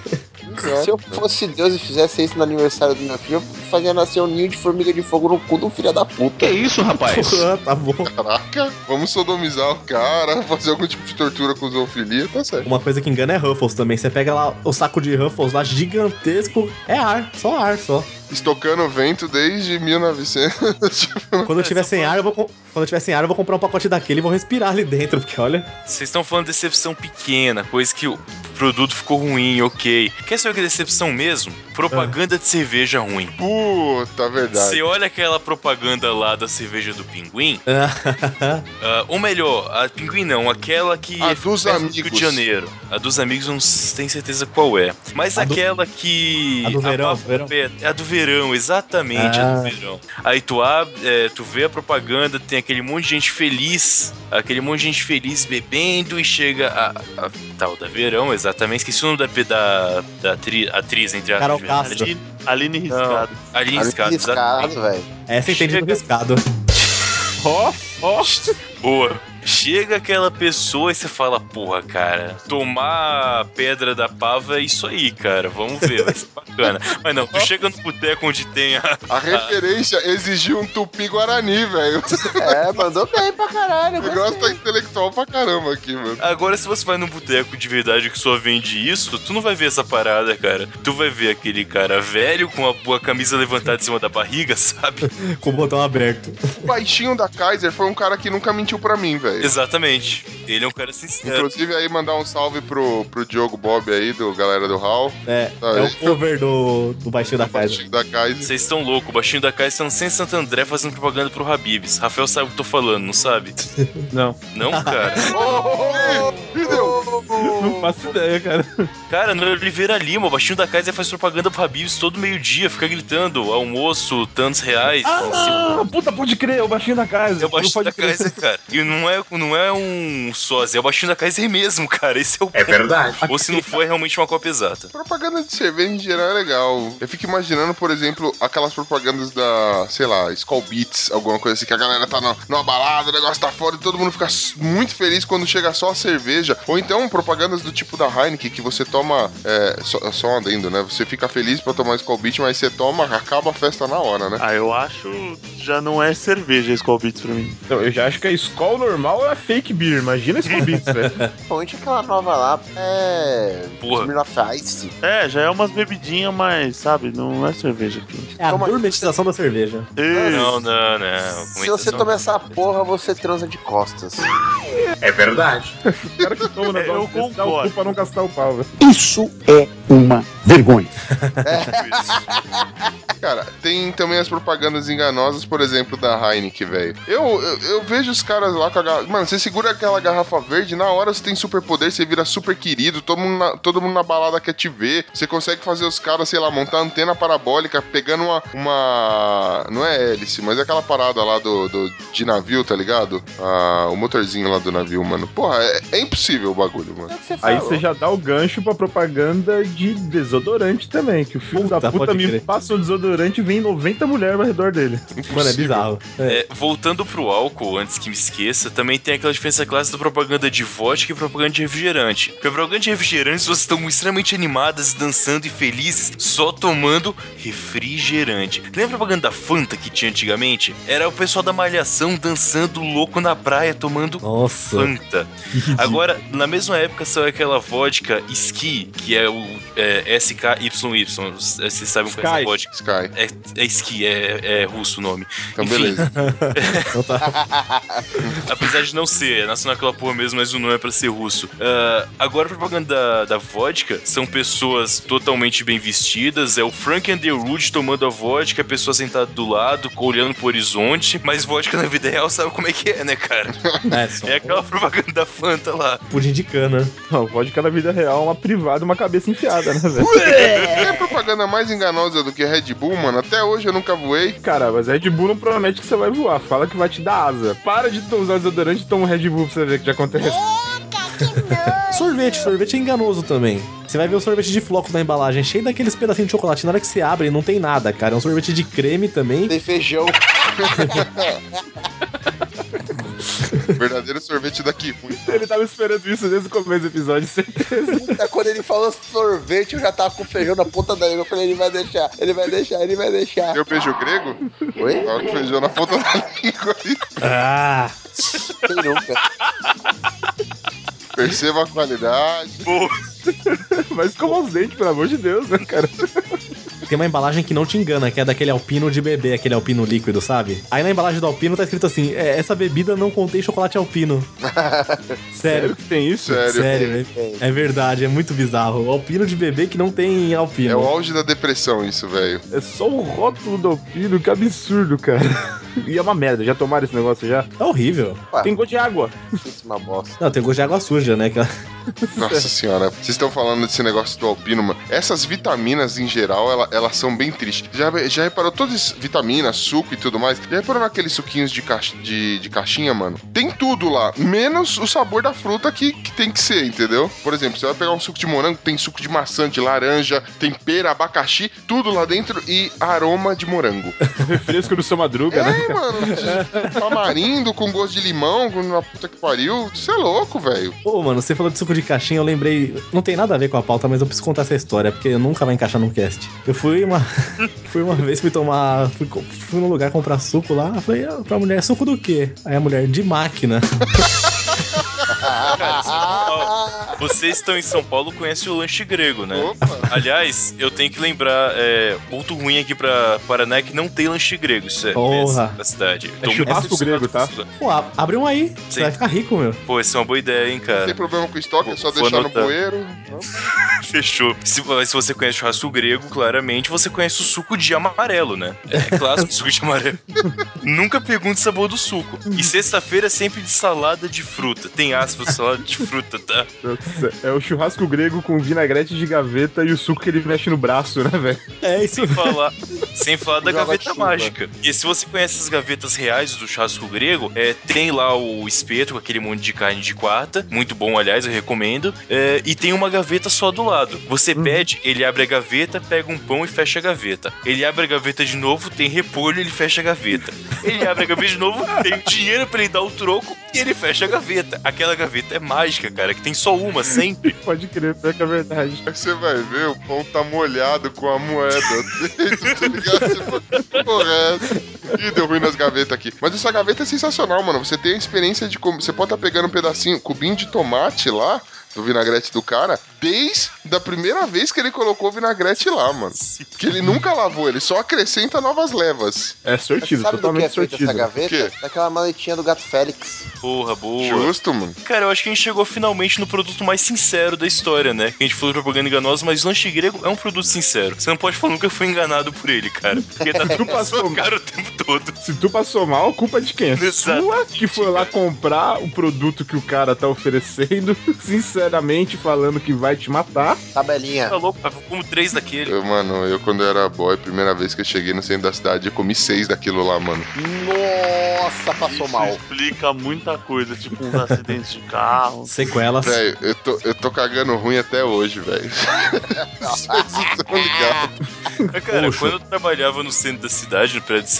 Se eu fosse Deus e fizesse isso no aniversário do meu filho, eu fazia nascer um ninho de formiga de fogo no cu do filho da puta. Que é isso, rapaz? [LAUGHS] Ah, tá bom. Caraca, vamos sodomizar o cara, fazer algum tipo de tortura com zoofilia, tá certo. Uma coisa que engana é Ruffles também. Você pega lá o saco de Ruffles lá gigantesco, é ar, só ar, só. Estocando vento desde 1900. [LAUGHS] tipo, Quando eu tiver sem ar, eu vou quando eu tiver sem ar, eu vou comprar um pacote daquele e vou respirar ali dentro, porque olha, Vocês estão falando de decepção pequena, coisa que o produto ficou ruim, ok. Quer saber o que é decepção mesmo? Propaganda de cerveja ruim. Puta, verdade. Você olha aquela propaganda lá da cerveja do Pinguim, [LAUGHS] ah, ou melhor, a Pinguim não, aquela que A é dos do amigos. Rio de Janeiro. A dos amigos não tenho certeza qual é. Mas A do- aquela que. A do verão, abafo verão. É a do verão, exatamente, a Ah. do verão. Aí tu abre, é, tu vê a propaganda, tem aquele monte de gente feliz, aquele monte de gente feliz bebendo e chega a, a tal da verão, exatamente. Esqueci o nome da, da, da atri- atriz, entre aspas. Carol verdade. Castro. Aline, Aline Não, Riscado. Aline Olha Riscado, que exatamente. riscado, velho. Essa entende do riscado. Ó, ó. Boa. Chega aquela pessoa e você fala, porra, cara, tomar a pedra da pava é isso aí, cara. Vamos ver, vai ser bacana. [LAUGHS] Mas não, tu chega no boteco onde tem a. A referência exigiu um tupi-guarani, velho. É, mandou bem pra caralho. O negócio tá intelectual pra caramba aqui, mano. Agora, se você vai num boteco de verdade que só vende isso, tu não vai ver essa parada, cara. Tu vai ver aquele cara velho com a, com a camisa levantada em cima da barriga, sabe? [LAUGHS] Com o botão aberto. O baixinho da Kaiser foi um cara que nunca mentiu pra mim, velho. Exatamente. Ele é um cara sincero. Inclusive aí mandar um salve pro, pro Diogo Bob aí, do galera do Hall. É, Tá é aí. o cover do, do baixinho da casa. Baixinho da Kaiser. Vocês estão loucos, o baixinho da casa estão sem Santo André fazendo propaganda pro Habibs. Rafael sabe o que eu tô falando, não sabe? Não, Não, cara. Ih, deu. Não faço ideia, cara. Cara, no Oliveira Lima, o baixinho da casa faz propaganda pro Habibs todo meio-dia, fica gritando almoço, tantos reais. Ah, puta, pode crer, é o baixinho da casa. É o baixinho da casa, cara. E não é, não é um sósia, é o baixinho da casa mesmo, cara. Esse é o. É verdade. Ou se não for, é realmente uma cópia exata. Propaganda de cerveja em geral é legal. Eu fico imaginando, por exemplo, aquelas propagandas da, sei lá, Skull Beats, alguma coisa assim, que a galera tá na, numa balada, o negócio tá foda e todo mundo fica muito feliz quando chega só a cerveja. Ou então propagandas do tipo da Heineken, que você toma, é, só, só um adendo, né? Você fica feliz pra tomar Skull Beats, mas você toma, acaba a festa na hora, né? Ah, eu acho já não é cerveja Skull Beats pra mim. Então, eu já acho que a Skol normal é fake beer. Imagina esse Beats, [LAUGHS] velho. Principalmente aquela nova lá. É. Porra. Smirnoff. É, já é umas bebidinhas, mas, sabe, não é cerveja aquilo. É a Toma- gourmetização da cerveja. Não, não, não. Se você tomar essa porra, você transa de costas. É verdade. [LAUGHS] O cara que toma É, negócio eu concordo. cu pra não gastar o pau, velho. Isso é uma vergonha. Cara, tem também as propagandas enganosas, por exemplo, da Heineken, velho. Eu, eu, eu vejo os caras lá com a garrafa. Mano, você segura aquela garrafa verde, na hora você tem superpoder, você vira super querido, todo mundo na, todo mundo na balada quer te ver. Você consegue fazer os caras, sei lá, montar antena parabólica, pegando uma. uma não é hélice, mas é aquela parada lá do, do- de navio, tá ligado? Ah, o motorzinho lá do navio, mano. Porra, é, é impossível o bagulho, mano. Aí você já dá o gancho pra propaganda de desodorante também. Que o filho Puta, da puta me crer. passa o desodorante e vem 90 mulheres ao redor dele. Mano, é bizarro. É. É, voltando pro álcool, antes que me esqueça, também tem aquela diferença clássica da propaganda de vodka e propaganda de refrigerante. Porque a propaganda de refrigerante, pessoas estão extremamente animadas, dançando e felizes, só tomando refrigerante. Lembra a propaganda da Fanta que tinha antigamente? Era o pessoal da malhação dançando louco na praia, tomando Nossa. Fanta. [LAUGHS] Agora, na mesma época saiu aquela vodka Ski, que é o é, SKYY. Vocês sabem qual é essa vodka? Sky. É, é Ski, é, é russo o nome. Então, Enfim. beleza. [LAUGHS] Então tá. Apesar de não ser, é nacional aquela porra mesmo, mas o nome é pra ser russo. Ah, agora a propaganda da, da vodka são pessoas totalmente bem vestidas, é o Frank Underwood tomando a vodka, a pessoa sentada do lado, olhando pro horizonte, mas vodka na vida real sabe como é que é, né, cara? [LAUGHS] É, só É aquela propaganda da Fanta lá. pudim de cana. Não, vodka na vida real é uma privada e uma cabeça enfiada, né, velho? Tem propaganda mais enganosa do que Red Bull, mano? Até hoje eu nunca voei. Cara, mas Red Bull não promete que você vai voar. Fala que vai te dar asa. Para de usar desodorante e toma um Red Bull pra você ver o que já acontece. Sorvete, sorvete é enganoso também. Você vai ver o sorvete de flocos na embalagem, cheio daqueles pedacinhos de chocolate. Na hora que você abre, não tem nada, cara. É um sorvete de creme também. Tem feijão. [LAUGHS] [LAUGHS] Verdadeiro sorvete daqui. Muito. Ele tava esperando isso desde o começo do episódio, certeza. Puta, Quando ele falou sorvete, eu já tava com feijão na ponta da língua. Eu falei, ele vai deixar, ele vai deixar, ele vai deixar. Deu beijo grego? Oi? Tava com feijão na ponta da língua aí. Ah! Quem nunca? Perceba a qualidade. Mas como aos dentes, pelo amor de Deus, né, cara? Tem uma embalagem que não te engana, que é daquele alpino de bebê, aquele alpino líquido, sabe? Aí na embalagem do alpino tá escrito assim: é, essa bebida não contém chocolate alpino. [LAUGHS] Sério. que tem isso? Sério. Sério, é, é verdade, é muito bizarro. O alpino de bebê que não tem alpino. É o auge da depressão isso, velho. É só o rótulo do alpino, que absurdo, cara. [LAUGHS] E é uma merda, já tomaram esse negócio já? É horrível. Ué. Tem gosto de água. Isso é uma bosta. Não, tem gosto de água suja, né? Nossa senhora, vocês estão falando desse negócio do alpino, mano. Essas vitaminas em geral, ela- elas são bem tristes. Já, já reparou todas as vitaminas, suco e tudo mais? Já reparou naqueles suquinhos de, caixa, de, de caixinha, mano? Tem tudo lá, menos o sabor da fruta que, que tem que ser, entendeu? Por exemplo, você vai pegar um suco de morango, tem suco de maçã, de laranja, tem pera, abacaxi, tudo lá dentro e aroma de morango. [LAUGHS] Refresco do seu madruga, né? É, mano, de tamarindo com gosto de limão, com uma puta que pariu. Você é louco, velho. Pô, mano, você falou de suco de caixinha, eu lembrei. Não tem nada a ver com a pauta, mas eu preciso contar essa história, porque nunca vai encaixar num cast. Eu fui uma. [LAUGHS] fui uma vez, fui tomar. Fui, fui num lugar comprar suco lá. Falei, ah, pra mulher, suco do quê? Aí a mulher, de máquina. [LAUGHS] Cara, São Paulo- vocês estão em São Paulo, conhecem o lanche grego, né? Opa. Aliás, eu tenho que lembrar, é, ponto ruim aqui pra Paraná é que não tem lanche grego. Isso é Porra. péssimo da cidade. É churrasco grego, tá? Pô, abre um aí. Você vai ficar rico, meu. Pô, essa é uma boa ideia, hein, Não cara. tem problema com estoque, é só deixar no anotar. bueiro. [LAUGHS] Fechou. Se, se você conhece churrasco grego, claramente você conhece o suco de amarelo, né? É clássico suco de amarelo. [LAUGHS] Nunca pergunte o sabor do suco. E sexta-feira é sempre de salada de fruta. Tem aspas, salada de fruta, tá? Nossa, É o churrasco grego com vinagrete de gaveta e o suco que ele mexe no braço, né, velho? É isso. Sem falar, sem falar da gaveta mágica. E se você conhece as gavetas reais do churrasco grego, é, tem lá o espeto com aquele monte de carne de quarta. Muito bom, aliás, eu recomendo. É, e tem uma gaveta só do lado. Você pede, ele abre a gaveta, pega um pão e fecha a gaveta. Ele abre a gaveta de novo, tem repolho, ele fecha a gaveta. Ele abre a gaveta de novo, tem dinheiro pra ele dar o troco e ele fecha a gaveta. Aquela gaveta é mágica, cara, que tem só uma sempre. [LAUGHS] Pode crer, pior que é verdade. Aí você vai ver, o pão tá molhado com a moeda dentro, [LAUGHS] tá ligado? Você fala, "Que porra é essa?" Ih, deu ruim nas gavetas aqui. Mas essa gaveta é sensacional, mano. Você tem a experiência de comer. Você pode estar pegando um pedacinho, cubinho de tomate lá, do vinagrete do cara, desde a primeira vez que ele colocou o vinagrete lá, mano. Que ele nunca lavou, ele só acrescenta novas levas. É sortido, Sabe do que totalmente é sortido. essa gaveta? Daquela maletinha do gato Félix. Porra, boa. Justo, mano. Cara, eu acho que a gente chegou finalmente no produto mais sincero da história, né? Que a gente falou de propaganda enganosa, mas o lanche grego é um produto sincero. Você não pode falar nunca foi enganado por ele, cara. Porque tá [LAUGHS] tudo passou passou cara o tempo todo. Se tu passou mal, a culpa de quem? É sua que foi lá comprar o produto que o cara tá oferecendo, [LAUGHS] sinceramente falando que vai te matar. Tabelinha. Tá louco, eu como três daquele. Eu, mano, eu quando eu era boy, primeira vez que eu cheguei no centro da cidade, eu comi seis daquilo lá, mano. Nossa, passou Isso mal. explica muita coisa, tipo uns acidentes de carro. [LAUGHS] Sequelas. Velho, eu tô, eu tô cagando ruim até hoje, velho. [LAUGHS] Vocês estão ligados. Cara, Poxa. quando eu trabalhava no centro da cidade, no prédio de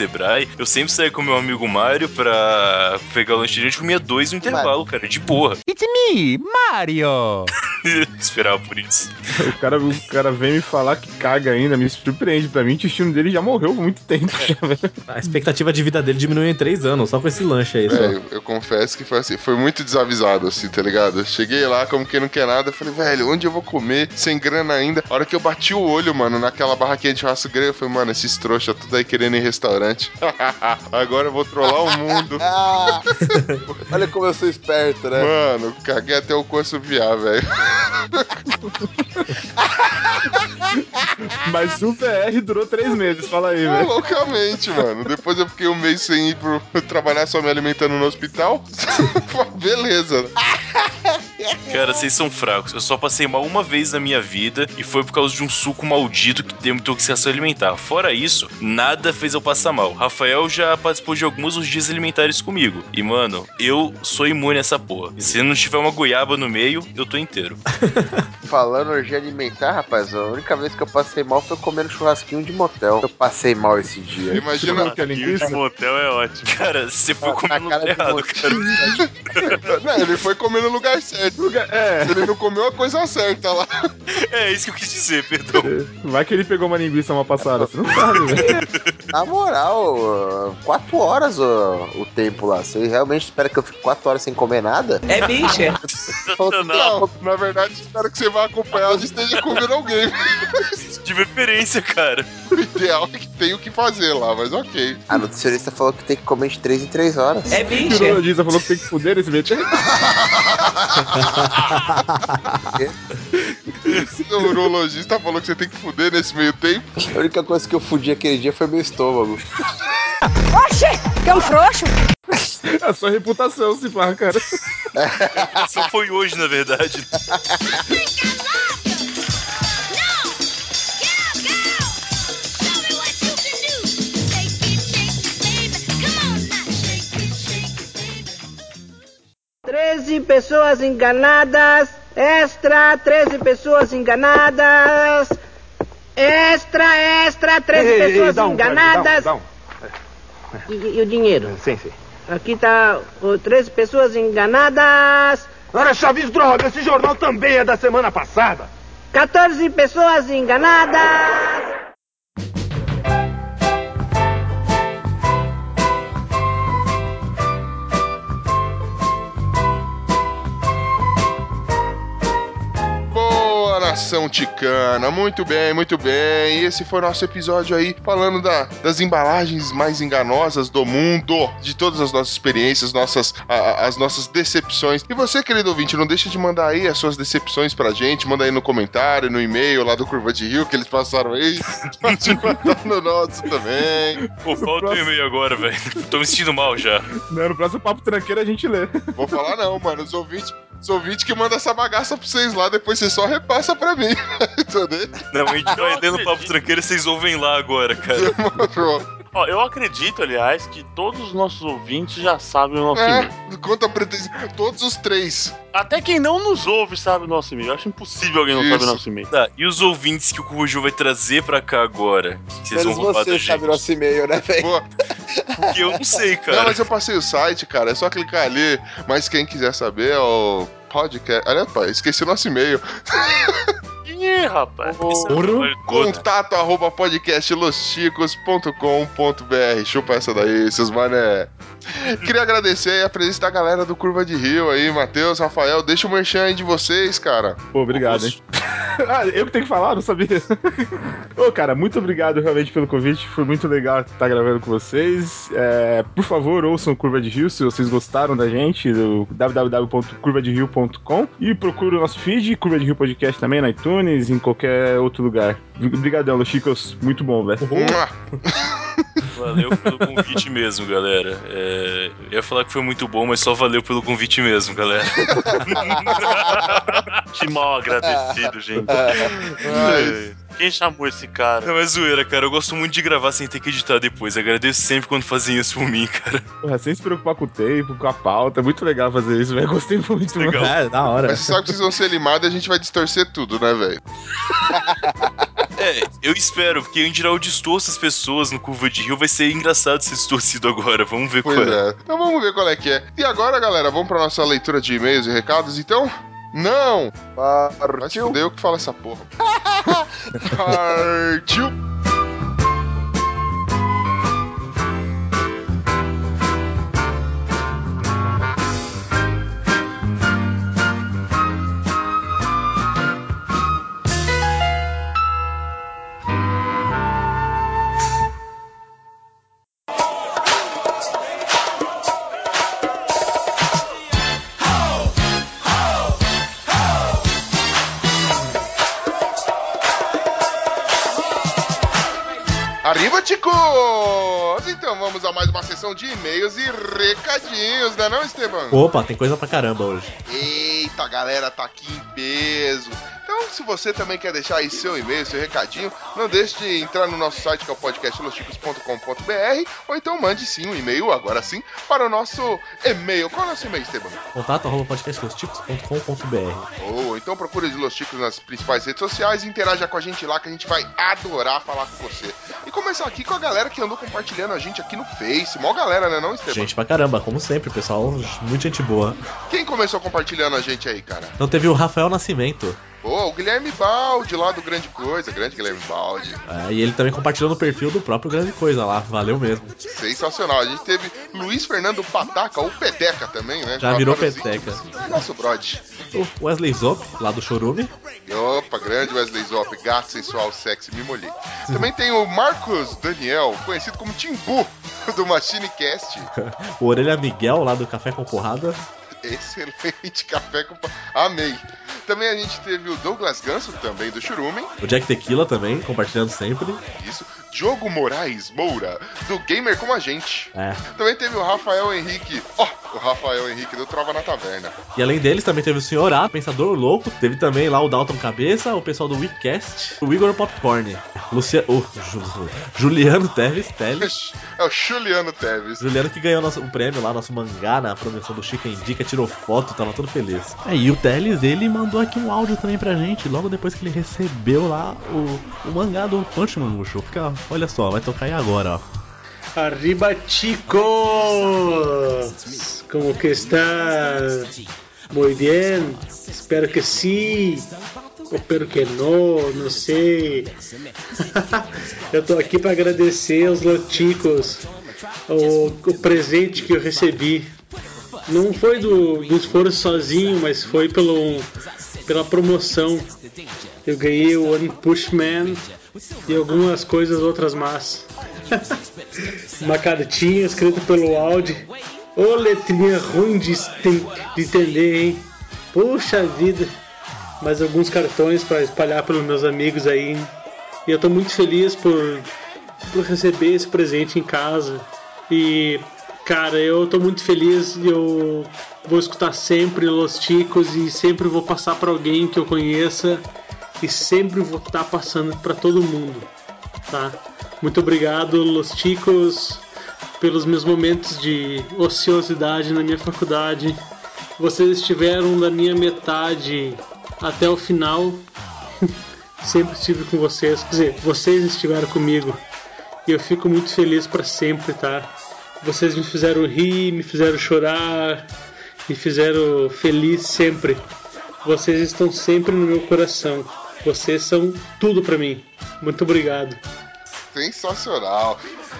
Eu sempre saía com meu amigo Mário pra pegar o lanche de a gente comia dois no intervalo, cara, de boa. It's me, Mario! [LAUGHS] Esperava por isso. [LAUGHS] O cara, o cara vem me falar que caga ainda, me surpreende. Pra mim, o intestino dele já morreu há muito tempo. Velho. A expectativa de vida dele diminuiu em três anos, só com esse lanche aí. Só. Velho, eu confesso que foi assim, foi muito desavisado, assim, tá ligado? Eu Cheguei lá como quem não quer nada, eu falei, velho, onde eu vou comer? Sem grana ainda. A hora que eu bati o olho, mano, naquela barraquinha de churrasco grego, eu falei, mano, esses trouxa tudo aí querendo ir em restaurante. [LAUGHS] Agora eu vou trollar o mundo. [LAUGHS] Olha como eu sou esperto, né? Mano, caguei até o cu assoviar, velho. Mas o VR durou três meses, fala aí, velho. loucamente, mano. Depois eu fiquei um mês sem ir pro [LAUGHS] trabalhar só me alimentando no hospital. Beleza. Cara, vocês são fracos. Eu só passei mal uma vez na minha vida e foi por causa de um suco maldito que tem intoxicação alimentar. Fora isso, nada fez eu passar mal. Rafael já participou de alguns dias alimentares comigo. E, mano, eu sou imune a essa porra. Se não tiver uma goiaba no meio, eu tô inteiro. [LAUGHS] Falando orgia alimentar, rapaz, a única vez que eu passei mal foi comendo churrasquinho de motel. Eu passei mal esse dia. Imagina. que é linguiça? Esse motel é ótimo. Cara, você foi no cara lugar do errado, motel. cara. [LAUGHS] Não, ele foi comer no lugar certo. É, Ele não comeu a coisa certa lá. É isso que eu quis dizer, perdão. vai que ele pegou uma linguiça uma passada, você não sabe, velho. Na moral, quatro horas uh, o tempo lá. Você realmente espera que eu fique quatro horas sem comer nada? É bicha. [LAUGHS] Não, na verdade, espero que você vá acompanhar e esteja comendo alguém. [LAUGHS] De preferência, cara. O ideal é que tem o que fazer lá, mas ok. A nutricionista falou que tem que comer de 3 em 3 horas. É O urologista falou que tem que fuder nesse meio tempo. [LAUGHS] O urologista falou que você tem que fuder nesse meio tempo. A única coisa que eu fudi aquele dia foi meu estômago. Que é um frouxo. [LAUGHS] A sua reputação, se pá, cara. [LAUGHS] Só foi hoje, na verdade. Treze pessoas enganadas. Extra, 13 pessoas enganadas. Extra, extra, 13 Ei, ei, ei, pessoas dá um, enganadas. E, e o dinheiro? [LAUGHS] Sim, sim. Aqui tá o 13 pessoas enganadas. Ora, Chaves, droga, esse jornal também é da semana passada. 14 pessoas enganadas. Nação ticana, muito bem, muito bem. E esse foi o nosso episódio aí falando da- das embalagens mais enganosas do mundo, de todas as nossas experiências, nossas, a- as nossas decepções. E você, querido ouvinte, não deixa de mandar aí as suas decepções pra gente, manda aí no comentário, no e-mail lá do Curva de Rio que eles passaram aí. [LAUGHS] Pode mandar no nosso também. Pô, falta um e-mail agora, velho. Tô me sentindo mal já. Não, no próximo papo tranqueiro a gente lê. Vou falar não, mano, os ouvintes. Os ouvintes que mandam essa bagaça pra vocês lá, depois você só repassa pra mim. [LAUGHS] Entendeu? Não, a gente vai lendo papo tranqueiro e vocês ouvem lá agora, cara. [LAUGHS] Demorou. Ó, eu acredito, aliás, que todos os nossos ouvintes já sabem o nosso É, e-mail. conta pretensão. Todos os três. Até quem não nos ouve sabe o nosso e-mail. Eu acho impossível alguém não Isso. saber o nosso e-mail. Tá, e os ouvintes que o Cujo vai trazer pra cá agora? Que vocês Menos vão roubar você sabe nosso e-mail, né, velho? Porque eu não sei, cara. Não, mas eu passei o site, cara. É só clicar ali. Mas quem quiser saber é o podcast. Olha, pá, esqueci o nosso e-mail. [LAUGHS] Ih, rapaz. Esse é o trabalho do Gota. Contato arroba podcastlosticos.com.br. Chupa essa daí, seus mané. Queria agradecer aí a presença da galera do Curva de Rio aí, Matheus, Rafael. Deixa o merchan aí de vocês, cara. Pô, obrigado, hein? [LAUGHS] ah, eu que tenho que falar? Não sabia. [LAUGHS] Ô, cara, muito obrigado realmente pelo convite. Foi muito legal estar gravando com vocês. É, por favor, ouçam Curva de Rio se vocês gostaram da gente, do www.curvaderio.com e procure o nosso feed, Curva de Rio Podcast também na iTunes, em qualquer outro lugar. Obrigadão, Los Chicos. Muito bom, velho. [LAUGHS] Valeu pelo convite mesmo, galera. É, eu ia falar que foi muito bom, mas só valeu pelo convite mesmo, galera. [LAUGHS] Que mal agradecido, gente. É. Quem chamou esse cara? Não, é zoeira, cara. Eu gosto muito de gravar sem ter que editar depois. Agradeço sempre quando fazem isso por mim, cara. Porra, sem se preocupar com o tempo, com a pauta. É muito legal fazer isso, velho. Gostei muito. Legal. É, da hora. Mas você sabe que vocês vão ser limados e a gente vai distorcer tudo, né, velho? [LAUGHS] É, eu espero, porque em geral eu distorço as pessoas no Curva de Rio. Vai ser engraçado ser distorcido agora. Vamos ver Pois qual é. é. Então vamos ver qual é que é. E agora, galera, vamos pra nossa leitura de e-mails e recados, então? Não! Partiu. fuder eu que falo essa porra. [LAUGHS] Partiu! Então vamos a mais uma sessão de e-mails e recadinhos, né não, Esteban? Opa, tem coisa pra caramba hoje. Eita, galera tá aqui em peso. Então, se você também quer deixar aí seu e-mail, seu recadinho, não deixe de entrar no nosso site que é o podcastlosticos.com.br ou então mande sim um e-mail, agora sim, para o nosso e-mail. Qual é o nosso e-mail, Esteban? Contato arroba podcastlosticos.com.br Ou então procure os Los nas principais redes sociais e interaja com a gente lá que a gente vai adorar falar com você. E começar aqui com a galera que andou compartilhando a gente aqui no Face. Mó galera, né não, Esteban? Gente pra caramba, como sempre, pessoal, muita gente boa. Quem começou compartilhando a gente aí, cara? Então teve o Rafael Nascimento. Pô, o Guilherme Balde lá do Grande Coisa, grande Guilherme Balde. É, e ele também compartilhou no perfil do próprio Grande Coisa lá. Valeu mesmo. Sensacional. A gente teve Luiz Fernando Pataca, ou Peteca também, né? Já virou peteca. íntimos. É nosso brode. O Wesley Zop, lá do Chorume. Opa, grande Wesley Zop, gato sensual, sexy, me molhei. Também tem o Marcos Daniel, conhecido como Timbu, do Machine Cast. [LAUGHS] O Orelha Miguel, lá do Café com Porrada. Excelente [LAUGHS] café com. Amei. Também a gente teve o Douglas Ganso, também do Churumen. O Jack Tequila também, compartilhando sempre. Isso. Diogo Moraes Moura, do Gamer Como a Gente. É. Também teve o Rafael Henrique. Ó, o Rafael Henrique do Trova na Taverna. E além deles, também teve o Senhor A, Pensador Louco. Teve também lá o Dalton Cabeça, o pessoal do WeCast, o Igor Popcorn, Lucia... o Ju- Juliano Teves, Teles. [LAUGHS] É o Juliano Teves. Juliano que ganhou nosso, o prêmio lá, nosso mangá na promoção do Chica Indica, tirou foto, tava todo feliz. É, e o Teles, ele mandou aqui um áudio também pra gente, logo depois que ele recebeu lá o, o mangá do Punch Mangucho. Fica, olha só, vai tocar aí agora, ó. Arriba chicos, como que estás? Muy bien, espero que sí, espero que não, não sei. [LAUGHS] eu tô aqui para agradecer aos loticos o, o presente que eu recebi. Não foi do, do esforço sozinho, mas foi pelo, pela promoção. Eu ganhei o One Push Man e algumas coisas outras más. [LAUGHS] Uma cartinha escrita pelo Audi. Ô letrinha ruim de, de entender, hein? Puxa vida! Mais alguns cartões para espalhar pelos meus amigos aí. E eu tô muito feliz por, por receber esse presente em casa. E, cara, eu tô muito feliz eu vou escutar sempre Los Ticos e sempre vou passar para alguém que eu conheça e sempre vou estar passando para todo mundo, tá? Muito obrigado, Los Ticos, pelos meus momentos de ociosidade na minha faculdade. Vocês estiveram da minha metade até o final. [LAUGHS] sempre estive com vocês, quer dizer, vocês estiveram comigo. E eu fico muito feliz para sempre, tá? Vocês me fizeram rir, me fizeram chorar, me fizeram feliz sempre. Vocês estão sempre no meu coração. Vocês são tudo para mim. Muito obrigado. Sensacional.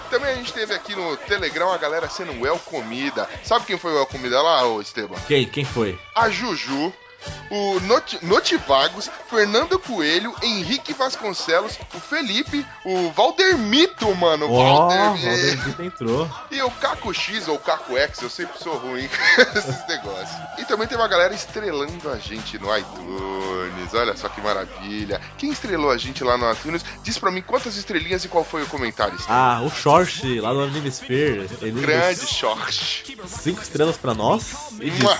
Também a gente teve aqui no Telegram a galera sendo well comida. Sabe quem foi well comida lá, ô Esteban? Quem, quem foi? A Juju, o Noti- Notivagos, Fernando Coelho, Henrique Vasconcelos, o Felipe, o Valdermito, mano. o Ó, Valder- Valderbito entrou. E o Caco X ou Caco X, eu sempre sou ruim [LAUGHS] com esses negócios. E também tem uma galera estrelando a gente no iTunes. Olha só que maravilha. Quem estrelou a gente lá no iTunes, diz pra mim quantas estrelinhas e qual foi o comentário. Ah, o Short, lá do Animesphere. Ele Grande short. Cinco estrelas pra nós. E Mua.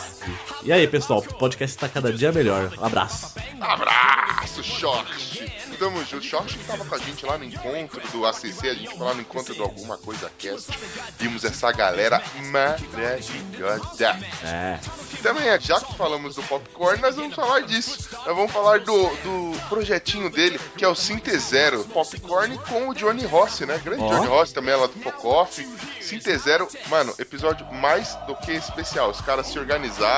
E aí, pessoal, o podcast tá cada dia melhor. Um abraço. Abraço, Short! Tamo junto. Short que tava com a gente lá no encontro do ACC, a gente foi lá no encontro do Alguma Coisa Cast. Vimos essa galera maravilhosa. É. Também, já que falamos do Popcorn, nós vamos falar disso. Nós vamos falar do, do projetinho dele, que é o Sinte Zero Popcorn com o Johnny Rossi, né? Grande Ó. Johnny Rossi também, ela do Focoff. Sinte Zero, mano, episódio mais do que especial. Os caras se organizaram,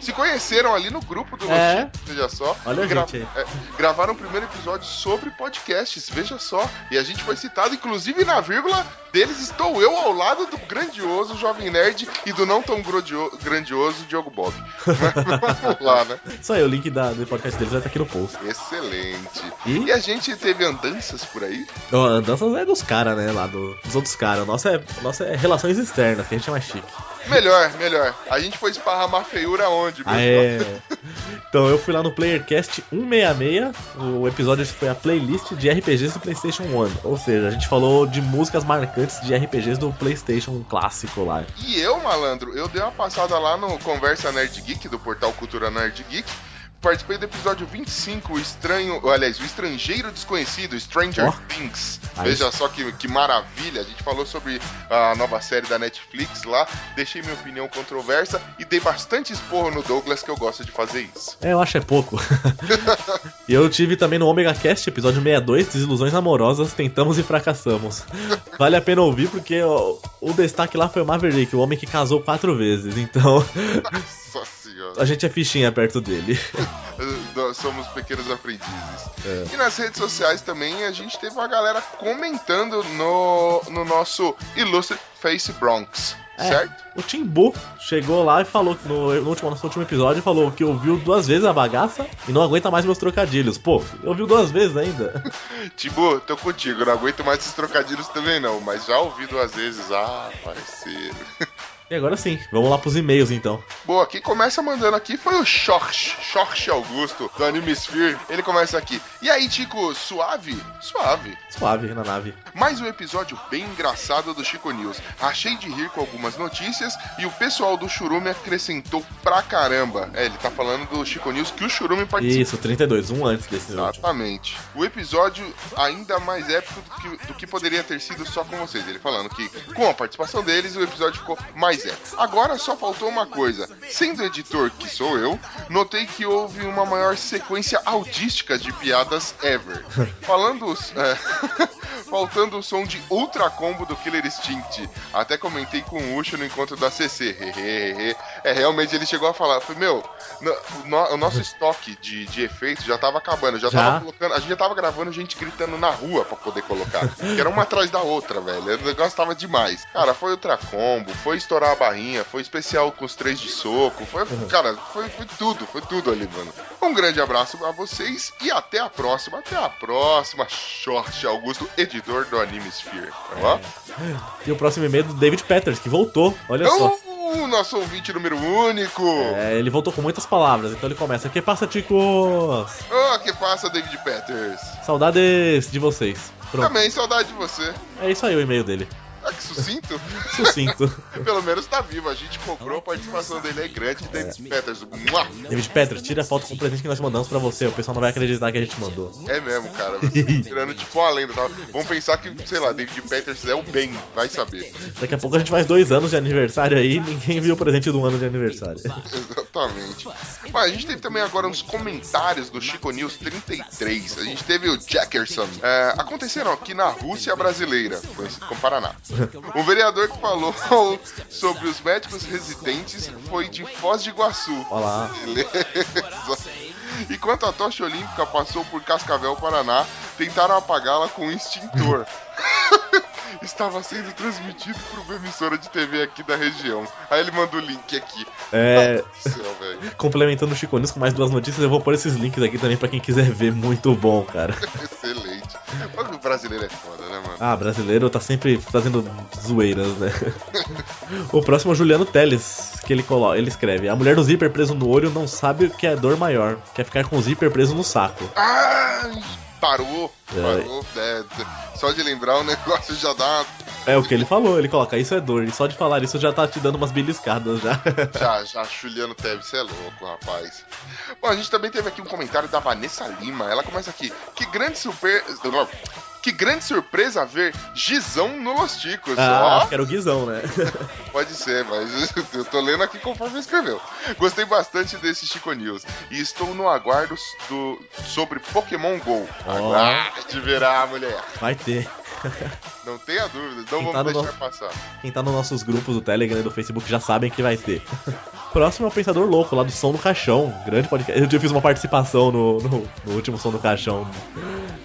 se conheceram ali no grupo do É. Chicos, veja só. Olha gra- é, gravaram o primeiro episódio sobre podcasts, veja só. E a gente foi citado, inclusive na vírgula deles estou eu ao lado do grandioso Jovem Nerd e do não tão grandio- grandioso Diogo Bob. [LAUGHS] Vamos lá, né? Isso aí, o link da, do podcast deles vai estar aqui no post. Excelente. E? E a gente teve andanças por aí? Ó, A dança é dos caras, né? Lá do, dos outros caras. Nossa é, nossa é relações externas, que a gente é mais chique. Melhor, melhor. A gente foi esparramar feiura onde, meu Ah, é. Então eu fui lá no PlayerCast 166. O episódio foi a playlist de RPGs do PlayStation 1. Ou seja, a gente falou de músicas marcantes de RPGs do PlayStation clássico lá. E eu, malandro, eu dei uma passada lá no Conversa Nerd Geek, do portal Cultura Nerd Geek. Participei do episódio 25, o estranho. Aliás, o estrangeiro desconhecido, Stranger Ó. Things. Veja só que, que maravilha. A gente falou sobre a nova série da Netflix lá. Deixei minha opinião controversa e dei bastante esporro no Douglas, que eu gosto de fazer isso. É, eu acho é pouco. [LAUGHS] e eu tive também no Omega Cast, episódio 62, Desilusões Amorosas, Tentamos e Fracassamos. Vale a pena ouvir porque o, o destaque lá foi o Maverick, o homem que casou quatro vezes. Então, Nossa. [LAUGHS] a gente é fichinha perto dele. [LAUGHS] Nós somos pequenos aprendizes. É. E nas redes sociais também a gente teve uma galera comentando no, no nosso ilustre Face Bronx, É, certo? O Timbu chegou lá e falou no, no último, nosso último episódio falou que ouviu duas vezes a bagaça e não aguenta mais meus trocadilhos. Pô, ouviu duas vezes ainda. [LAUGHS] Tibu, tô contigo, não aguento mais esses trocadilhos também não, mas já ouvi duas vezes. Ah, parceiro. [LAUGHS] E agora sim, vamos lá pros e-mails então. Boa, quem começa mandando aqui foi o Xorx, Xorx Augusto, do Animesphere. Ele começa aqui. E aí, Tico, suave? Suave. Suave na nave. Mais um episódio bem engraçado do Chico News. Achei de rir com algumas notícias e o pessoal do Churume acrescentou pra caramba. É, ele tá falando do Chico News que o Churume participou. Isso, 32, um antes desse. Exatamente. O episódio ainda mais épico do que, do que poderia ter sido só com vocês. Ele falando que com a participação deles o episódio ficou mais épico. Agora só faltou uma coisa. Sendo editor que sou eu, notei que houve uma maior sequência audística de piadas ever. [LAUGHS] Falando. é, [LAUGHS] faltando o som de Ultra Combo do Killer Instinct. Até comentei com o Ucho no encontro da CC. É, realmente ele chegou a falar. Foi, meu, no- o, no- o nosso estoque de, de efeitos já tava acabando. Já, Já? tava colocando. A gente já tava gravando gente gritando na rua pra poder colocar. que era uma atrás da outra, velho. O negócio tava demais. Cara, foi Ultra Combo, foi estourar a barrinha, foi especial com os três de soco. Foi, cara, foi, foi tudo, foi tudo ali, mano. Um grande abraço a vocês e até a próxima. Até a próxima, Short Augusto, editor do Anime Sphere. Ó. E o próximo e-mail é do David Peters, que voltou. Olha só. Uh, nosso ouvinte número único. É, ele voltou com muitas palavras, então ele começa. Que passa, ticos? Oh, que passa, David Peters. Saudades de vocês. Pronto. Também saudade de você. É isso aí o e-mail dele. Ah, que sucinto. [LAUGHS] Sucinto. Pelo menos tá vivo. A gente cobrou, a participação dele é grande. David Peters. Mua. David Peters, tira a foto com o presente que nós mandamos pra você. O pessoal não vai acreditar que a gente mandou. É mesmo, cara. [LAUGHS] Tirando tipo uma lenda. Tá? Vamos pensar que, sei lá, David Peters é o bem. Vai saber. Daqui a pouco a gente faz dois anos de aniversário aí e ninguém viu o presente do ano de aniversário. [LAUGHS] Exatamente. Mas a gente teve também agora uns comentários do Chico News 33. A gente teve o Jackerson. É, aconteceram aqui na Rússia brasileira, conhecido como Paraná. Um vereador que falou [LAUGHS] sobre os médicos residentes foi de Foz de Iguaçu. Olá. Beleza. Enquanto a tocha olímpica passou por Cascavel, Paraná, tentaram apagá-la com um extintor. [LAUGHS] Estava sendo transmitido por uma emissora de TV aqui da região. Aí ele manda o link aqui. É. Do céu. Complementando o Chico News com mais duas notícias, eu vou pôr esses links aqui também pra quem quiser ver. Muito bom, cara. [LAUGHS] Excelente. Mas o brasileiro é foda, né, mano? Ah, brasileiro tá sempre fazendo zoeiras, né? [LAUGHS] o próximo é o Juliano Teles, que ele coloca, ele escreve: A mulher do zíper preso no olho não sabe o que é dor maior, quer ficar com o zíper preso no saco. Ai, parou, É. parou. É, só de lembrar o negócio já dá. É o que ele falou, ele coloca, isso é dor, e só de falar isso já tá te dando umas beliscadas já. [LAUGHS] Já, já, Juliano Teve, você é louco, rapaz. Bom, a gente também teve aqui um comentário da Vanessa Lima. Ela começa aqui. Que grande surpresa. Que grande surpresa ver Gizão no Los Ticos. ah, acho que era o Guizão, né? [LAUGHS] Pode ser, mas [LAUGHS] eu tô lendo aqui conforme escreveu. Gostei bastante desse Chico News e estou no aguardo do, sobre Pokémon GO. Ó. Aguarde verá, mulher. Vai ter. Não tenha dúvida, não Quem vamos tá no deixar no- passar. Quem tá nos nossos grupos do Telegram e do Facebook já sabem que vai ter. Próximo é o Pensador Louco, lá do Som do Caixão. Grande podcast. Eu fiz uma participação no, no, no último Som do Caixão.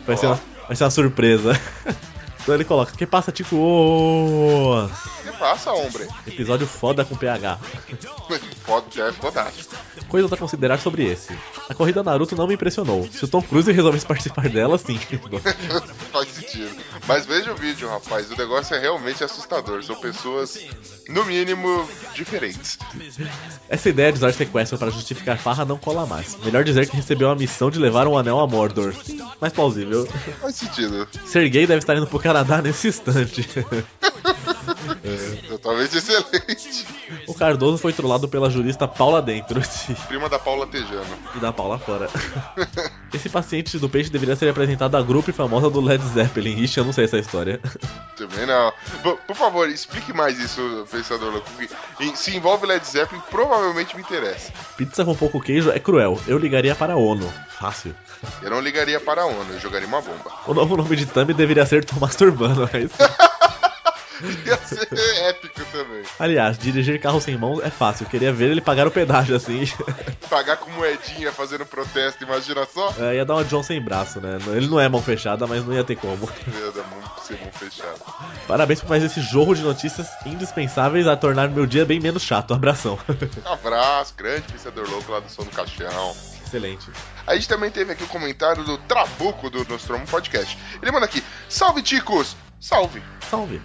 Vai, ser, Ó. uma, vai ser uma surpresa. Então ele coloca, que passa, Tico? Passa, hombre? Episódio foda com PH. [LAUGHS] Foda, já é fodástico. Coisa pra considerar sobre esse. A corrida Naruto não me impressionou. Se o Tom Cruise resolvesse participar dela, sim. [LAUGHS] Faz sentido. Mas veja o vídeo, rapaz. O negócio é realmente assustador. São pessoas, no mínimo, diferentes. Essa ideia de usar sequestro para justificar farra não cola mais. Melhor dizer que recebeu a missão de levar um anel a Mordor. Mais plausível. Faz sentido. Ser gay deve estar indo pro Canadá nesse instante. [LAUGHS] Totalmente excelente. O Cardoso foi trollado pela jurista Paula Dentro [LAUGHS] Prima da Paula Tejano. e da Paula fora. [LAUGHS] Esse paciente do peixe deveria ser apresentado à grupo famosa do Led Zeppelin. Ixi, eu não sei essa história. [LAUGHS] Também não. Por, por favor, explique mais isso, Pensador Louco. Se envolve Led Zeppelin, provavelmente me interessa. Pizza com pouco queijo é cruel. Eu ligaria para a ONU. Fácil. Eu não ligaria para a ONU, eu jogaria uma bomba. O novo nome de Thumb deveria ser Tô Masturbando. É isso? [LAUGHS] Ia ser épico também. Aliás, dirigir carro sem mão é fácil. Eu queria ver ele pagar o pedágio assim. [LAUGHS] Pagar com moedinha fazendo protesto, imagina só. É, ia dar uma John sem braço, né? Ele não é mão fechada, mas não ia ter como. Ia dar muito ser mão fechada. Parabéns por mais esse jorro de notícias indispensáveis a tornar meu dia bem menos chato. Abração. [LAUGHS] Abraço, grande pensador louco lá do som do caixão. Excelente. A gente também teve aqui o comentário do Trabuco do Nostromo Podcast. Ele manda aqui: Salve, Ticos! Salve! Salve!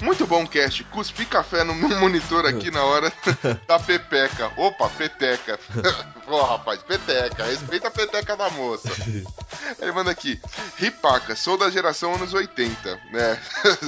Muito bom cast. Cuspi café no meu monitor aqui na hora [LAUGHS] da pepeca. Opa, peteca. [LAUGHS] Pô, rapaz, peteca. Respeita a peteca da moça. [LAUGHS] Ele manda aqui. Ripaca, sou da geração anos 80, né?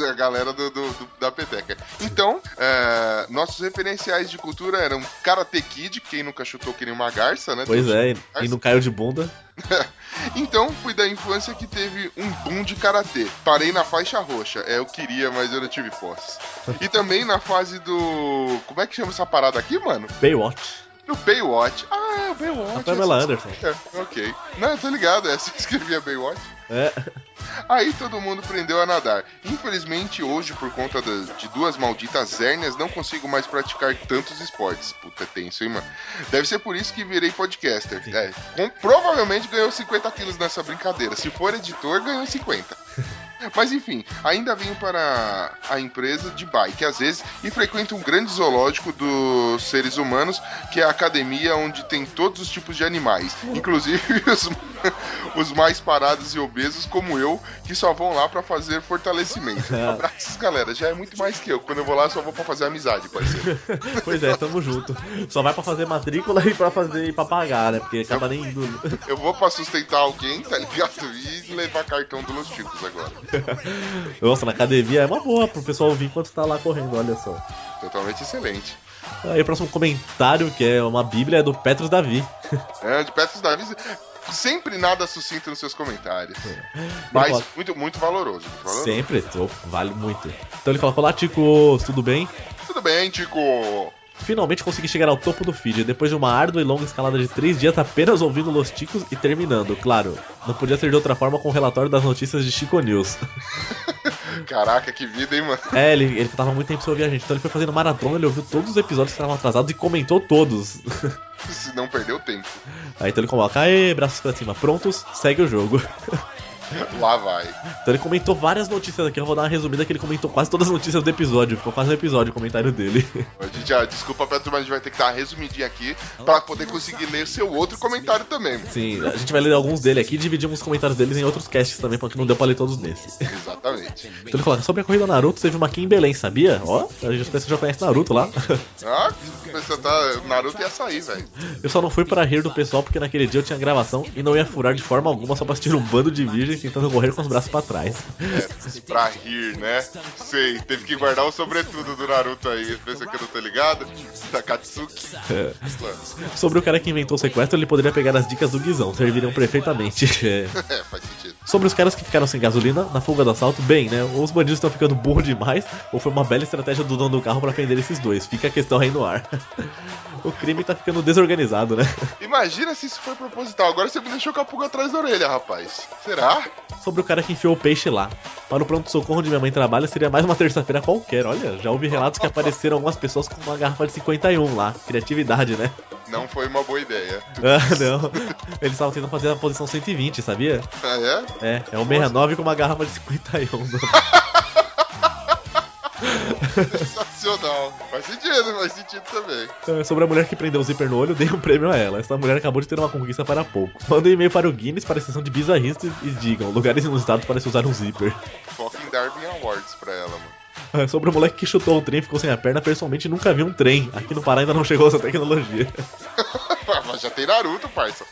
a galera do, do- do- da peteca. Então, é, nossos referenciais de cultura eram Karate Kid, quem nunca chutou que nem uma garça, né? Pois é, e não caiu de bunda. [LAUGHS] Então, fui da infância que teve um boom de karatê. Parei na faixa roxa. É, eu queria, mas eu não tive posse. E também na fase do. Como é que chama essa parada aqui, mano? Baywatch. Do Baywatch. Ah, o Baywatch. A Pamela Anderson. É, ok. Não, eu tô ligado, é, você escrevia Baywatch. É. Aí todo mundo aprendeu a nadar. Infelizmente, hoje, por conta de duas malditas hérnias, não consigo mais praticar tantos esportes. Puta, é tenso, hein, mano? Deve ser por isso que virei podcaster. É, com- provavelmente ganhou 50 quilos nessa brincadeira. Se for editor, ganhou 50. Mas enfim, ainda venho para a empresa de bike, às vezes, e frequento um grande zoológico dos seres humanos, que é a academia onde tem todos os tipos de animais, inclusive [LAUGHS] os, os mais parados e obesos, como eu, que só vão lá para fazer fortalecimento. [LAUGHS] Abraços, galera. Já é muito mais que eu. Quando eu vou lá, só vou para fazer amizade, parceiro. [LAUGHS] Pois é, tamo junto. Só vai pra fazer matrícula e pra fazer e pra pagar, né? Porque acaba nem indo. Eu vou para sustentar alguém, tá ligado? E levar cartão dos Chicos agora. [LAUGHS] Nossa, na academia é uma boa pro pessoal ouvir enquanto tá lá correndo, olha só. Totalmente excelente. Aí o próximo comentário, que é uma bíblia, é do Petros Davi. [LAUGHS] É, de Petros Davi, sempre nada sucinto nos seus comentários. Mas fala- muito, muito valoroso. Muito valoroso. Sempre, vale muito. Então ele fala: Olá, Ticos, tudo bem? Tudo bem, Tico? Finalmente consegui chegar ao topo do feed, depois de uma árdua e longa escalada de três dias apenas ouvindo Los Ticos e terminando, claro. Não podia ser de outra forma com o relatório das notícias de Chico News. [LAUGHS] Caraca, que vida, hein, mano? É, ele, ele tava muito tempo sem ouvir a gente, então ele foi fazendo maratona, ele ouviu todos os episódios que estavam atrasados e comentou todos. Se não perdeu tempo. Aí então ele coloca, aê, braços pra cima, prontos, segue o jogo. [LAUGHS] Lá vai. Então ele comentou várias notícias aqui, eu vou dar uma resumida que ele comentou quase todas as notícias do episódio, ficou quase um episódio o comentário dele. [LAUGHS] A gente já, desculpa, Petro, mas a gente vai ter que dar uma resumidinha aqui pra poder conseguir ler o seu outro comentário também. Sim, a gente vai ler alguns dele aqui e dividimos os comentários deles em outros casts também, porque não deu pra ler todos nesse. Exatamente. [LAUGHS] Então ele coloca, sobre a corrida Naruto, teve uma aqui em Belém, sabia? Ó, a gente já conhece Naruto lá. [LAUGHS] Ah, você tá. Naruto ia sair, velho. Eu só não fui para rir do pessoal porque naquele dia eu tinha gravação e não ia furar de forma alguma só pra assistir um bando de virgens tentando correr com os braços pra trás. É, pra rir, né? Sei, teve que guardar o sobretudo do Naruto aí. Pensa que eu não tô ligado? Takatsuki. É. Sobre o cara que inventou o sequestro, ele poderia pegar as dicas do Guizão, serviriam perfeitamente. É. É, faz sentido. Sobre os caras que ficaram sem gasolina na fuga do assalto, bem, né? Ou os bandidos estão ficando burro demais, ou foi uma bela estratégia do dono do carro pra prender esses dois. Fica a questão aí no ar. O crime tá ficando desorganizado, né? Imagina se isso foi proposital. Agora você me deixou com a pulga atrás da orelha, rapaz. Será? Sobre o cara que enfiou o peixe lá. Para o pronto-socorro onde minha mãe trabalha, seria mais uma terça-feira qualquer. Olha, já ouvi relatos que apareceram algumas pessoas com uma garrafa de 51 lá. Criatividade, né? Não foi uma boa ideia. [LAUGHS] Ah, não. Eles estavam tentando fazer a posição 120, sabia? Ah, é? É, é um 69 com uma garrafa de 51. [LAUGHS] Sensacional. Faz sentido, faz sentido também. É, Sobre a mulher que prendeu o zíper no olho, [LAUGHS] dei um prêmio a ela. Essa mulher acabou de ter uma conquista para pouco. Mandei um e-mail para o Guinness para a sessão de bizarristas e digam, lugares inusitados para se usar um zíper. Fucking Darwin Awards pra ela, mano. É, Sobre o moleque que chutou o trem e ficou sem a perna, pessoalmente nunca vi um trem. Aqui no Pará ainda não chegou essa tecnologia. [LAUGHS] Mas já tem Naruto, parça.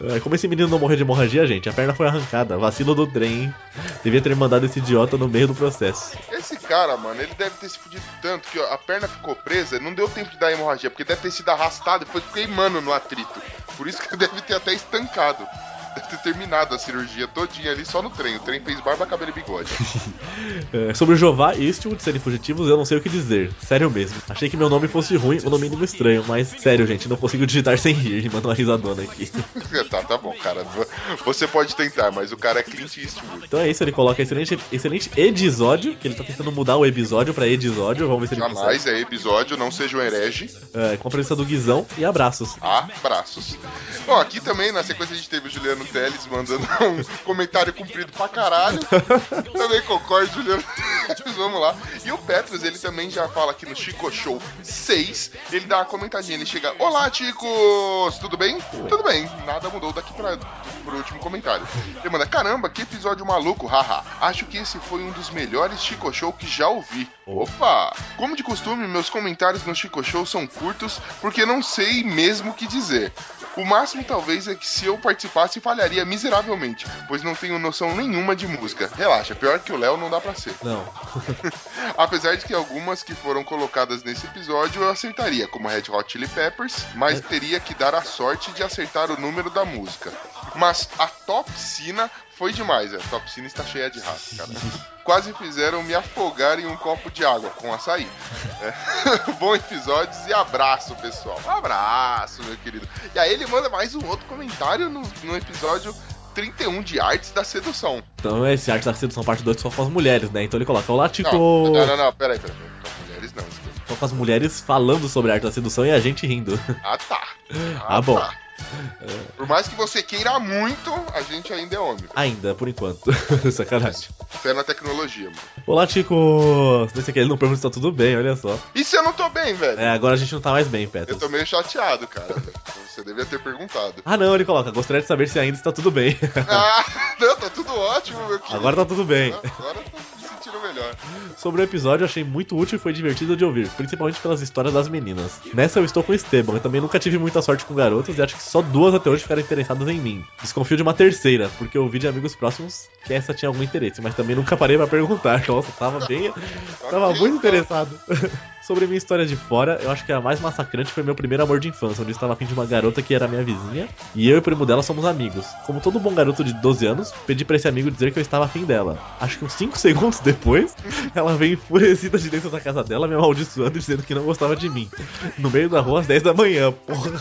É, Como esse menino não morreu de hemorragia, gente, a perna foi arrancada. Vacilo do trem. hein? Devia ter mandado esse idiota no meio do processo. Esse cara, mano, ele deve ter se fudido tanto que ó, a perna ficou presa, não deu tempo de dar hemorragia, porque deve ter sido arrastado e foi queimando no atrito. Por isso que [LAUGHS] deve ter até estancado. Deve [LAUGHS] ter terminado a cirurgia todinha ali só no trem. O trem fez barba, cabelo e bigode. [LAUGHS] É, sobre o Jová e Eastwood de serem fugitivos, eu não sei o que dizer. Sério mesmo. Achei que meu nome fosse ruim ou no mínimo estranho, mas sério, gente, não consigo digitar sem rir. Manda uma risadona aqui. [LAUGHS] tá, tá bom, cara. Você pode tentar, mas o cara é Clint Eastwood. Então é isso, ele coloca excelente, excelente episódio, que ele tá tentando mudar o episódio pra episódio. Vamos ver se ele Jamais é episódio, não seja um herege. É, com a presença do Guizão e abraços. Abraços. Bom, aqui também, na sequência, a gente teve o Juliano Teles mandando um comentário comprido pra caralho. [LAUGHS] também concordo, Juliano Teles, vamos lá. E o Petros, ele também já fala aqui no Chico Show 6, ele dá uma comentadinha, ele chega, Olá, Chicos! Tudo bem? Tudo bem, nada mudou daqui pra, pro último comentário. Ele manda, caramba, que episódio maluco, haha. Acho que esse foi um dos melhores Chico Show que já ouvi. Opa! Como de costume, meus comentários no Chico Show são curtos, porque não sei mesmo o que dizer. O máximo talvez é que se eu participasse falharia miseravelmente, pois não tenho noção nenhuma de música. Relaxa, pior que o Léo não dá pra ser. Não. [LAUGHS] Apesar de que algumas que foram colocadas nesse episódio eu acertaria, como Red Hot Chili Peppers, mas teria que dar a sorte de acertar o número da música. Mas a Topsina foi demais, a Topsina está cheia de rato, cara. [LAUGHS] Quase fizeram me afogar em um copo de água com açaí. É. [LAUGHS] Bom episódios e abraço, pessoal. Abraço, meu querido. E aí ele manda mais um outro comentário no, no episódio 31 de Artes da Sedução. Então esse Arte da Sedução parte 2 só com as mulheres, né? Então ele coloca, olá, Tico... Não, não, não, não peraí, peraí. Com as mulheres não. Só com as mulheres falando sobre a Arte da Sedução e a gente rindo. Ah, tá. [LAUGHS] Ah, bom. Tá. [LAUGHS] Por mais que você queira muito, a gente ainda é homem. Ainda, por enquanto. [LAUGHS] Sacanagem. Fé na tecnologia, mano. Olá, Tico! Nesse aqui ele não pergunta se tá tudo bem, olha só. E se eu não tô bem, velho? É, agora a gente não tá mais bem, Petros. Eu tô meio chateado, cara. Você devia ter perguntado. Ah, não, ele coloca. Gostaria de saber se ainda está tudo bem. ah, [LAUGHS] não, tá tudo ótimo, meu querido. Agora tá tudo bem. Agora tá melhor. Sobre o episódio, achei muito útil e foi divertido de ouvir, principalmente pelas histórias das meninas. Nessa eu estou com o Esteban, eu também nunca tive muita sorte com garotas e acho que só duas até hoje ficaram interessadas em mim. Desconfio de uma terceira, porque eu ouvi de amigos próximos que essa tinha algum interesse, mas também nunca parei pra perguntar. [LAUGHS] Nossa, tava bem. tava muito interessado. [LAUGHS] Sobre minha história de fora, eu acho que a mais massacrante foi meu primeiro amor de infância, onde eu estava afim de uma garota que era minha vizinha, e eu e o primo dela somos amigos. Como todo bom garoto de 12 anos, pedi pra esse amigo dizer que eu estava afim dela. Acho que uns 5 segundos [LAUGHS] depois, ela veio enfurecida de dentro da casa dela, me amaldiçoando e dizendo que não gostava de mim. No meio da rua às 10 da manhã, porra.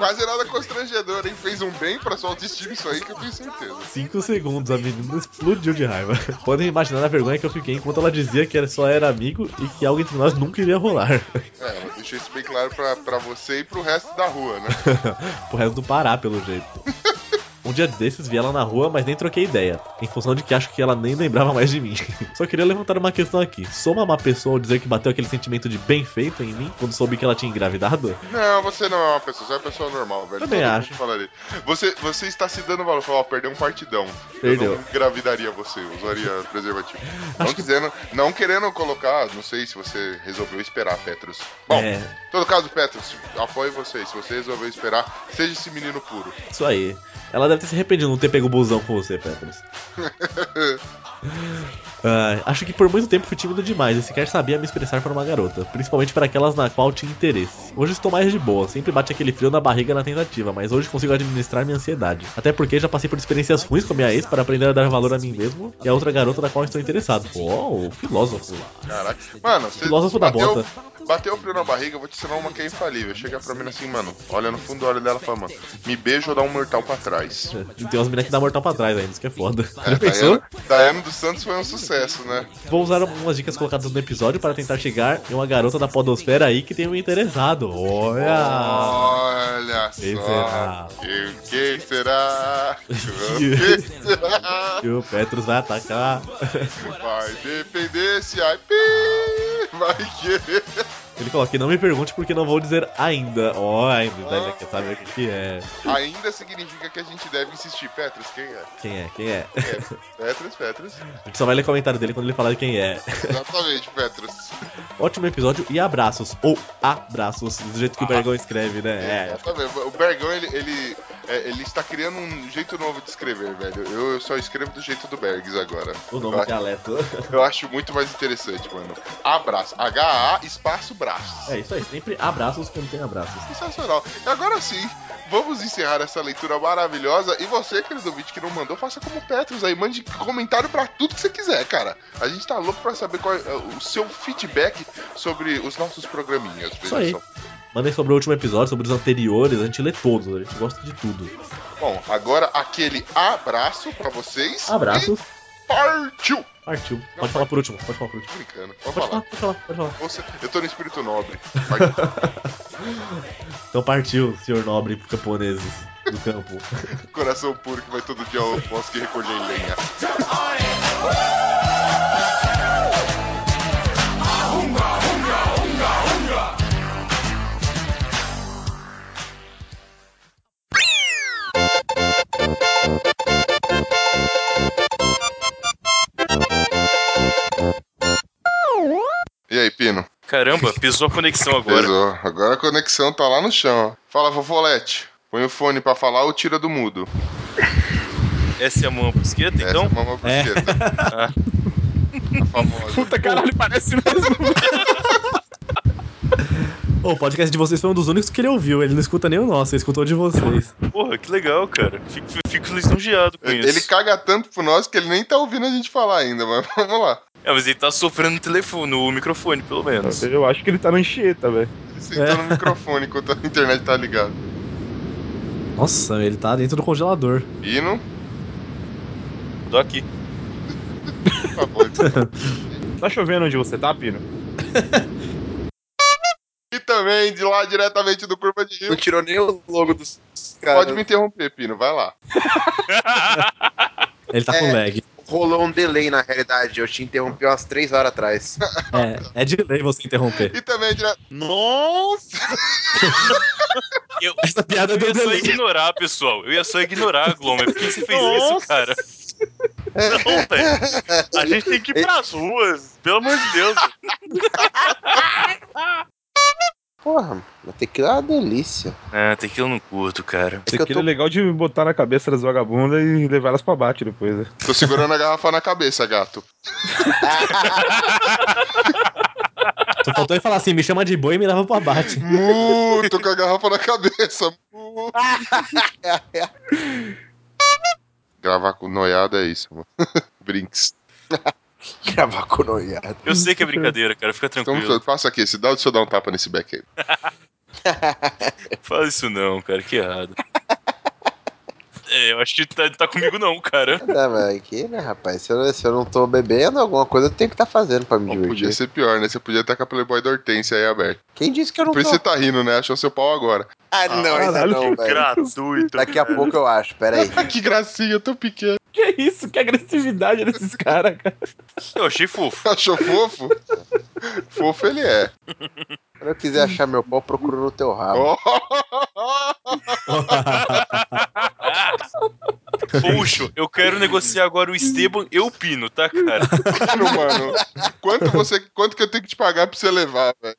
Quase nada constrangedor, hein? Fez um bem pra sua autoestima isso aí que eu tenho certeza. 5 segundos, a menina explodiu de raiva. [LAUGHS] Podem imaginar a vergonha que eu fiquei enquanto ela dizia que só era amigo e que algo entre nós nunca iria rolar. É, ela deixou isso bem claro pra, pra você e pro resto da rua, né? [LAUGHS] Pro resto do Pará, pelo jeito. [LAUGHS] Um dia desses vi ela na rua, mas nem troquei ideia, em função de que acho que ela nem lembrava mais de mim. [LAUGHS] Só queria levantar uma questão aqui. Sou uma má pessoa ao dizer que bateu aquele sentimento de bem feito em mim quando soube que ela tinha engravidado? Não, você não é uma pessoa, você é uma pessoa normal, velho. Também Todo acho. Falaria. Você, você está se dando valor, falou, ó, perdeu um partidão. Perdeu. Eu não engravidaria você, usaria [LAUGHS] preservativo. Não dizendo, não querendo colocar, não sei se você resolveu esperar, Petrus. Bom, É. todo caso, Petrus, apoio você. Se você resolveu esperar, seja esse menino puro. Isso aí. Ela deve ter se arrependido de não ter pego o busão com você, Petros. [LAUGHS] Ah, acho que por muito tempo fui tímido demais e sequer sabia me expressar para uma garota, principalmente para aquelas na qual tinha interesse. Hoje estou mais de boa, sempre bate aquele frio na barriga na tentativa, mas hoje consigo administrar minha ansiedade. Até porque já passei por experiências ruins com a minha ex para aprender a dar valor a mim mesmo e a outra garota da qual estou interessado. Uou, filósofo. Caraca. Mano, Filósofo da bota. Bateu o frio na barriga, eu vou te ensinar uma que é infalível. Chega pra mim assim, mano, olha no fundo do olho dela e fala, mano, me beija ou dá um mortal pra trás. E tem umas meninas que dá mortal pra trás ainda, isso que é foda. É, Já pensou? Daiane, dos Santos foi um sucesso, né? Vou usar algumas dicas colocadas no episódio para tentar chegar em uma garota da podosfera aí que tenha me interessado. Olha! Olha Quem só. será? Quem, quem será? Quem [LAUGHS] será? E o Petros vai atacar. Vai depender se a vai querer. Ele coloca, não me pergunte porque não vou dizer ainda. Ó, ainda, ele quer saber o que, é. Ainda significa que a gente deve insistir. Petrus, quem é? Quem é? Quem é? Petrus, Petrus. A gente só vai ler comentário dele quando ele falar de quem é. Exatamente, Petrus. Ótimo episódio e abraços. Ou abraços, do jeito que o Bergão escreve, né? É. Exatamente. O Bergão, ele, ele É, ele está criando um jeito novo de escrever, velho. Eu, eu só escrevo do jeito do Bergs agora. O Eu nome acho- dialeto. [LAUGHS] Eu acho muito mais interessante, mano. Abraço. H-A espaço braços. É isso aí, sempre abraços quando tem abraços. Sensacional. E agora sim, vamos encerrar essa leitura maravilhosa. E você, querido ouvinte, que não mandou, faça como o Petros aí. Mande comentário pra tudo que você quiser, cara. A gente tá louco pra saber qual é o seu feedback sobre os nossos programinhas. Isso aí. só. Mandem sobre o último episódio, sobre os anteriores, a gente lê todos, a gente gosta de tudo. Bom, agora aquele abraço pra vocês. Abraços. E partiu! Partiu. Pode falar por último, pode falar por último. Brincando. Pode, Pode falar. falar, pode falar, pode falar. Você- eu tô no espírito nobre. [LAUGHS] Então partiu, senhor nobre camponeses do campo. [LAUGHS] Coração puro que vai todo dia ao bosque recolher lenha. Caramba, pisou a conexão agora. Pesou. Agora a conexão tá lá no chão. Fala, Fofolete. Põe o fone pra falar ou tira do mudo. Essa é a mão brusqueta, então? Essa é a mama brusqueta. Ah. [LAUGHS] A famosa. Puta caralho, parece mesmo. [LAUGHS] O podcast de vocês foi um dos únicos que ele ouviu. Ele não escuta nem o nosso, ele escutou o de vocês. Porra, que legal, cara. Fico, fico lisonjeado com isso. Ele caga tanto pro nós que ele nem tá ouvindo a gente falar ainda, mas [LAUGHS] vamos lá. É, mas ele tá sofrendo no telefone, no microfone, pelo menos. Eu acho que ele tá no enxeta, velho. Ele sentou no microfone enquanto a internet tá ligada. Nossa, ele tá dentro do congelador. Pino, Tô aqui. [LAUGHS] Tá chovendo onde você tá, Pino? e também de lá diretamente do Curva de Rio. Não tirou nem o logo dos caras. Pode me interromper, Pino, vai lá. Ele tá com É. lag. Rolou um delay na realidade. Eu te interrompi umas 3 horas atrás. É, é de lei você interromper. E também dire... Nossa! [LAUGHS] Eu, Essa piada eu ia só delay. ignorar, pessoal. Eu ia só ignorar Glomer. Por que você fez isso, Nossa. cara? Não, velho. A gente tem que ir pras ruas. Pelo amor de Deus. [LAUGHS] Porra, mas tequila é uma delícia. Ah, tequila eu não curto, cara. É Tequila tô... é legal de botar na cabeça das vagabundas e levar elas pra bate depois, né? Tô segurando a garrafa na cabeça, gato. [LAUGHS] Só faltou ele falar assim: me chama de boi e me leva pro abate. Mu, tô com a garrafa na cabeça. [LAUGHS] Mu. Gravar com noiada é isso, mano. [LAUGHS] Brinks. [LAUGHS] Gravar com noiado. Eu sei que é brincadeira, cara. Fica Então, tranquilo. passa aqui, se dá, deixa eu dar um tapa nesse back aí. [LAUGHS] Fala isso não, cara. Que errado. É, eu acho que tá, tá comigo não, cara. [LAUGHS] Não, mas aqui, né, rapaz? Se eu, se eu não tô bebendo, alguma coisa eu tenho que estar fazendo pra me Bom, divertir. podia ser pior, né? Você podia estar com a Playboy da Hortência aí aberta. Quem disse que eu não Por tô? isso você tá rindo, né? Achou seu pau agora. Ah, não, ainda Caralho, não, velho. Gratuito. Daqui a pouco eu acho, peraí. que gracinha, tão pequeno. Que isso? Que agressividade desses caras, cara. Eu achei fofo. [LAUGHS] Achou fofo? fofo ele é. Quando eu quiser achar meu pau, procuro no teu rabo. [LAUGHS] Puxo, eu quero negociar agora o Esteban e o Pino, tá, cara? Mano, mano. Quanto, você, quanto que eu tenho que te pagar pra você levar, velho?